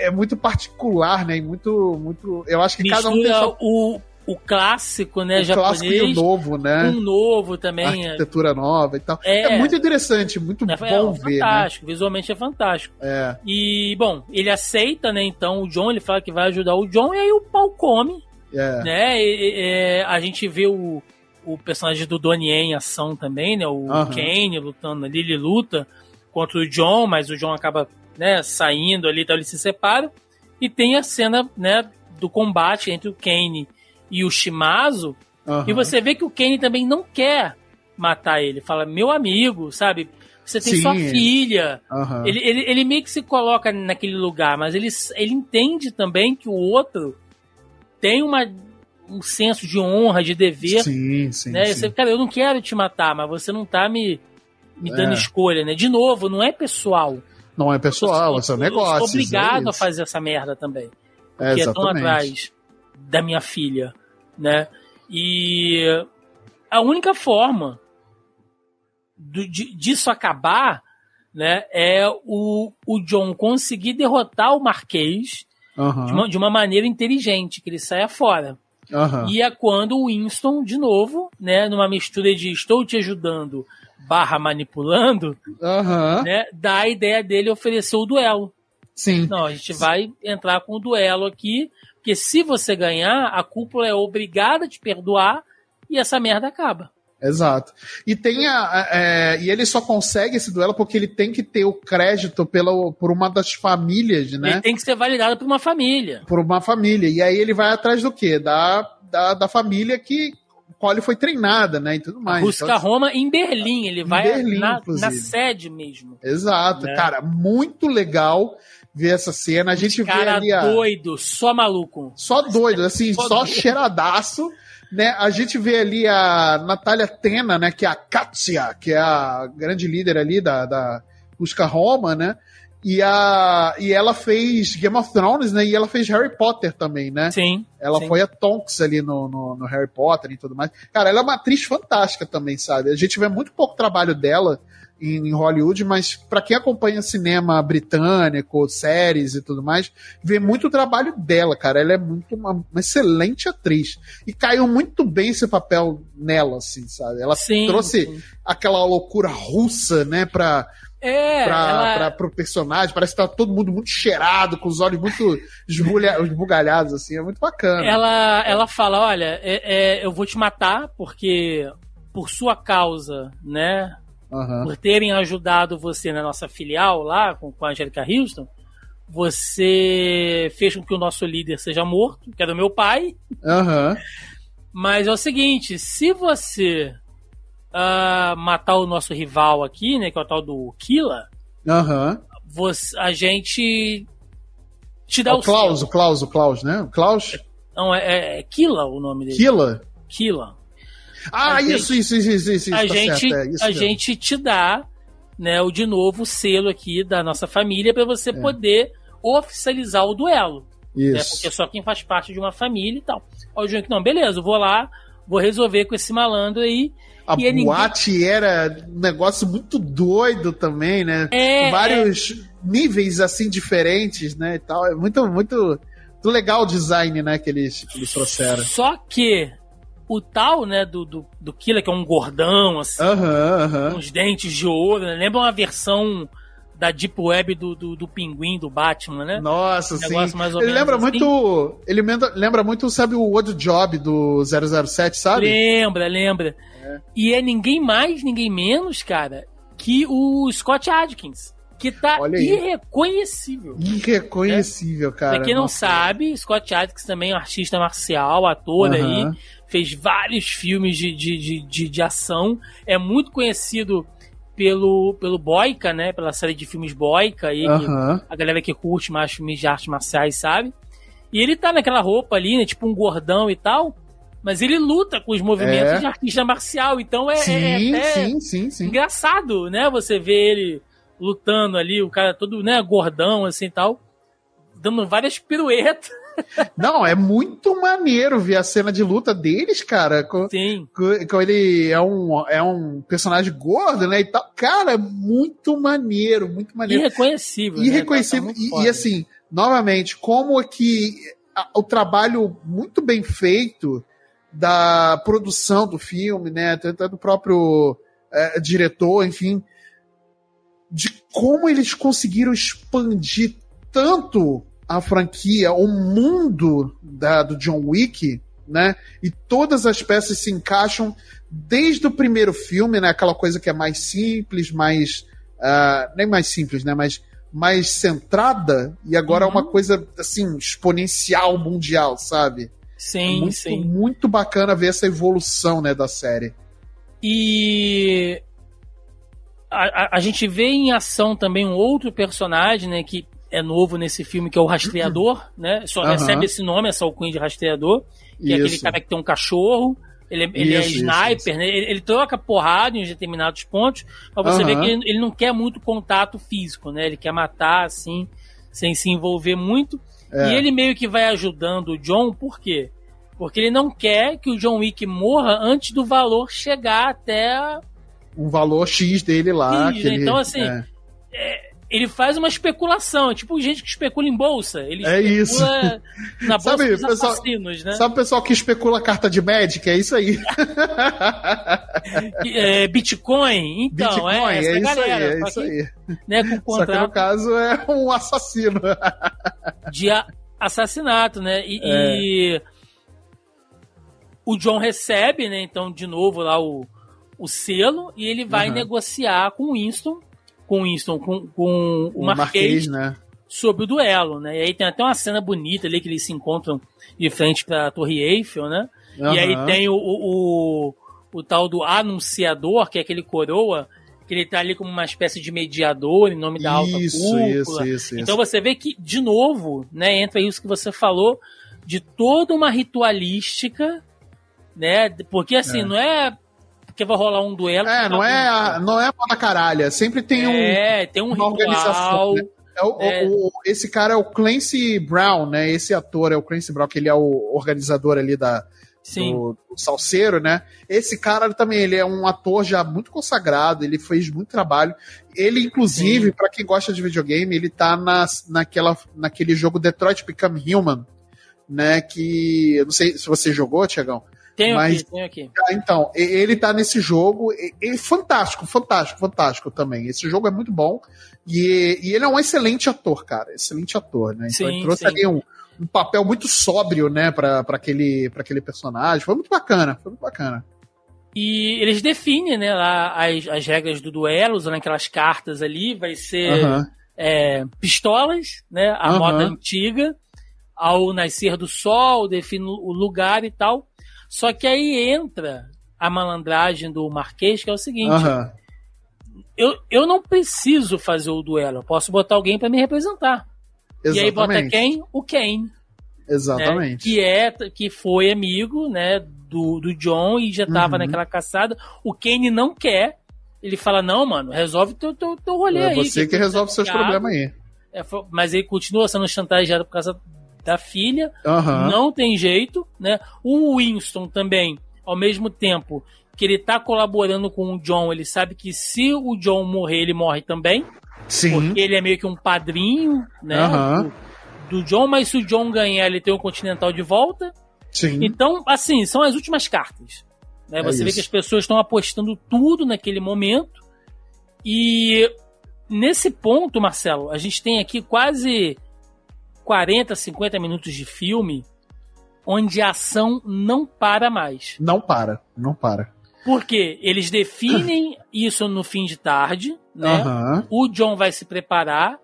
Speaker 2: é muito particular, né? E muito muito, eu acho que
Speaker 1: Mistura
Speaker 2: cada um tem
Speaker 1: sua... o o clássico, né,
Speaker 2: o
Speaker 1: japonês.
Speaker 2: Clássico e o novo, né?
Speaker 1: Um novo também.
Speaker 2: A arquitetura nova e tal. É, é muito interessante, muito é, bom
Speaker 1: é,
Speaker 2: ver.
Speaker 1: Né? Fantástico, né? visualmente é fantástico.
Speaker 2: É.
Speaker 1: E, bom, ele aceita, né, então, o John, ele fala que vai ajudar o John, e aí o pau come. É. Né? E, e, a gente vê o, o personagem do Donnie em ação também, né? O uhum. Kane lutando ali, ele luta contra o John, mas o John acaba né, saindo ali, então eles se separam. E tem a cena né, do combate entre o Kane e o Shimazu. Uhum. E você vê que o Kane também não quer matar ele. Fala, meu amigo, sabe? Você tem Sim. sua filha. Uhum. Ele, ele, ele meio que se coloca naquele lugar, mas ele, ele entende também que o outro tem uma, um senso de honra, de dever.
Speaker 2: Sim, sim.
Speaker 1: Né?
Speaker 2: sim.
Speaker 1: Você, cara, eu não quero te matar, mas você não tá me, me dando é. escolha, né? De novo, não é pessoal.
Speaker 2: Não é pessoal, é um negócio. Eu
Speaker 1: sou obrigado é a fazer essa merda também.
Speaker 2: É, porque é,
Speaker 1: estão atrás da minha filha, né? E a única forma do, de, disso acabar, né, é o, o John conseguir derrotar o Marquês uhum. de, uma, de, uma, maneira inteligente, que ele saia fora.
Speaker 2: Uhum.
Speaker 1: E é quando o Winston, de novo, né, numa mistura de estou te ajudando barra manipulando,
Speaker 2: uhum.
Speaker 1: né, dá a ideia dele oferecer o duelo.
Speaker 2: Sim.
Speaker 1: Não, a gente vai entrar com o duelo aqui, porque se você ganhar, a cúpula é obrigada a te perdoar e essa merda acaba.
Speaker 2: Exato. E tem a, é, e ele só consegue esse duelo porque ele tem que ter o crédito pela, por uma das famílias, né?
Speaker 1: Ele tem que ser validado por uma família.
Speaker 2: Por uma família. E aí ele vai atrás do quê? Da, da, da família que qual ele foi treinada, né? E tudo mais.
Speaker 1: Rusca então, Roma em Berlim. Ele vai Berlim, na, na, sede mesmo.
Speaker 2: Exato, né? cara. Muito legal ver essa cena. A gente
Speaker 1: cara
Speaker 2: vê ali.
Speaker 1: A... doido, só maluco.
Speaker 2: Só doido, assim, só, só cheiradaço né, a gente vê ali a Natália Tena, né, que é a Katia, que é a grande líder ali da, da Busca Roma, né? E, a, e ela fez Game of Thrones, né? E ela fez Harry Potter também, né?
Speaker 1: Sim.
Speaker 2: Ela
Speaker 1: sim.
Speaker 2: foi a Tonks ali no, no, no, Harry Potter e tudo mais. Cara, ela é uma atriz fantástica também, sabe? A gente vê muito pouco trabalho dela em, Hollywood, mas para quem acompanha cinema britânico, séries e tudo mais, vê muito o trabalho dela, cara. Ela é muito uma, uma excelente atriz. E caiu muito bem esse papel nela, assim, sabe? Ela sim, trouxe sim. aquela loucura russa, né, pra.
Speaker 1: É,
Speaker 2: pra, ela... pra, pro personagem, parece que tá todo mundo muito cheirado, com os olhos muito esbugalhados, assim, é muito bacana.
Speaker 1: Ela, ela fala: olha, é, é, eu vou te matar porque por sua causa, né?
Speaker 2: Uhum.
Speaker 1: por terem ajudado você na nossa filial lá com, com a Angélica Houston, você fez com que o nosso líder seja morto, que é do meu pai.
Speaker 2: Uhum.
Speaker 1: Mas é o seguinte, se você uh, matar o nosso rival aqui, né, que é o tal do Killa,
Speaker 2: uhum.
Speaker 1: você, a gente te dá é o,
Speaker 2: o Klaus, o Klaus, o Klaus, né? O Klaus?
Speaker 1: Não, é, é, é Killa o nome dele.
Speaker 2: Killa?
Speaker 1: Killa.
Speaker 2: Ah, isso, gente, isso, isso, isso, isso,
Speaker 1: A,
Speaker 2: tá
Speaker 1: gente,
Speaker 2: certo, é, isso
Speaker 1: a gente te dá né, o de novo o selo aqui da nossa família para você é. poder oficializar o duelo.
Speaker 2: Isso.
Speaker 1: Né, porque só quem faz parte de uma família e tal. Aí o Junk, não, beleza, eu vou lá, vou resolver com esse malandro aí.
Speaker 2: A
Speaker 1: e
Speaker 2: boate ninguém... era um negócio muito doido também, né?
Speaker 1: É,
Speaker 2: Vários
Speaker 1: é...
Speaker 2: níveis assim diferentes, né? E tal. É muito, muito, muito legal o design, né? Que eles, que eles trouxeram.
Speaker 1: Só que o tal, né, do, do, do Killer, que é um gordão, assim,
Speaker 2: com
Speaker 1: uns dentes de ouro, né? Lembra uma versão da Deep Web do, do, do Pinguim, do Batman, né?
Speaker 2: Nossa, um sim. ele lembra assim. muito. Ele lembra muito, sabe, o Odd Job do 007, sabe?
Speaker 1: Lembra, lembra. É. E é ninguém mais, ninguém menos, cara, que o Scott Adkins. Que tá irreconhecível.
Speaker 2: Irreconhecível, né? cara.
Speaker 1: Pra quem não Nossa. sabe, Scott Adkins também é um artista marcial, ator aí fez vários filmes de, de, de, de, de ação, é muito conhecido pelo, pelo Boica, né? Pela série de filmes Boica aí,
Speaker 2: uhum.
Speaker 1: a galera que curte mais filmes de artes marciais sabe. E ele tá naquela roupa ali, né? Tipo um gordão e tal. Mas ele luta com os movimentos
Speaker 2: É.
Speaker 1: de artista marcial. Então é, é
Speaker 2: Sim,
Speaker 1: até
Speaker 2: sim, sim, sim.
Speaker 1: engraçado, né? Você vê ele lutando ali, o cara todo, né, gordão assim e tal. Dando várias piruetas.
Speaker 2: Não, é muito maneiro ver a cena de luta deles, cara. Com,
Speaker 1: Sim.
Speaker 2: com- com ele é um, é um personagem gordo, né? E tal. Cara, é muito maneiro, muito maneiro.
Speaker 1: Irreconhecível. né?
Speaker 2: irreconhecível.
Speaker 1: Tá- tá muito
Speaker 2: e, e, assim, novamente, como é que a- o trabalho muito bem feito da produção do filme, né, até do próprio eh, diretor, enfim, de como eles conseguiram expandir tanto a franquia, o mundo da, do John Wick, né, e todas as peças se encaixam desde o primeiro filme, né, aquela coisa que é mais simples, mais ah, nem mais simples, né, mas mais centrada e agora é
Speaker 1: Uhum.
Speaker 2: uma coisa assim exponencial mundial, sabe?
Speaker 1: Sim,
Speaker 2: muito,
Speaker 1: sim.
Speaker 2: muito bacana ver essa evolução, né, da série.
Speaker 1: E a, a, a gente vê em ação também um outro personagem, né, que é novo nesse filme, que é o Rastreador, né? Só
Speaker 2: Aham.
Speaker 1: recebe esse nome, essa alcunha de Rastreador, que é aquele
Speaker 2: Isso.
Speaker 1: cara que tem um cachorro. Ele, é- ele é
Speaker 2: Isso, isso,
Speaker 1: sniper,
Speaker 2: isso.
Speaker 1: né? Ele, ele troca porrada em determinados pontos, pra você
Speaker 2: Aham.
Speaker 1: ver que ele, ele não quer muito contato físico, né? Ele quer matar, assim, sem se envolver muito.
Speaker 2: É.
Speaker 1: E ele meio que vai ajudando o John, por quê? Porque ele não quer que o John Wick morra antes do valor chegar até.
Speaker 2: Um valor X dele lá.
Speaker 1: X, né?
Speaker 2: ele-
Speaker 1: Então, assim,
Speaker 2: é.
Speaker 1: Ele faz uma especulação, é tipo gente que especula em bolsa. Ele
Speaker 2: É
Speaker 1: especula na bolsa
Speaker 2: Sabe,
Speaker 1: dos
Speaker 2: pessoal-
Speaker 1: assassinos, né?
Speaker 2: Sabe o pessoal que especula carta de Magic? É isso aí.
Speaker 1: É, Bitcoin, então,
Speaker 2: Bitcoin,
Speaker 1: é, essa
Speaker 2: é isso
Speaker 1: galera.
Speaker 2: aí, é isso
Speaker 1: que,
Speaker 2: aí.
Speaker 1: Né, com
Speaker 2: Só que no
Speaker 1: contrato
Speaker 2: caso é um assassino.
Speaker 1: de a- assassinato, né? E,
Speaker 2: É.
Speaker 1: e o John recebe, né? Então, de novo, lá o, o selo e ele vai
Speaker 2: Aham.
Speaker 1: negociar com o Winston, com o Winston, com, com o,
Speaker 2: O
Speaker 1: Marquês,
Speaker 2: Marquês, né?
Speaker 1: sobre o duelo, né? E aí tem até uma cena bonita ali que eles se encontram de frente pra Torre Eiffel, né? E aí tem o, o, o, o tal do anunciador, que é aquele coroa, que ele tá ali como uma espécie de mediador em nome da alta
Speaker 2: Isso,
Speaker 1: cúpula.
Speaker 2: isso, isso,
Speaker 1: Então você vê que, de novo, né, entra isso que você falou, de toda uma ritualística, né? Porque assim,
Speaker 2: É.
Speaker 1: não é porque vai rolar um duelo.
Speaker 2: É, não é, a- não é moda caralha. Sempre tem um.
Speaker 1: É, tem um
Speaker 2: uma
Speaker 1: ritual.
Speaker 2: né? É o-
Speaker 1: É.
Speaker 2: o- esse cara é o Clancy Brown, né? Esse ator é o Clancy Brown, que ele é o organizador ali da,
Speaker 1: Sim.
Speaker 2: do, do Salseiro, né? Esse cara também, ele é um ator já muito consagrado, ele fez muito trabalho. Ele, inclusive, pra quem gosta de videogame, ele tá nas, naquela, naquele jogo Detroit Become Human, né? Que. Eu não sei se você jogou, Tiagão.
Speaker 1: Tenho
Speaker 2: mas-
Speaker 1: aqui, tenho aqui.
Speaker 2: Ah, Então, ele tá nesse jogo. E fantástico, fantástico, fantástico também. Esse jogo é muito bom. E, e ele é um excelente ator, cara. Excelente ator, né? Então
Speaker 1: Sim,
Speaker 2: ele trouxe
Speaker 1: sim.
Speaker 2: ali um, um papel muito sóbrio, né, pra, pra, aquele, pra aquele personagem. Foi muito bacana, foi muito bacana.
Speaker 1: E eles definem, né, lá as, as regras do duelo, usando aquelas cartas ali, vai ser
Speaker 2: Aham.
Speaker 1: é, pistolas, né, a
Speaker 2: Aham.
Speaker 1: moda antiga, ao nascer do sol, define o lugar e tal. Só que aí entra a malandragem do Marquês, que é o seguinte, eu, eu não preciso fazer o duelo, eu posso botar alguém para me representar. E aí bota
Speaker 2: Exatamente.
Speaker 1: quem? O Kane. né,
Speaker 2: Exatamente.
Speaker 1: que é que foi amigo né do, do John e já tava
Speaker 2: Uhum.
Speaker 1: naquela caçada o Kane não quer ele fala não mano resolve teu teu, teu rolê
Speaker 2: É
Speaker 1: aí
Speaker 2: você que
Speaker 1: tá
Speaker 2: resolve seus
Speaker 1: chateado."
Speaker 2: problemas aí.
Speaker 1: É, mas ele continua sendo chantageado por causa da filha
Speaker 2: Aham.
Speaker 1: não tem jeito né o Winston também ao mesmo tempo que ele tá colaborando com o John ele sabe que se o John morrer ele morre também
Speaker 2: Sim.
Speaker 1: porque ele é meio que um padrinho né
Speaker 2: Aham.
Speaker 1: do, do John mas se o John ganhar ele tem o Continental de volta
Speaker 2: Sim.
Speaker 1: então, assim, são as últimas cartas. né?
Speaker 2: É
Speaker 1: Você vê
Speaker 2: isso.
Speaker 1: que as pessoas estão apostando tudo naquele momento. E nesse ponto, Marcelo, a gente tem aqui quase 40, 50 minutos de filme onde a ação não para mais.
Speaker 2: Não para, não para.
Speaker 1: Porque eles definem isso no fim de tarde, né?
Speaker 2: Aham.
Speaker 1: O John vai se preparar.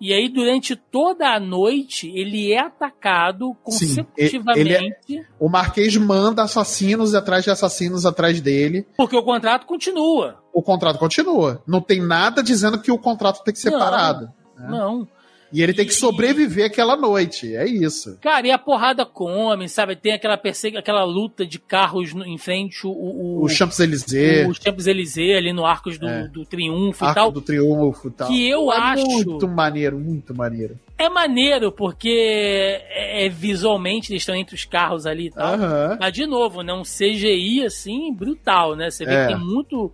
Speaker 1: E aí, durante toda a noite, ele é atacado
Speaker 2: Sim,
Speaker 1: consecutivamente.
Speaker 2: O Marquês manda assassinos atrás de assassinos atrás dele.
Speaker 1: Porque o contrato continua.
Speaker 2: O contrato continua. Não tem nada dizendo que o contrato tem que ser
Speaker 1: Não.
Speaker 2: parado. É.
Speaker 1: Não.
Speaker 2: E ele tem que sobreviver aquela noite, é isso.
Speaker 1: Cara, e a porrada come, sabe? Tem aquela persegu... aquela luta de carros em frente o o,
Speaker 2: o Champs-Élysées.
Speaker 1: O Champs-Élysées ali no Arcos do, é. do Triunfo
Speaker 2: Arco
Speaker 1: e tal.
Speaker 2: do Triunfo e tal.
Speaker 1: Que eu
Speaker 2: é
Speaker 1: acho
Speaker 2: muito maneiro, muito maneiro.
Speaker 1: É maneiro porque é, é visualmente eles estão entre os carros ali e tal.
Speaker 2: Uhum.
Speaker 1: Mas de novo, né, um CGI assim brutal, né? Você vê
Speaker 2: É.
Speaker 1: que tem muito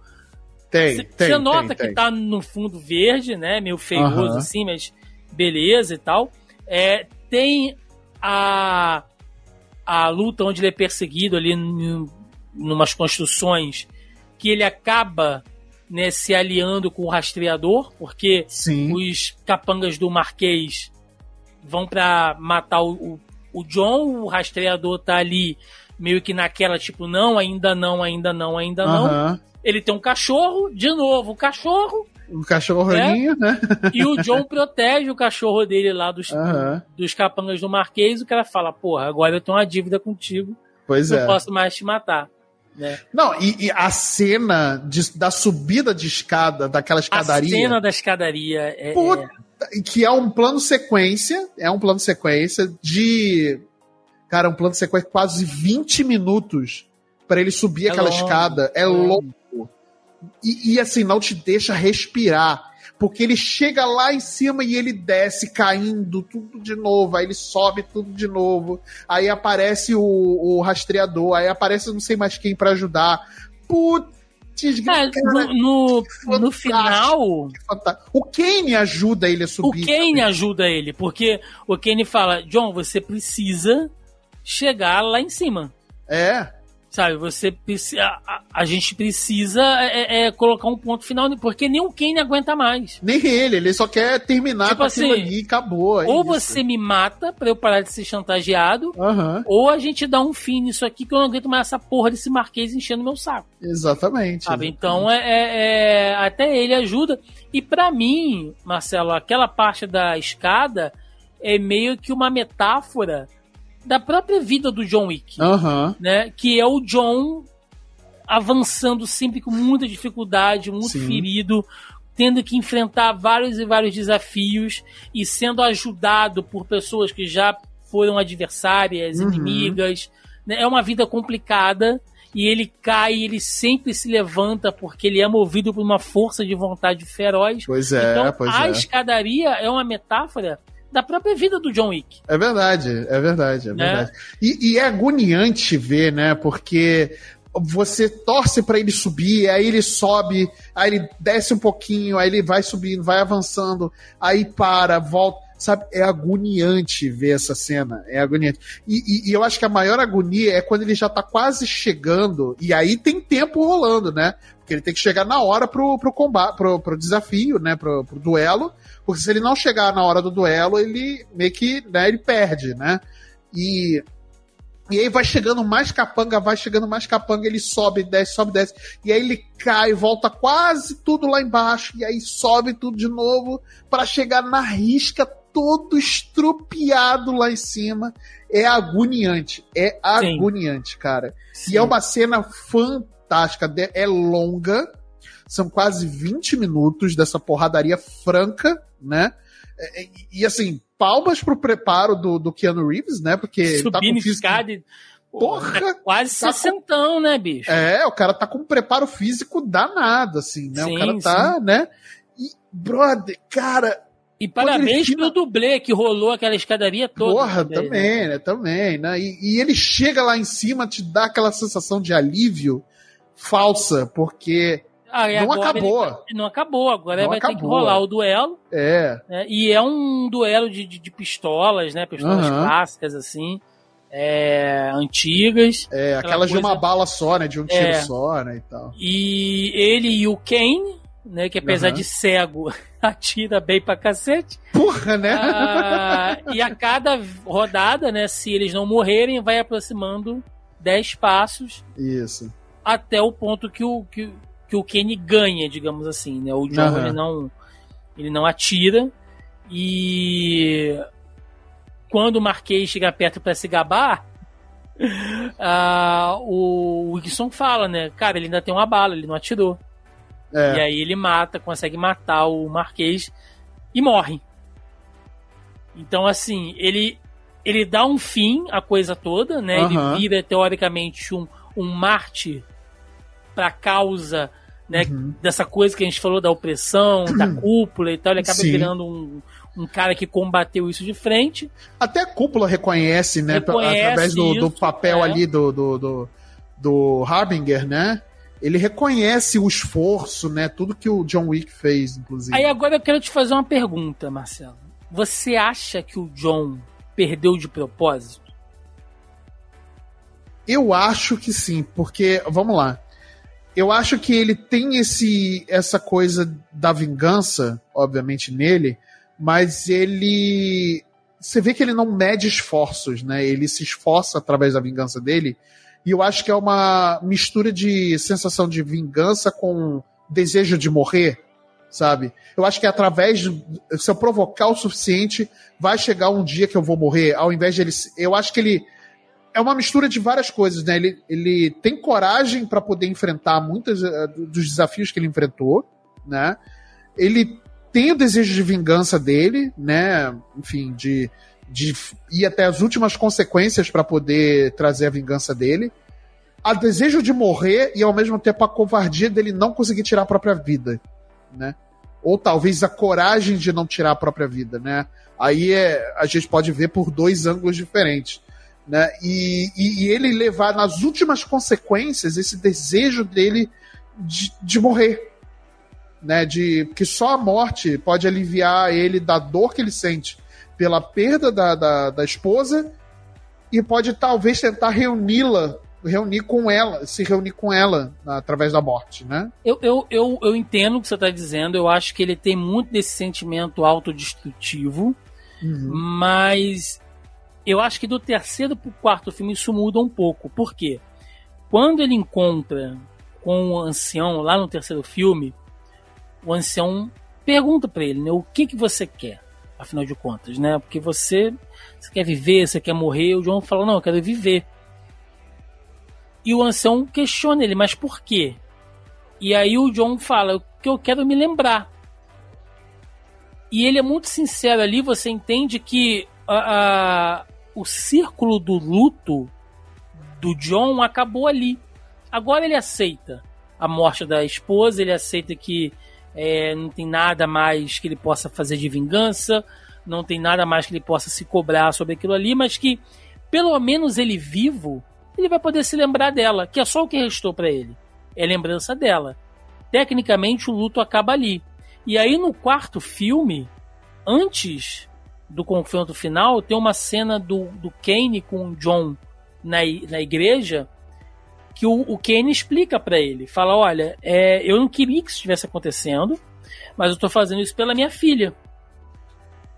Speaker 2: Tem,
Speaker 1: Você
Speaker 2: tem.
Speaker 1: nota
Speaker 2: tem,
Speaker 1: que
Speaker 2: tem.
Speaker 1: tá no fundo verde, né? Meio feioso assim, mas beleza e tal. É, tem a, a luta onde ele é perseguido ali em numas construções que ele acaba né, se aliando com o rastreador, porque
Speaker 2: Sim.
Speaker 1: os capangas do Marquês vão pra matar o, o, o John, o rastreador tá ali meio que naquela, tipo, não, ainda não, ainda não, ainda não.
Speaker 2: Aham.
Speaker 1: Ele tem um cachorro, de novo, o cachorro,
Speaker 2: Um cachorrinho, né?
Speaker 1: e o John protege o cachorro dele lá dos,
Speaker 2: Aham.
Speaker 1: dos capangas do Marquês. O cara fala: Porra, agora eu tenho uma dívida contigo,
Speaker 2: Pois
Speaker 1: não
Speaker 2: é.
Speaker 1: posso mais te matar. Né?
Speaker 2: Não, e, e a cena de- da subida de escada, daquela
Speaker 1: A
Speaker 2: escadaria,
Speaker 1: cena da escadaria é.
Speaker 2: Puta, que é um plano sequência, é um plano sequência de. Cara, um plano sequência de quase 20 minutos para ele subir
Speaker 1: É
Speaker 2: aquela
Speaker 1: longo,
Speaker 2: escada. É
Speaker 1: é longo.
Speaker 2: E, e, assim, não te deixa respirar. Porque ele chega lá em cima e ele desce caindo tudo de novo. Aí ele sobe tudo de novo. Aí aparece o, o rastreador. Aí aparece não sei mais quem para ajudar. Putz, cara,
Speaker 1: no, no, no final.
Speaker 2: O Kane ajuda ele a
Speaker 1: o
Speaker 2: subir.
Speaker 1: Kane ajuda ele, porque o Kane fala: John, você precisa chegar lá em cima.
Speaker 2: É.
Speaker 1: Sabe, você precisa. A, a gente precisa é, é, colocar um ponto final, porque nem o Kane aguenta mais.
Speaker 2: Nem ele, ele só quer terminar
Speaker 1: Tipo
Speaker 2: com aquilo
Speaker 1: assim,
Speaker 2: ali e acabou. é
Speaker 1: ou
Speaker 2: isso.
Speaker 1: você me mata pra eu parar de ser chantageado,
Speaker 2: Aham,
Speaker 1: ou a gente dá um fim nisso aqui que eu não aguento mais essa porra desse marquês enchendo meu saco.
Speaker 2: exatamente.
Speaker 1: Sabe?
Speaker 2: exatamente.
Speaker 1: Então é, é- é- até ele ajuda. E pra mim, Marcelo, aquela parte da escada é meio que uma metáfora da própria vida do John Wick,
Speaker 2: Aham,
Speaker 1: né? Que é o John avançando sempre com muita dificuldade, muito
Speaker 2: Sim.
Speaker 1: ferido, tendo que enfrentar vários e vários desafios e sendo ajudado por pessoas que já foram adversárias,
Speaker 2: Uhum.
Speaker 1: inimigas. né? É uma vida complicada e ele cai, ele sempre se levanta porque ele é movido por uma força de vontade feroz.
Speaker 2: Pois é,
Speaker 1: então,
Speaker 2: pois
Speaker 1: a
Speaker 2: é.
Speaker 1: escadaria é uma metáfora da própria vida do John Wick.
Speaker 2: É verdade, é verdade, é
Speaker 1: Né?
Speaker 2: verdade. E, e é agoniante ver, né? Porque você torce pra ele subir, aí ele sobe, aí ele desce um pouquinho, aí ele vai subindo, vai avançando, aí para, volta. Sabe, é agoniante ver essa cena. É agoniante. E, e- e eu acho que a maior agonia é quando ele já tá quase chegando, e aí tem tempo rolando, né? Porque ele tem que chegar na hora pro, pro combate, pro, pro desafio, né? Pro, pro duelo. Porque se ele não chegar na hora do duelo, ele meio que, né, ele perde, né? E, e aí vai chegando mais capanga, vai chegando mais capanga, ele sobe, desce, sobe, desce. E aí ele cai, volta quase tudo lá embaixo, e aí sobe tudo de novo para chegar na risca todo estrupiado lá em cima. É agoniante, é agoniante, cara. E é uma cena fantástica, de- é longa, são quase 20 minutos dessa porradaria franca, né? É, é, E, assim, palmas pro preparo do, do Keanu Reeves, né? Porque ele tá
Speaker 1: Subindo
Speaker 2: com físico...
Speaker 1: escada. e-
Speaker 2: Porra,
Speaker 1: é quase
Speaker 2: tá com-
Speaker 1: sessentão, né, bicho?
Speaker 2: É, o cara tá com um preparo físico danado, assim, né?
Speaker 1: Sim,
Speaker 2: o cara tá, né? E, brother, cara,
Speaker 1: E parabéns pro dublê que rolou aquela escadaria toda.
Speaker 2: Porra,
Speaker 1: também, né?
Speaker 2: também, né? Também, né? E, e ele chega lá em cima, te dá aquela sensação de alívio falsa, porque
Speaker 1: Ah,
Speaker 2: não acabou.
Speaker 1: vai- não acabou, agora
Speaker 2: Não
Speaker 1: vai ter que
Speaker 2: acabou.
Speaker 1: rolar o duelo.
Speaker 2: É,
Speaker 1: né? E é um duelo de, de, de pistolas, né? Pistolas
Speaker 2: Aham.
Speaker 1: clássicas, assim. é, antigas.
Speaker 2: é
Speaker 1: Aquela
Speaker 2: aquela de uma
Speaker 1: coisa-
Speaker 2: bala só, né? De um tiro
Speaker 1: É.
Speaker 2: só, né? E tal.
Speaker 1: E ele e o Kane, né? Que apesar
Speaker 2: Aham.
Speaker 1: de cego, atira bem pra cacete.
Speaker 2: Porra, né?
Speaker 1: Ah, e a cada rodada, né? Se eles não morrerem, vai aproximando 10 passos
Speaker 2: Isso.
Speaker 1: Até o ponto que o, que, que o Kenny ganha, digamos assim, né? O John
Speaker 2: Aham.
Speaker 1: ele não ele não atira e quando o Marquês chega perto para se gabar, ah, o Wilson fala, né? Cara, ele ainda tem uma bala, ele não atirou. E
Speaker 2: É.
Speaker 1: aí ele mata, consegue matar o Marquês e morre. Então, assim, ele, ele dá um fim à coisa toda, né? Ele vira, teoricamente, um, um mártir pra causa né, uhum. dessa coisa que a gente falou da opressão, da cúpula e tal. Ele acaba Sim. virando um, um cara que combateu isso de frente.
Speaker 2: Até a cúpula reconhece, né? Reconhece através do, isso, do papel é. ali do, do, do, do Harbinger, né? Ele reconhece o esforço, né? Tudo que o John Wick fez, inclusive.
Speaker 1: Aí agora eu quero te fazer uma pergunta, Marcelo. Você acha que o John perdeu de propósito?
Speaker 2: Eu acho que sim, porque, vamos lá. Eu acho que ele tem esse essa coisa da vingança, obviamente, nele, mas ele. Você vê que ele não mede esforços, né? Ele se esforça através da vingança dele. E eu acho que é uma mistura de sensação de vingança com desejo de morrer, sabe? Eu acho que através. Se eu provocar o suficiente, vai chegar um dia que eu vou morrer. Ao invés de ele. Eu acho que ele. É uma mistura de várias coisas, né? Ele, ele tem coragem para poder enfrentar muitos uh, dos desafios que ele enfrentou, né? Ele tem o desejo de vingança dele, né? Enfim, de, de ir até as últimas consequências para poder trazer a vingança dele. A desejo de morrer e ao mesmo tempo a covardia dele não conseguir tirar a própria vida, né? Ou talvez a coragem de não tirar a própria vida, né? Aí é, a gente pode ver por dois ângulos diferentes. Né? E, e, e ele levar nas últimas consequências esse desejo dele de, de morrer, né? De que só a morte pode aliviar ele da dor que ele sente pela perda da, da, da esposa e pode talvez tentar reuni-la, reunir com ela, se reunir com ela através da morte, né?
Speaker 1: Eu, eu, eu, eu entendo o que você está dizendo, eu acho que ele tem muito desse sentimento autodestrutivo, uhum. mas eu acho que do terceiro pro quarto filme isso muda um pouco. Por quê? Quando ele encontra com o ancião lá no terceiro filme, o ancião pergunta para ele, né, o que que você quer, afinal de contas, né? Porque você, você quer viver, você quer morrer. O João fala, não, eu quero viver. E o ancião questiona ele, mas por quê? E aí o John fala, que eu quero me lembrar. E ele é muito sincero ali, você entende que a, o círculo do luto do John acabou ali. Agora ele aceita a morte da esposa, ele aceita que é, não tem nada mais que ele possa fazer de vingança, não tem nada mais que ele possa se cobrar sobre aquilo ali, mas que pelo menos ele vivo, ele vai poder se lembrar dela, que é só o que restou para ele. É lembrança dela. Tecnicamente o luto acaba ali. E aí no quarto filme, antes do confronto final, tem uma cena do, do Kane com o John na, na igreja que o, o Kenny explica para ele. Fala, olha, é, eu não queria que isso estivesse acontecendo, mas eu tô fazendo isso pela minha filha.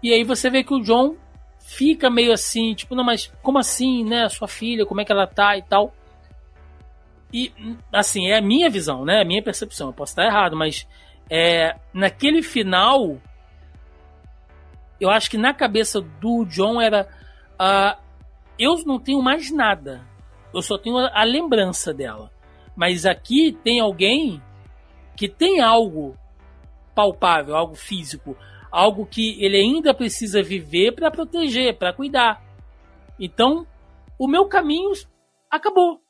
Speaker 1: E aí você vê que o John fica meio assim, tipo, não, mas como assim, né? Sua filha, como é que ela tá e tal. E, assim, é a minha visão, né? A minha percepção. Eu posso estar errado, mas é, naquele final, eu acho que na cabeça do John era. Uh, eu não tenho mais nada eu só tenho a lembrança dela. Mas aqui tem alguém que tem algo palpável, algo físico, algo que ele ainda precisa viver para proteger, para cuidar. Então, o meu caminho acabou,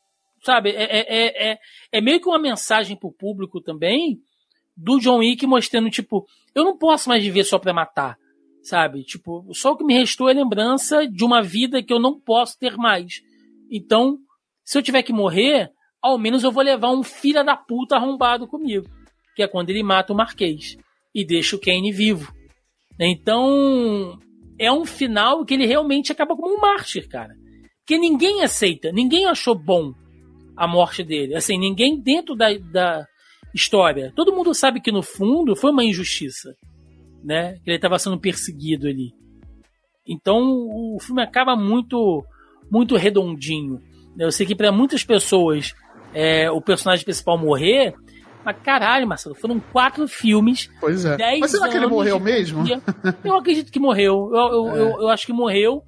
Speaker 1: sabe? É, é, é, é, é meio que uma mensagem para o público também do John Wick mostrando, tipo, eu não posso mais viver só para matar, sabe? Tipo, só o que me restou é lembrança de uma vida que eu não posso ter mais. Então, se eu tiver que morrer, ao menos eu vou levar um filho da puta arrombado comigo. Que é quando ele mata o Marquês. E deixa o Kane vivo. Então, é um final que ele realmente acaba como um mártir, cara. Que ninguém aceita, ninguém achou bom a morte dele. Assim, ninguém dentro da, da história. Todo mundo sabe que no fundo foi uma injustiça, né? Que ele estava sendo perseguido ali. Então, o filme acaba muito muito redondinho. Eu sei que para muitas pessoas é, o personagem principal morrer, mas caralho, Marcelo, foram quatro filmes.
Speaker 2: Pois é. Mas será que ele morreu mesmo?
Speaker 1: Eu acredito que morreu. Eu, eu, é. eu, eu, acho que morreu.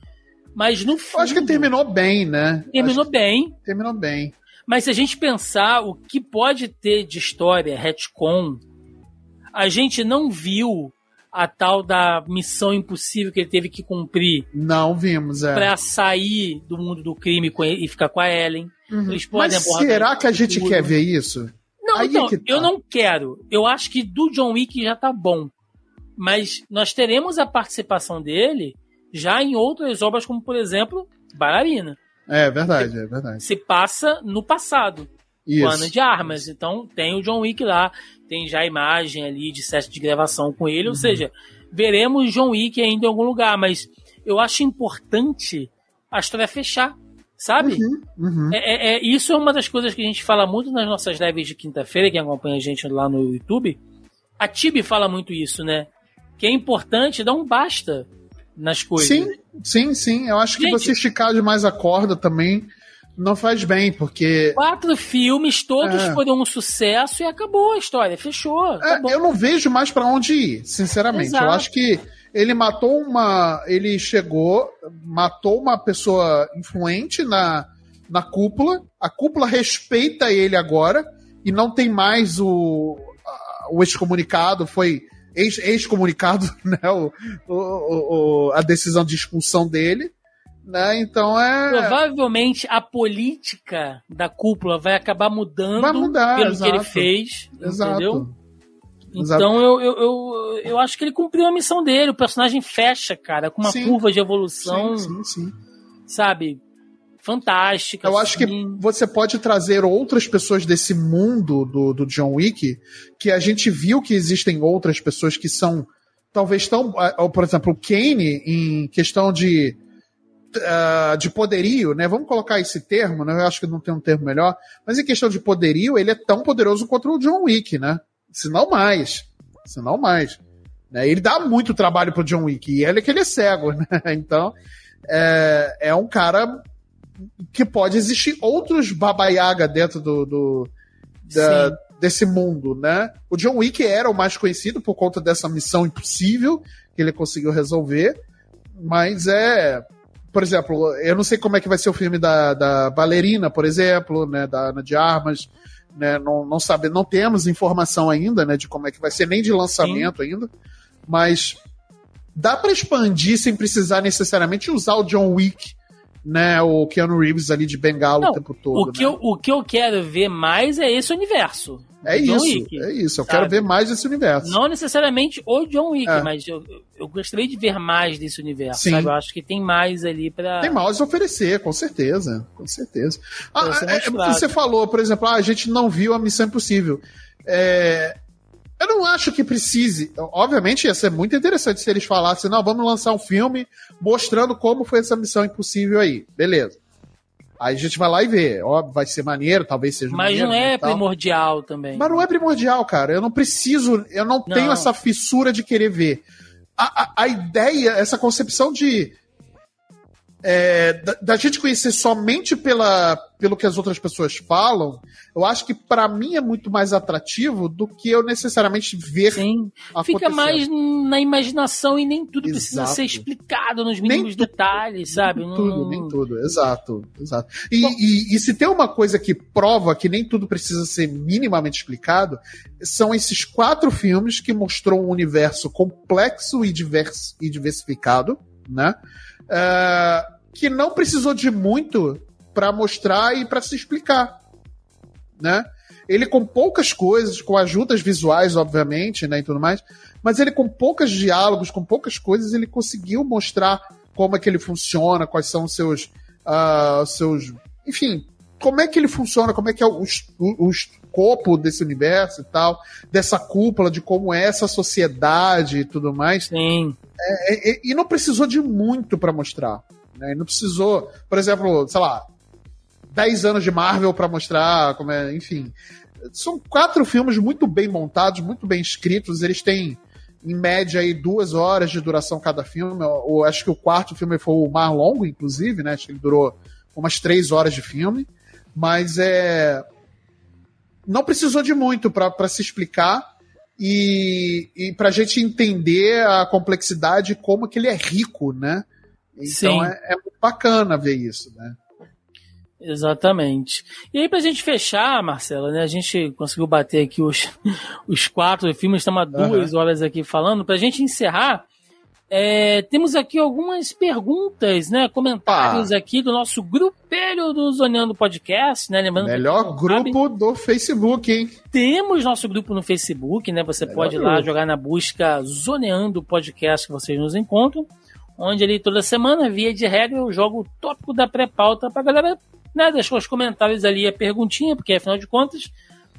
Speaker 1: Mas no fundo.
Speaker 2: Eu acho que terminou bem, né?
Speaker 1: Terminou bem.
Speaker 2: Terminou bem.
Speaker 1: Mas se a gente pensar o que pode ter de história, retcon, a gente não viu a tal da missão impossível que ele teve que cumprir.
Speaker 2: Não vimos, é.
Speaker 1: Pra sair do mundo do crime e ficar com a Ellen.
Speaker 2: Uhum. Eles podem Mas será que a gente quer ver isso?
Speaker 1: Não, Aí então, é tá. eu não quero. Eu acho que do John Wick já tá bom. Mas nós teremos a participação dele já em outras obras, como por exemplo, Bailarina.
Speaker 2: É verdade, é verdade.
Speaker 1: Se passa no passado. Isso. Ana de Armas. Então tem o John Wick lá, tem já a imagem ali de set de gravação com ele, uhum. ou seja, veremos John Wick ainda em algum lugar, mas eu acho importante a história fechar, sabe? Uhum, uhum. É, é, é, isso é uma das coisas que a gente fala muito nas nossas lives de quinta-feira, quem acompanha a gente lá no YouTube. A Tibi fala muito isso, né? Que é importante dar um basta nas coisas.
Speaker 2: Sim, sim, sim. Eu acho que gente, você esticar demais a corda também não faz bem, porque.
Speaker 1: Quatro filmes, todos é. foram um sucesso e acabou a história, fechou.
Speaker 2: É, eu não vejo mais para onde ir, sinceramente. Exato. Eu acho que ele matou uma. Ele chegou, matou uma pessoa influente na, na cúpula. A cúpula respeita ele agora e não tem mais o, o excomunicado, foi ex-comunicado, né? O, o, o, a decisão de expulsão dele. Né? Então é.
Speaker 1: Provavelmente a política da cúpula vai acabar mudando
Speaker 2: vai mudar,
Speaker 1: pelo
Speaker 2: exato.
Speaker 1: que ele fez.
Speaker 2: Exato.
Speaker 1: Entendeu? Então eu, eu, eu, eu, acho que ele cumpriu a missão dele. O personagem fecha, cara, com uma sim. curva de evolução.
Speaker 2: Sim, sim, sim.
Speaker 1: Sabe? Fantástica.
Speaker 2: Eu acho que você pode trazer outras pessoas desse mundo do, do John Wick, que a gente viu que existem outras pessoas que são talvez tão. Por exemplo, o Kane, em questão de uh, de poderio, né? Vamos colocar esse termo, né? Eu acho que não tem um termo melhor, mas em questão de poderio, ele é tão poderoso quanto o John Wick, né? Se não mais. Se não mais. Né? Ele dá muito trabalho pro John Wick, e ele é que ele é cego, né? Então, é, é um cara que pode existir outros babaiaga dentro do, do da, desse mundo, né? O John Wick era o mais conhecido por conta dessa missão impossível que ele conseguiu resolver, mas é por exemplo, eu não sei como é que vai ser o filme da, da Ballerina, por exemplo, né, da Ana de Armas, né, não, não sabe, não temos informação ainda, né, de como é que vai ser, nem de lançamento Sim. ainda, mas dá para expandir sem precisar necessariamente usar o John Wick né, o Keanu Reeves ali de bengala o tempo todo.
Speaker 1: O né? que, eu, o que eu quero ver mais é esse universo.
Speaker 2: É isso, Wick, é isso. Eu sabe? quero ver mais desse universo.
Speaker 1: Não necessariamente o John Wick, é. mas eu, eu gostaria de ver mais desse universo. Sim. Sabe? Eu acho que tem mais ali para.
Speaker 2: Tem mais a oferecer, com certeza. Com certeza. Ah, é, é você falou, por exemplo, ah, a gente não viu a Missão Impossível. É, eu não acho que precise. Obviamente ia ser muito interessante se eles falassem, não, vamos lançar um filme mostrando como foi essa missão impossível aí. Beleza. Aí a gente vai lá e vê. Óbvio, vai ser maneiro, talvez seja
Speaker 1: Mas
Speaker 2: maneiro,
Speaker 1: não é primordial também.
Speaker 2: Mas não é primordial, cara. Eu não preciso, eu não, não. tenho essa fissura de querer ver. A, a, a ideia, essa concepção de é, da, da, gente conhecer somente pela, pelo que as outras pessoas falam, eu acho que para mim é muito mais atrativo do que eu necessariamente ver.
Speaker 1: Sim. Fica mais na imaginação e nem tudo exato. precisa ser explicado nos mínimos detalhes, sabe?
Speaker 2: Nem tudo, nem tudo. Exato, exato. E, Bom, e, e se tem uma coisa que prova que nem tudo precisa ser minimamente explicado, são esses quatro filmes que mostrou um universo complexo e, divers, e diversificado, né? Uh, que não precisou de muito para mostrar e para se explicar, né? Ele com poucas coisas, com ajudas visuais, obviamente, né, e tudo mais, mas ele com poucos diálogos, com poucas coisas, ele conseguiu mostrar como é que ele funciona, quais são os seus, uh, seus, enfim, como é que ele funciona, como é que é o, o, o escopo desse universo e tal, dessa cúpula, de como é essa sociedade e tudo mais.
Speaker 1: Sim.
Speaker 2: É, é, e não precisou de muito para mostrar. Né? Não precisou, por exemplo, sei lá, 10 anos de Marvel para mostrar como é, enfim. São quatro filmes muito bem montados, muito bem escritos. Eles têm, em média, aí, duas horas de duração cada filme. Eu, acho que o quarto filme foi o mais longo, inclusive, né? Acho que ele durou umas três horas de filme. Mas é. Não precisou de muito para se explicar e, e para a gente entender a complexidade como que ele é rico, né? Então é, é, bacana ver isso, né?
Speaker 1: Exatamente. E aí, pra gente fechar, Marcela, né? A gente conseguiu bater aqui os, os quatro filmes, estamos há duas uhum. horas aqui falando. Pra gente encerrar, é, temos aqui algumas perguntas, né? Comentários ah. aqui do nosso grupelho do Zoneando Podcast, né?
Speaker 2: Lembrando Melhor grupo sabe, do Facebook, hein?
Speaker 1: Temos nosso grupo no Facebook, né? Você Melhor pode ir lá grupo. jogar na busca Zoneando Podcast que vocês nos encontram. Onde ali toda semana, via de regra, eu jogo o tópico da pré-pauta pra galera né, deixar os comentários ali a perguntinha, porque afinal de contas,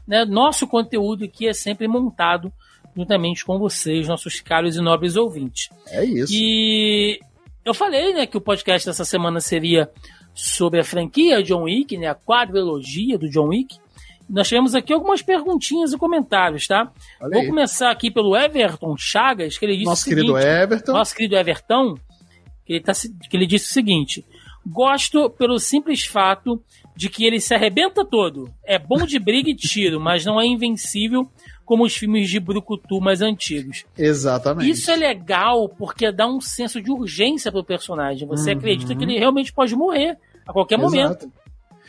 Speaker 1: né, nosso conteúdo aqui é sempre montado juntamente com vocês, nossos caros e nobres ouvintes.
Speaker 2: É isso.
Speaker 1: E eu falei, né, que o podcast dessa semana seria sobre a franquia John Wick, né, a quadrilogia do John Wick. Nós tivemos aqui algumas perguntinhas e comentários, tá? Olha Vou aí. começar aqui pelo Everton Chagas, que ele disse
Speaker 2: nosso o seguinte, querido Everton.
Speaker 1: Nosso querido Everton, que ele, tá, que ele disse o seguinte: Gosto pelo simples fato de que ele se arrebenta todo. É bom de briga e tiro, mas não é invencível como os filmes de Brucutu mais antigos.
Speaker 2: Exatamente.
Speaker 1: Isso é legal porque dá um senso de urgência pro personagem. Você uhum. acredita que ele realmente pode morrer a qualquer Exato. momento.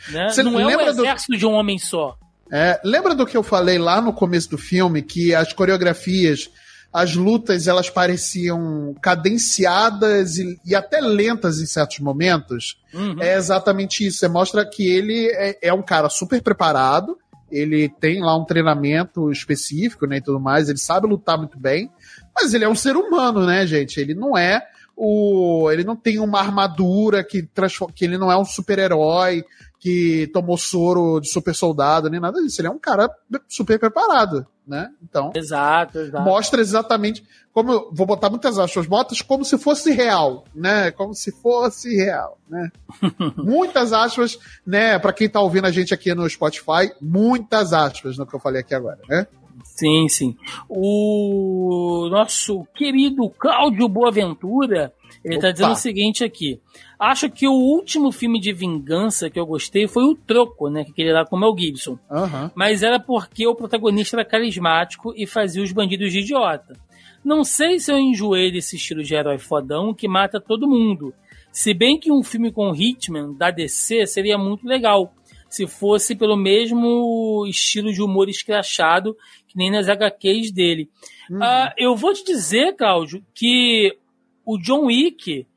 Speaker 1: Né? Não é um exército do... de um homem só.
Speaker 2: É, lembra do que eu falei lá no começo do filme, que as coreografias, as lutas, elas pareciam cadenciadas e, e até lentas em certos momentos? Uhum. É exatamente isso. Você mostra que ele é, é um cara super preparado, ele tem lá um treinamento específico, né, e tudo mais, ele sabe lutar muito bem, mas ele é um ser humano, né, gente? Ele não é o. Ele não tem uma armadura que que ele não é um super-herói que tomou soro de super soldado, nem nada disso. Ele é um cara super preparado, né? Então.
Speaker 1: Exato, exato.
Speaker 2: Mostra exatamente como. vou botar muitas aspas, botas como se fosse real, né? Como se fosse real, né? muitas aspas, né? Para quem tá ouvindo a gente aqui no Spotify, muitas aspas no que eu falei aqui agora, né?
Speaker 1: Sim, sim. O nosso querido Cláudio Boaventura, ele está dizendo o seguinte aqui. Acho que o último filme de vingança que eu gostei foi o Troco, né? Que queria dar com o Mel Gibson.
Speaker 2: Uhum.
Speaker 1: Mas era porque o protagonista era carismático e fazia os bandidos de idiota. Não sei se eu enjoei desse estilo de herói fodão que mata todo mundo. Se bem que um filme com Hitman da DC seria muito legal se fosse pelo mesmo estilo de humor escrachado que nem nas HQs dele. Uhum. Uh, eu vou te dizer, Cláudio, que o John Wick,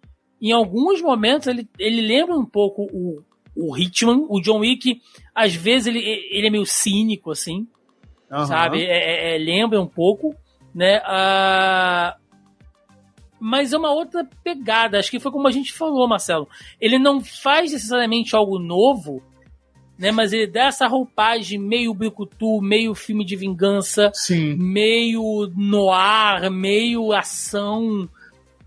Speaker 1: em alguns momentos, ele, ele lembra um pouco o, o Hitman. O John Wick, às vezes, ele, ele é meio cínico, assim. Uhum. Sabe? É, é, é, lembra um pouco, né? Uh, mas é uma outra pegada. Acho que foi como a gente falou, Marcelo. Ele não faz necessariamente algo novo, né? Mas ele dá essa roupagem meio brucutu, meio filme de vingança,
Speaker 2: Sim.
Speaker 1: meio noir, meio ação,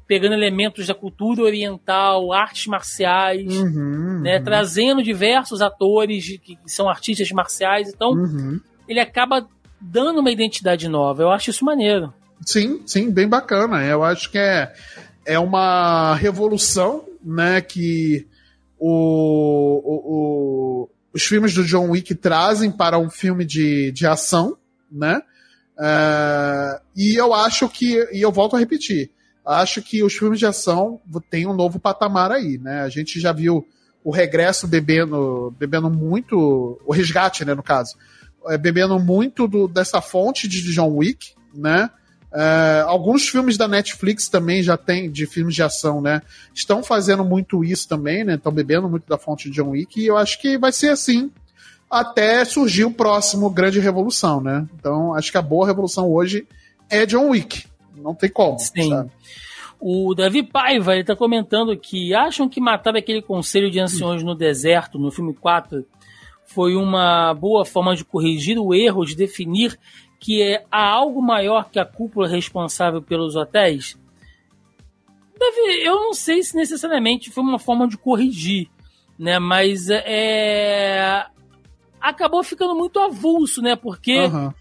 Speaker 1: pegando elementos da cultura oriental, artes marciais, uhum, né? Uhum. Trazendo diversos atores que são artistas marciais. Então, uhum. ele acaba dando uma identidade nova. Eu acho isso maneiro.
Speaker 2: Sim, sim, bem bacana. Eu acho que é, é uma revolução, né? Que o, o os filmes do John Wick trazem para um filme de, de ação, né? Uh, e eu acho que, e eu volto a repetir, acho que os filmes de ação têm um novo patamar aí, né? A gente já viu o regresso bebendo, bebendo muito, o resgate, né, no caso, é, bebendo muito do, dessa fonte de John Wick, né? Uh, alguns filmes da Netflix também já tem, de filmes de ação, né? Estão fazendo muito isso também, né? Estão bebendo muito da fonte de John Wick e eu acho que vai ser assim até surgir o próximo grande revolução, né? Então, acho que a boa revolução hoje é John Wick. Não tem como.
Speaker 1: Sim. Sabe? O Davi Paiva, ele tá comentando que acham que matar aquele conselho de anciões no deserto, no filme 4, foi uma boa forma de corrigir o erro de definir que é, há algo maior que a cúpula responsável pelos hotéis? Deve, eu não sei se necessariamente foi uma forma de corrigir, né? Mas é, acabou ficando muito avulso, né? Porque uhum.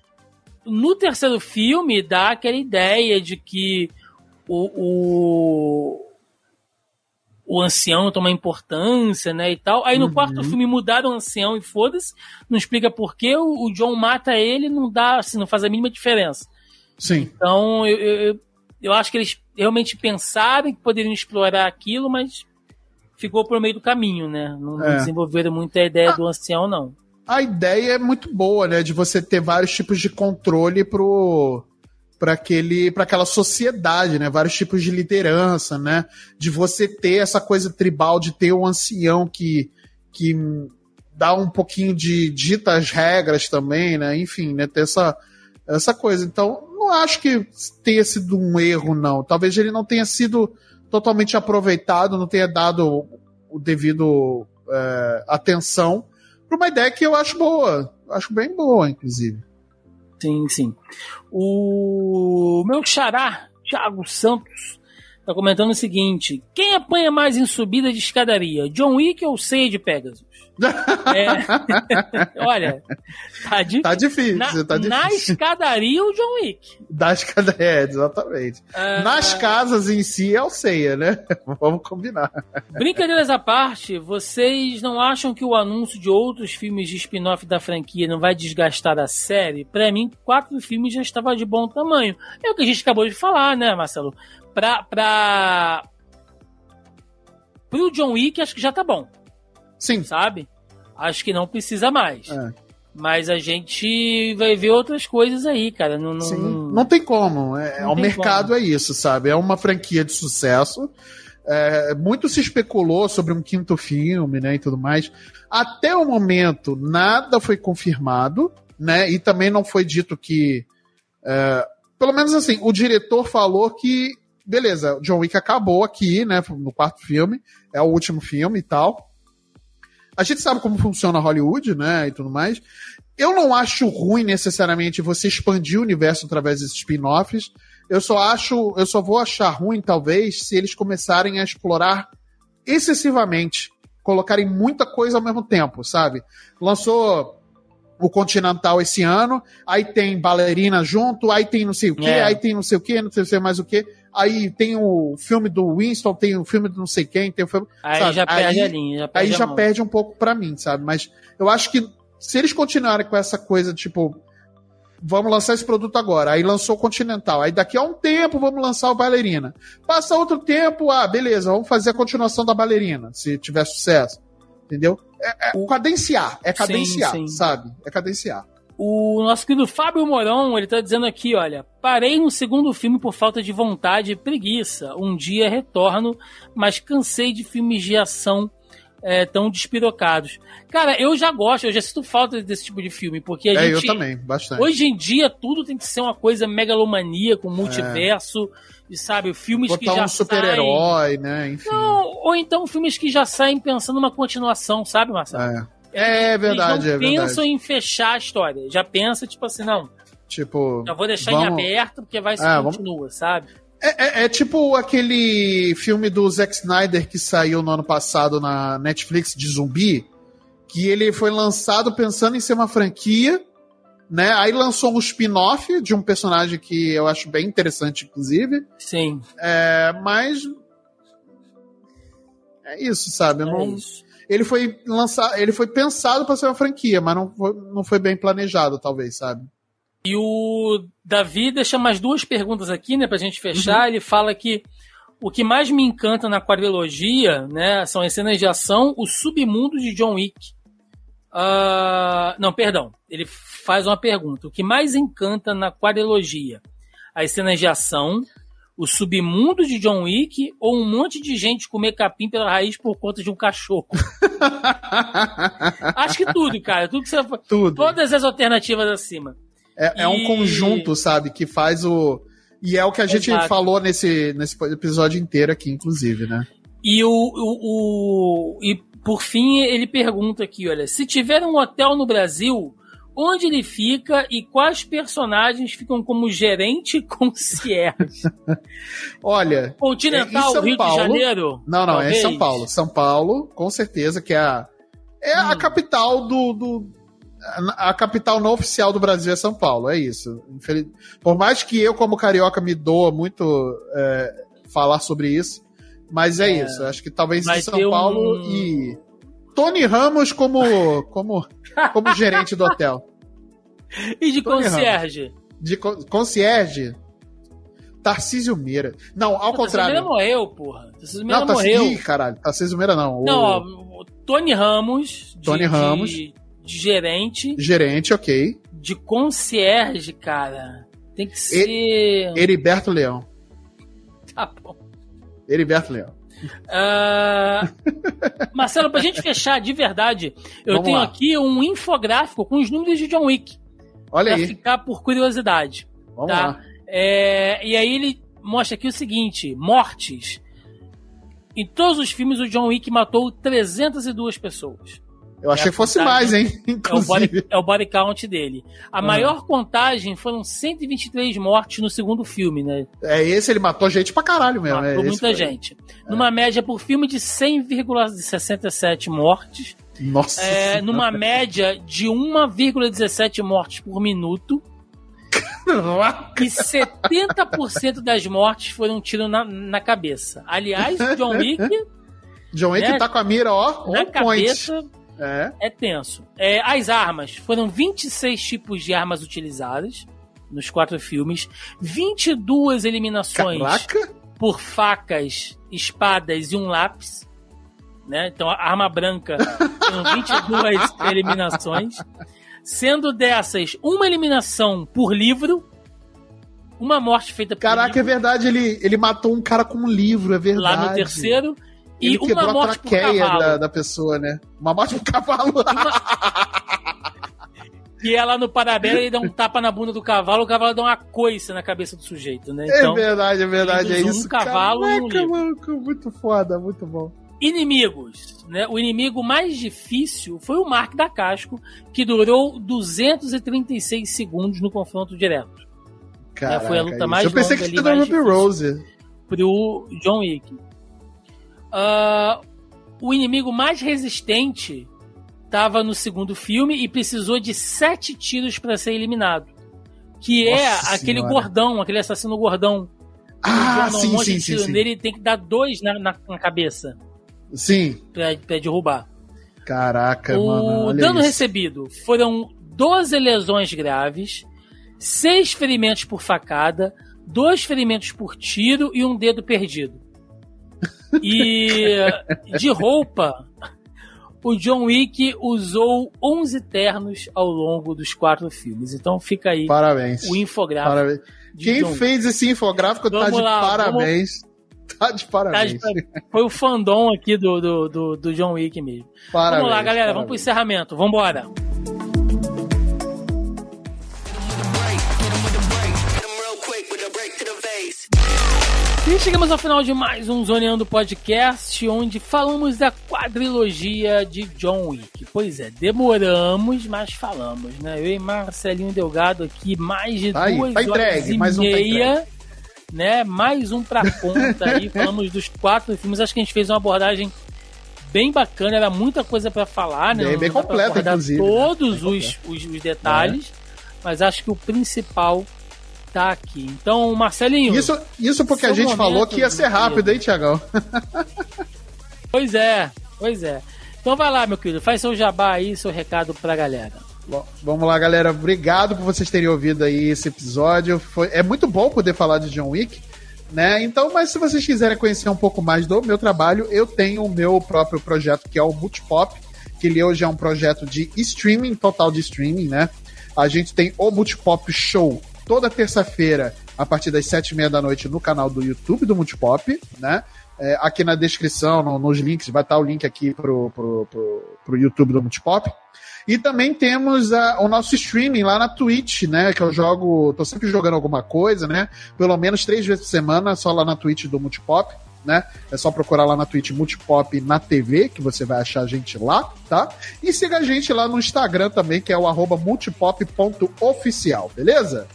Speaker 1: no terceiro filme dá aquela ideia de que o, o o ancião toma importância, né, e tal. Aí no uhum. quarto filme mudaram o ancião e foda-se, não explica por que o, o John mata ele, não dá, assim, não faz a mínima diferença.
Speaker 2: Sim.
Speaker 1: Então, eu, eu, eu acho que eles realmente pensaram que poderiam explorar aquilo, mas ficou pro meio do caminho, né? Não, é. desenvolveram muito a ideia ah, do ancião, não.
Speaker 2: A ideia é muito boa, né? De você ter vários tipos de controle pro para aquele para aquela sociedade, né? Vários tipos de liderança, né? De você ter essa coisa tribal de ter um ancião que que dá um pouquinho de dita as regras também, né? Enfim, né? Ter essa essa coisa. Então, não acho que tenha sido um erro, não. Talvez ele não tenha sido totalmente aproveitado, não tenha dado o devido é, atenção para uma ideia que eu acho boa. Acho bem boa, inclusive.
Speaker 1: Sim, sim. O meu xará, Thiago Santos, tá comentando o seguinte: quem apanha mais em subida de escadaria, John Wick ou de Pegasus? É... Olha,
Speaker 2: tá, di... tá difícil. Na, tá difícil.
Speaker 1: na escadaria, o John Wick.
Speaker 2: Da escadaria, é, exatamente. Uh... Nas casas em si é o Ceia, né? Vamos combinar.
Speaker 1: Brincadeiras à parte, vocês não acham que o anúncio de outros filmes de spin-off da franquia não vai desgastar a série? Para mim, quatro filmes já estava de bom tamanho. É o que a gente acabou de falar, né, Marcelo? Pra. pra... Pro John Wick, acho que já tá bom.
Speaker 2: Sim.
Speaker 1: Sabe? Acho que não precisa mais. É. Mas a gente vai ver outras coisas aí, cara. Não, não,
Speaker 2: Sim, não tem como. É, não o mercado como. é isso, sabe? É uma franquia de sucesso. É, muito se especulou sobre um quinto filme, né, e tudo mais. Até o momento, nada foi confirmado, né, e também não foi dito que, é, pelo menos assim, o diretor falou que, beleza, John Wick acabou aqui, né, no quarto filme, é o último filme e tal. A gente sabe como funciona Hollywood, né, e tudo mais. Eu não acho ruim necessariamente você expandir o universo através desses spin-offs. Eu só acho, eu só vou achar ruim talvez se eles começarem a explorar excessivamente, colocarem muita coisa ao mesmo tempo, sabe? Lançou o Continental esse ano, aí tem bailarina junto, aí tem não sei o que, é. aí tem não sei o que, não sei mais o que. Aí tem o filme do Winston, tem o filme do não sei quem, tem o filme.
Speaker 1: Aí sabe? já perde aí, a linha. Já
Speaker 2: perde aí já mão. perde um pouco para mim, sabe? Mas eu acho que se eles continuarem com essa coisa, tipo, vamos lançar esse produto agora. Aí lançou o Continental. Aí daqui a um tempo vamos lançar o Bailarina. Passa outro tempo, ah, beleza, vamos fazer a continuação da Bailarina, se tiver sucesso. Entendeu? É, é cadenciar, é cadenciar, sim, sim. sabe? É cadenciar.
Speaker 1: O nosso querido Fábio Morão, ele tá dizendo aqui, olha, parei no segundo filme por falta de vontade e preguiça. Um dia retorno, mas cansei de filmes de ação é, tão despirocados. Cara, eu já gosto, eu já sinto falta desse tipo de filme, porque a
Speaker 2: é,
Speaker 1: gente...
Speaker 2: eu também, bastante.
Speaker 1: Hoje em dia, tudo tem que ser uma coisa megalomania, com multiverso, é. e sabe, filmes Botar que já um
Speaker 2: super-herói, né, enfim.
Speaker 1: Não, ou então filmes que já saem pensando numa continuação, sabe, Marcelo?
Speaker 2: É. É verdade,
Speaker 1: Eles
Speaker 2: não
Speaker 1: é
Speaker 2: pensam
Speaker 1: em fechar a história. Já pensa, tipo assim, não.
Speaker 2: Tipo.
Speaker 1: Já vou deixar vamos... em aberto porque vai se é, continua, vamos... sabe?
Speaker 2: É, é, é, tipo aquele filme do Zack Snyder que saiu no ano passado na Netflix de zumbi, que ele foi lançado pensando em ser uma franquia, né? Aí lançou um spin-off de um personagem que eu acho bem interessante, inclusive.
Speaker 1: Sim.
Speaker 2: É, mas é isso, sabe? É não... isso ele foi lançado, ele foi pensado para ser uma franquia, mas não foi, não foi bem planejado, talvez, sabe?
Speaker 1: E o Davi deixa mais duas perguntas aqui, né, pra gente fechar. Uhum. Ele fala que o que mais me encanta na quadrilogia, né, são as cenas de ação, o submundo de John Wick. Uh, não, perdão. Ele faz uma pergunta. O que mais encanta na quadrilogia? As cenas de ação, o submundo de John Wick ou um monte de gente comer capim pela raiz por conta de um cachorro? Acho que tudo, cara. Tudo que você
Speaker 2: tudo.
Speaker 1: Todas as alternativas acima.
Speaker 2: É, e... é um conjunto, sabe, que faz o. E é o que a gente Exato. falou nesse, nesse episódio inteiro aqui, inclusive, né?
Speaker 1: E o, o, o, E por fim, ele pergunta aqui: olha, se tiver um hotel no Brasil, onde ele fica e quais personagens ficam como gerente concierge.
Speaker 2: Olha,
Speaker 1: Continental, é, Rio Paulo, de Janeiro?
Speaker 2: Não, não, talvez. é São Paulo. São Paulo, com certeza, que é a, é hum. a capital do, do, a capital não oficial do Brasil é São Paulo, é isso. Por mais que eu, como carioca, me doa muito é, falar sobre isso, mas é, é isso. Acho que talvez São Paulo um... e Tony Ramos como, como, como gerente do hotel.
Speaker 1: E de Tony concierge?
Speaker 2: Ramos. De concierge? Tarcísio Meira. Não, ao
Speaker 1: Pô,
Speaker 2: contrário.
Speaker 1: Tarcísio Meira morreu, porra. Tarcísio Meira
Speaker 2: Não,
Speaker 1: morreu.
Speaker 2: Ih, caralho. Tarcísio Meira não.
Speaker 1: Não, o Tony Ramos. de-
Speaker 2: Tony Ramos.
Speaker 1: De, de gerente.
Speaker 2: gerente, ok.
Speaker 1: De concierge, cara. Tem que ser.
Speaker 2: Heriberto Leão.
Speaker 1: Tá bom.
Speaker 2: Heriberto Leão.
Speaker 1: Ah, Marcelo, pra gente fechar de verdade, eu
Speaker 2: Vamos
Speaker 1: tenho
Speaker 2: lá.
Speaker 1: aqui um infográfico com os números de John Wick.
Speaker 2: Olha
Speaker 1: Pra
Speaker 2: aí.
Speaker 1: ficar por curiosidade.
Speaker 2: Vamos
Speaker 1: tá.
Speaker 2: lá.
Speaker 1: É, e aí ele mostra aqui o seguinte: mortes. Em todos os filmes, o John Wick matou 302 pessoas.
Speaker 2: Eu achei
Speaker 1: É
Speaker 2: que fosse mais, hein?
Speaker 1: É o,
Speaker 2: Inclusive.
Speaker 1: body, é o body count dele. A
Speaker 2: Aham.
Speaker 1: maior contagem foram 123 mortes no segundo filme, né?
Speaker 2: É esse, ele matou gente pra caralho mesmo.
Speaker 1: Matou
Speaker 2: é,
Speaker 1: muita gente. Numa média por filme de 100,67 mortes.
Speaker 2: Nossa.
Speaker 1: É,
Speaker 2: Senhora.
Speaker 1: numa média de 1,17 mortes por minuto. E 70% das mortes foram um tiro na, na cabeça. Aliás, o John Wick,
Speaker 2: John Wick
Speaker 1: né?
Speaker 2: tá com a mira, ó,
Speaker 1: na
Speaker 2: on point. É.
Speaker 1: é tenso. É, as armas. Foram 26 tipos de armas utilizadas nos quatro filmes. 22 eliminações
Speaker 2: Caraca.
Speaker 1: por facas, espadas e um lápis. Né? Então, a arma branca foram 22 eliminações. Sendo dessas, uma eliminação por livro. Uma morte feita por
Speaker 2: Caraca, é
Speaker 1: livro,
Speaker 2: verdade, ele, ele matou um cara com um livro, é verdade.
Speaker 1: lá no terceiro.
Speaker 2: Ele
Speaker 1: E
Speaker 2: quebrou
Speaker 1: uma morte por cavalo.
Speaker 2: da, da pessoa, né? Uma morte por cavalo.
Speaker 1: E ela no parabéns, ele dá um tapa na bunda do cavalo, o cavalo dá uma coice na cabeça do sujeito, né?
Speaker 2: é
Speaker 1: Então,
Speaker 2: verdade, é verdade, é
Speaker 1: ele usou
Speaker 2: isso.
Speaker 1: um cavalo e
Speaker 2: Caraca, maluco, muito foda, muito bom.
Speaker 1: inimigos, né? O inimigo mais difícil foi o Mark da Casco, que durou 236 segundos no confronto direto
Speaker 2: Caraca,
Speaker 1: foi a luta
Speaker 2: isso.
Speaker 1: mais
Speaker 2: Eu pensei que tinha
Speaker 1: mais
Speaker 2: Ruby
Speaker 1: difícil.
Speaker 2: Rose.
Speaker 1: pro John Wick. Ah, o inimigo mais resistente estava no segundo filme e precisou de sete tiros para ser eliminado. Que é
Speaker 2: Nossa
Speaker 1: aquele
Speaker 2: Senhora.
Speaker 1: gordão, aquele assassino gordão.
Speaker 2: Ah,
Speaker 1: Dá um
Speaker 2: sim,
Speaker 1: monte
Speaker 2: sim,
Speaker 1: de
Speaker 2: sim,
Speaker 1: tiro
Speaker 2: sim.
Speaker 1: nele tem que dar dois na, na- na cabeça
Speaker 2: Sim.
Speaker 1: pra, pra derrubar.
Speaker 2: Caraca, mano.
Speaker 1: O dano
Speaker 2: isso.
Speaker 1: recebido foram 12 lesões graves, 6 ferimentos por facada, 2 ferimentos por tiro e um dedo perdido. E de roupa, o John Wick usou 11 ternos ao longo dos quatro filmes. Então fica aí
Speaker 2: Parabéns.
Speaker 1: o infográfico.
Speaker 2: Parabéns. Quem
Speaker 1: John Wick.
Speaker 2: fez esse infográfico tá
Speaker 1: Vamos
Speaker 2: de
Speaker 1: lá,
Speaker 2: parabéns. Tá de
Speaker 1: Tá
Speaker 2: parabéns.
Speaker 1: de- Foi o fandom aqui do, do, do, do John Wick mesmo.
Speaker 2: Parabéns,
Speaker 1: vamos lá, galera, vamos pro
Speaker 2: parabéns.
Speaker 1: encerramento. Vambora. E chegamos ao final de mais um Zoneando Podcast, onde falamos da quadrilogia de John Wick. Pois é, demoramos, mas falamos, né? Eu e Marcelinho Delgado aqui, mais de
Speaker 2: Tá aí,
Speaker 1: duas
Speaker 2: tá
Speaker 1: horas
Speaker 2: entregue,
Speaker 1: e
Speaker 2: mais um tá
Speaker 1: meia, né? Mais um pra conta aí, falamos dos quatro filmes. Acho que a gente fez uma abordagem bem bacana, era muita coisa pra falar, né?
Speaker 2: Bem- bem completa, inclusive, né?
Speaker 1: Todos
Speaker 2: Bem
Speaker 1: os, os, os detalhes, mas acho que o principal tá aqui. Então, Marcelinho.
Speaker 2: Isso, isso porque a gente falou que ia ser rápido, hein, Tiagão?
Speaker 1: Pois é, pois é. Então vai lá, meu querido, faz seu jabá aí, seu recado pra galera.
Speaker 2: Bom, vamos lá, galera. Obrigado por vocês terem ouvido aí esse episódio. Foi, é muito bom poder falar de John Wick, né? Então, mas se vocês quiserem conhecer um pouco mais do meu trabalho, eu tenho o meu próprio projeto que é o Multipop, que ele hoje é um projeto de streaming, total de streaming, né? A gente tem o Multipop Show toda terça-feira, a partir das sete e meia da noite, no canal do YouTube do Multipop, né? É, aqui na descrição, no- nos links, vai estar o link aqui pro, pro, pro, pro YouTube do Multipop. E também temos a- o nosso streaming lá na Twitch, né? Que eu jogo, tô sempre jogando alguma coisa, né? Pelo menos três vezes por semana, só lá na Twitch do Multipop, né? É só procurar lá na Twitch Multipop na TV, que você vai achar a gente lá, tá? E siga a gente lá no Instagram também, que é o arroba multipop.oficial, beleza?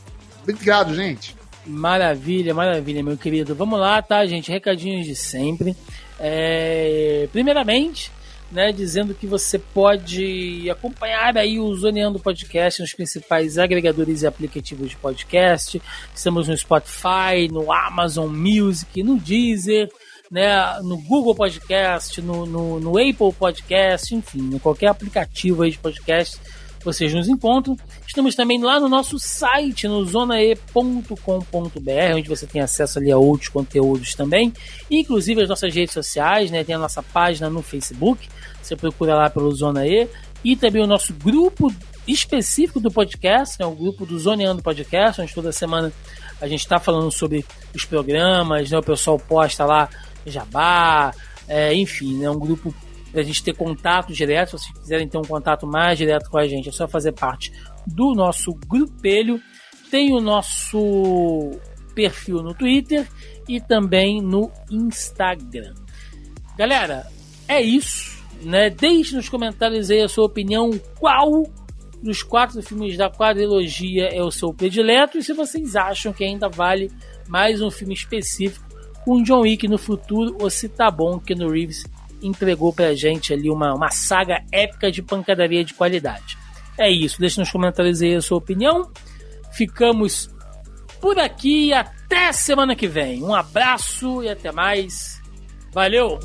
Speaker 2: Obrigado, gente.
Speaker 1: Maravilha, maravilha, meu querido. Vamos lá, tá, gente? Recadinhos de sempre. É, Primeiramente, né, dizendo que você pode acompanhar aí o Zoneando Podcast nos principais agregadores e aplicativos de podcast. Estamos no Spotify, no Amazon Music, no Deezer, né, no Google Podcast, no, no, no Apple Podcast, enfim, em qualquer aplicativo aí de podcast vocês nos encontram. Estamos também lá no nosso site, no zonae.com.br, onde você tem acesso ali a outros conteúdos também, inclusive as nossas redes sociais, né? Tem a nossa página no Facebook, você procura lá pelo Zona E, e também o nosso grupo específico do podcast, né? o grupo do Zoneando Podcast, onde toda semana a gente está falando sobre os programas, né? O pessoal posta lá jabá, é, enfim, é né? um grupo para a gente ter contato direto. Se quiserem ter um contato mais direto com a gente, é só fazer parte do nosso grupelho. Tem o nosso perfil no Twitter e também no Instagram. Galera, é isso. Né? Deixe nos comentários aí a sua opinião. Qual dos quatro filmes da quadrilogia é o seu predileto? E se vocês acham que ainda vale mais um filme específico com John Wick no futuro ou se tá bom que no Reeves entregou pra gente ali uma, uma saga épica de pancadaria de qualidade. É isso, deixe nos comentários aí a sua opinião. Ficamos por aqui até semana que vem. Um abraço e até mais. Valeu!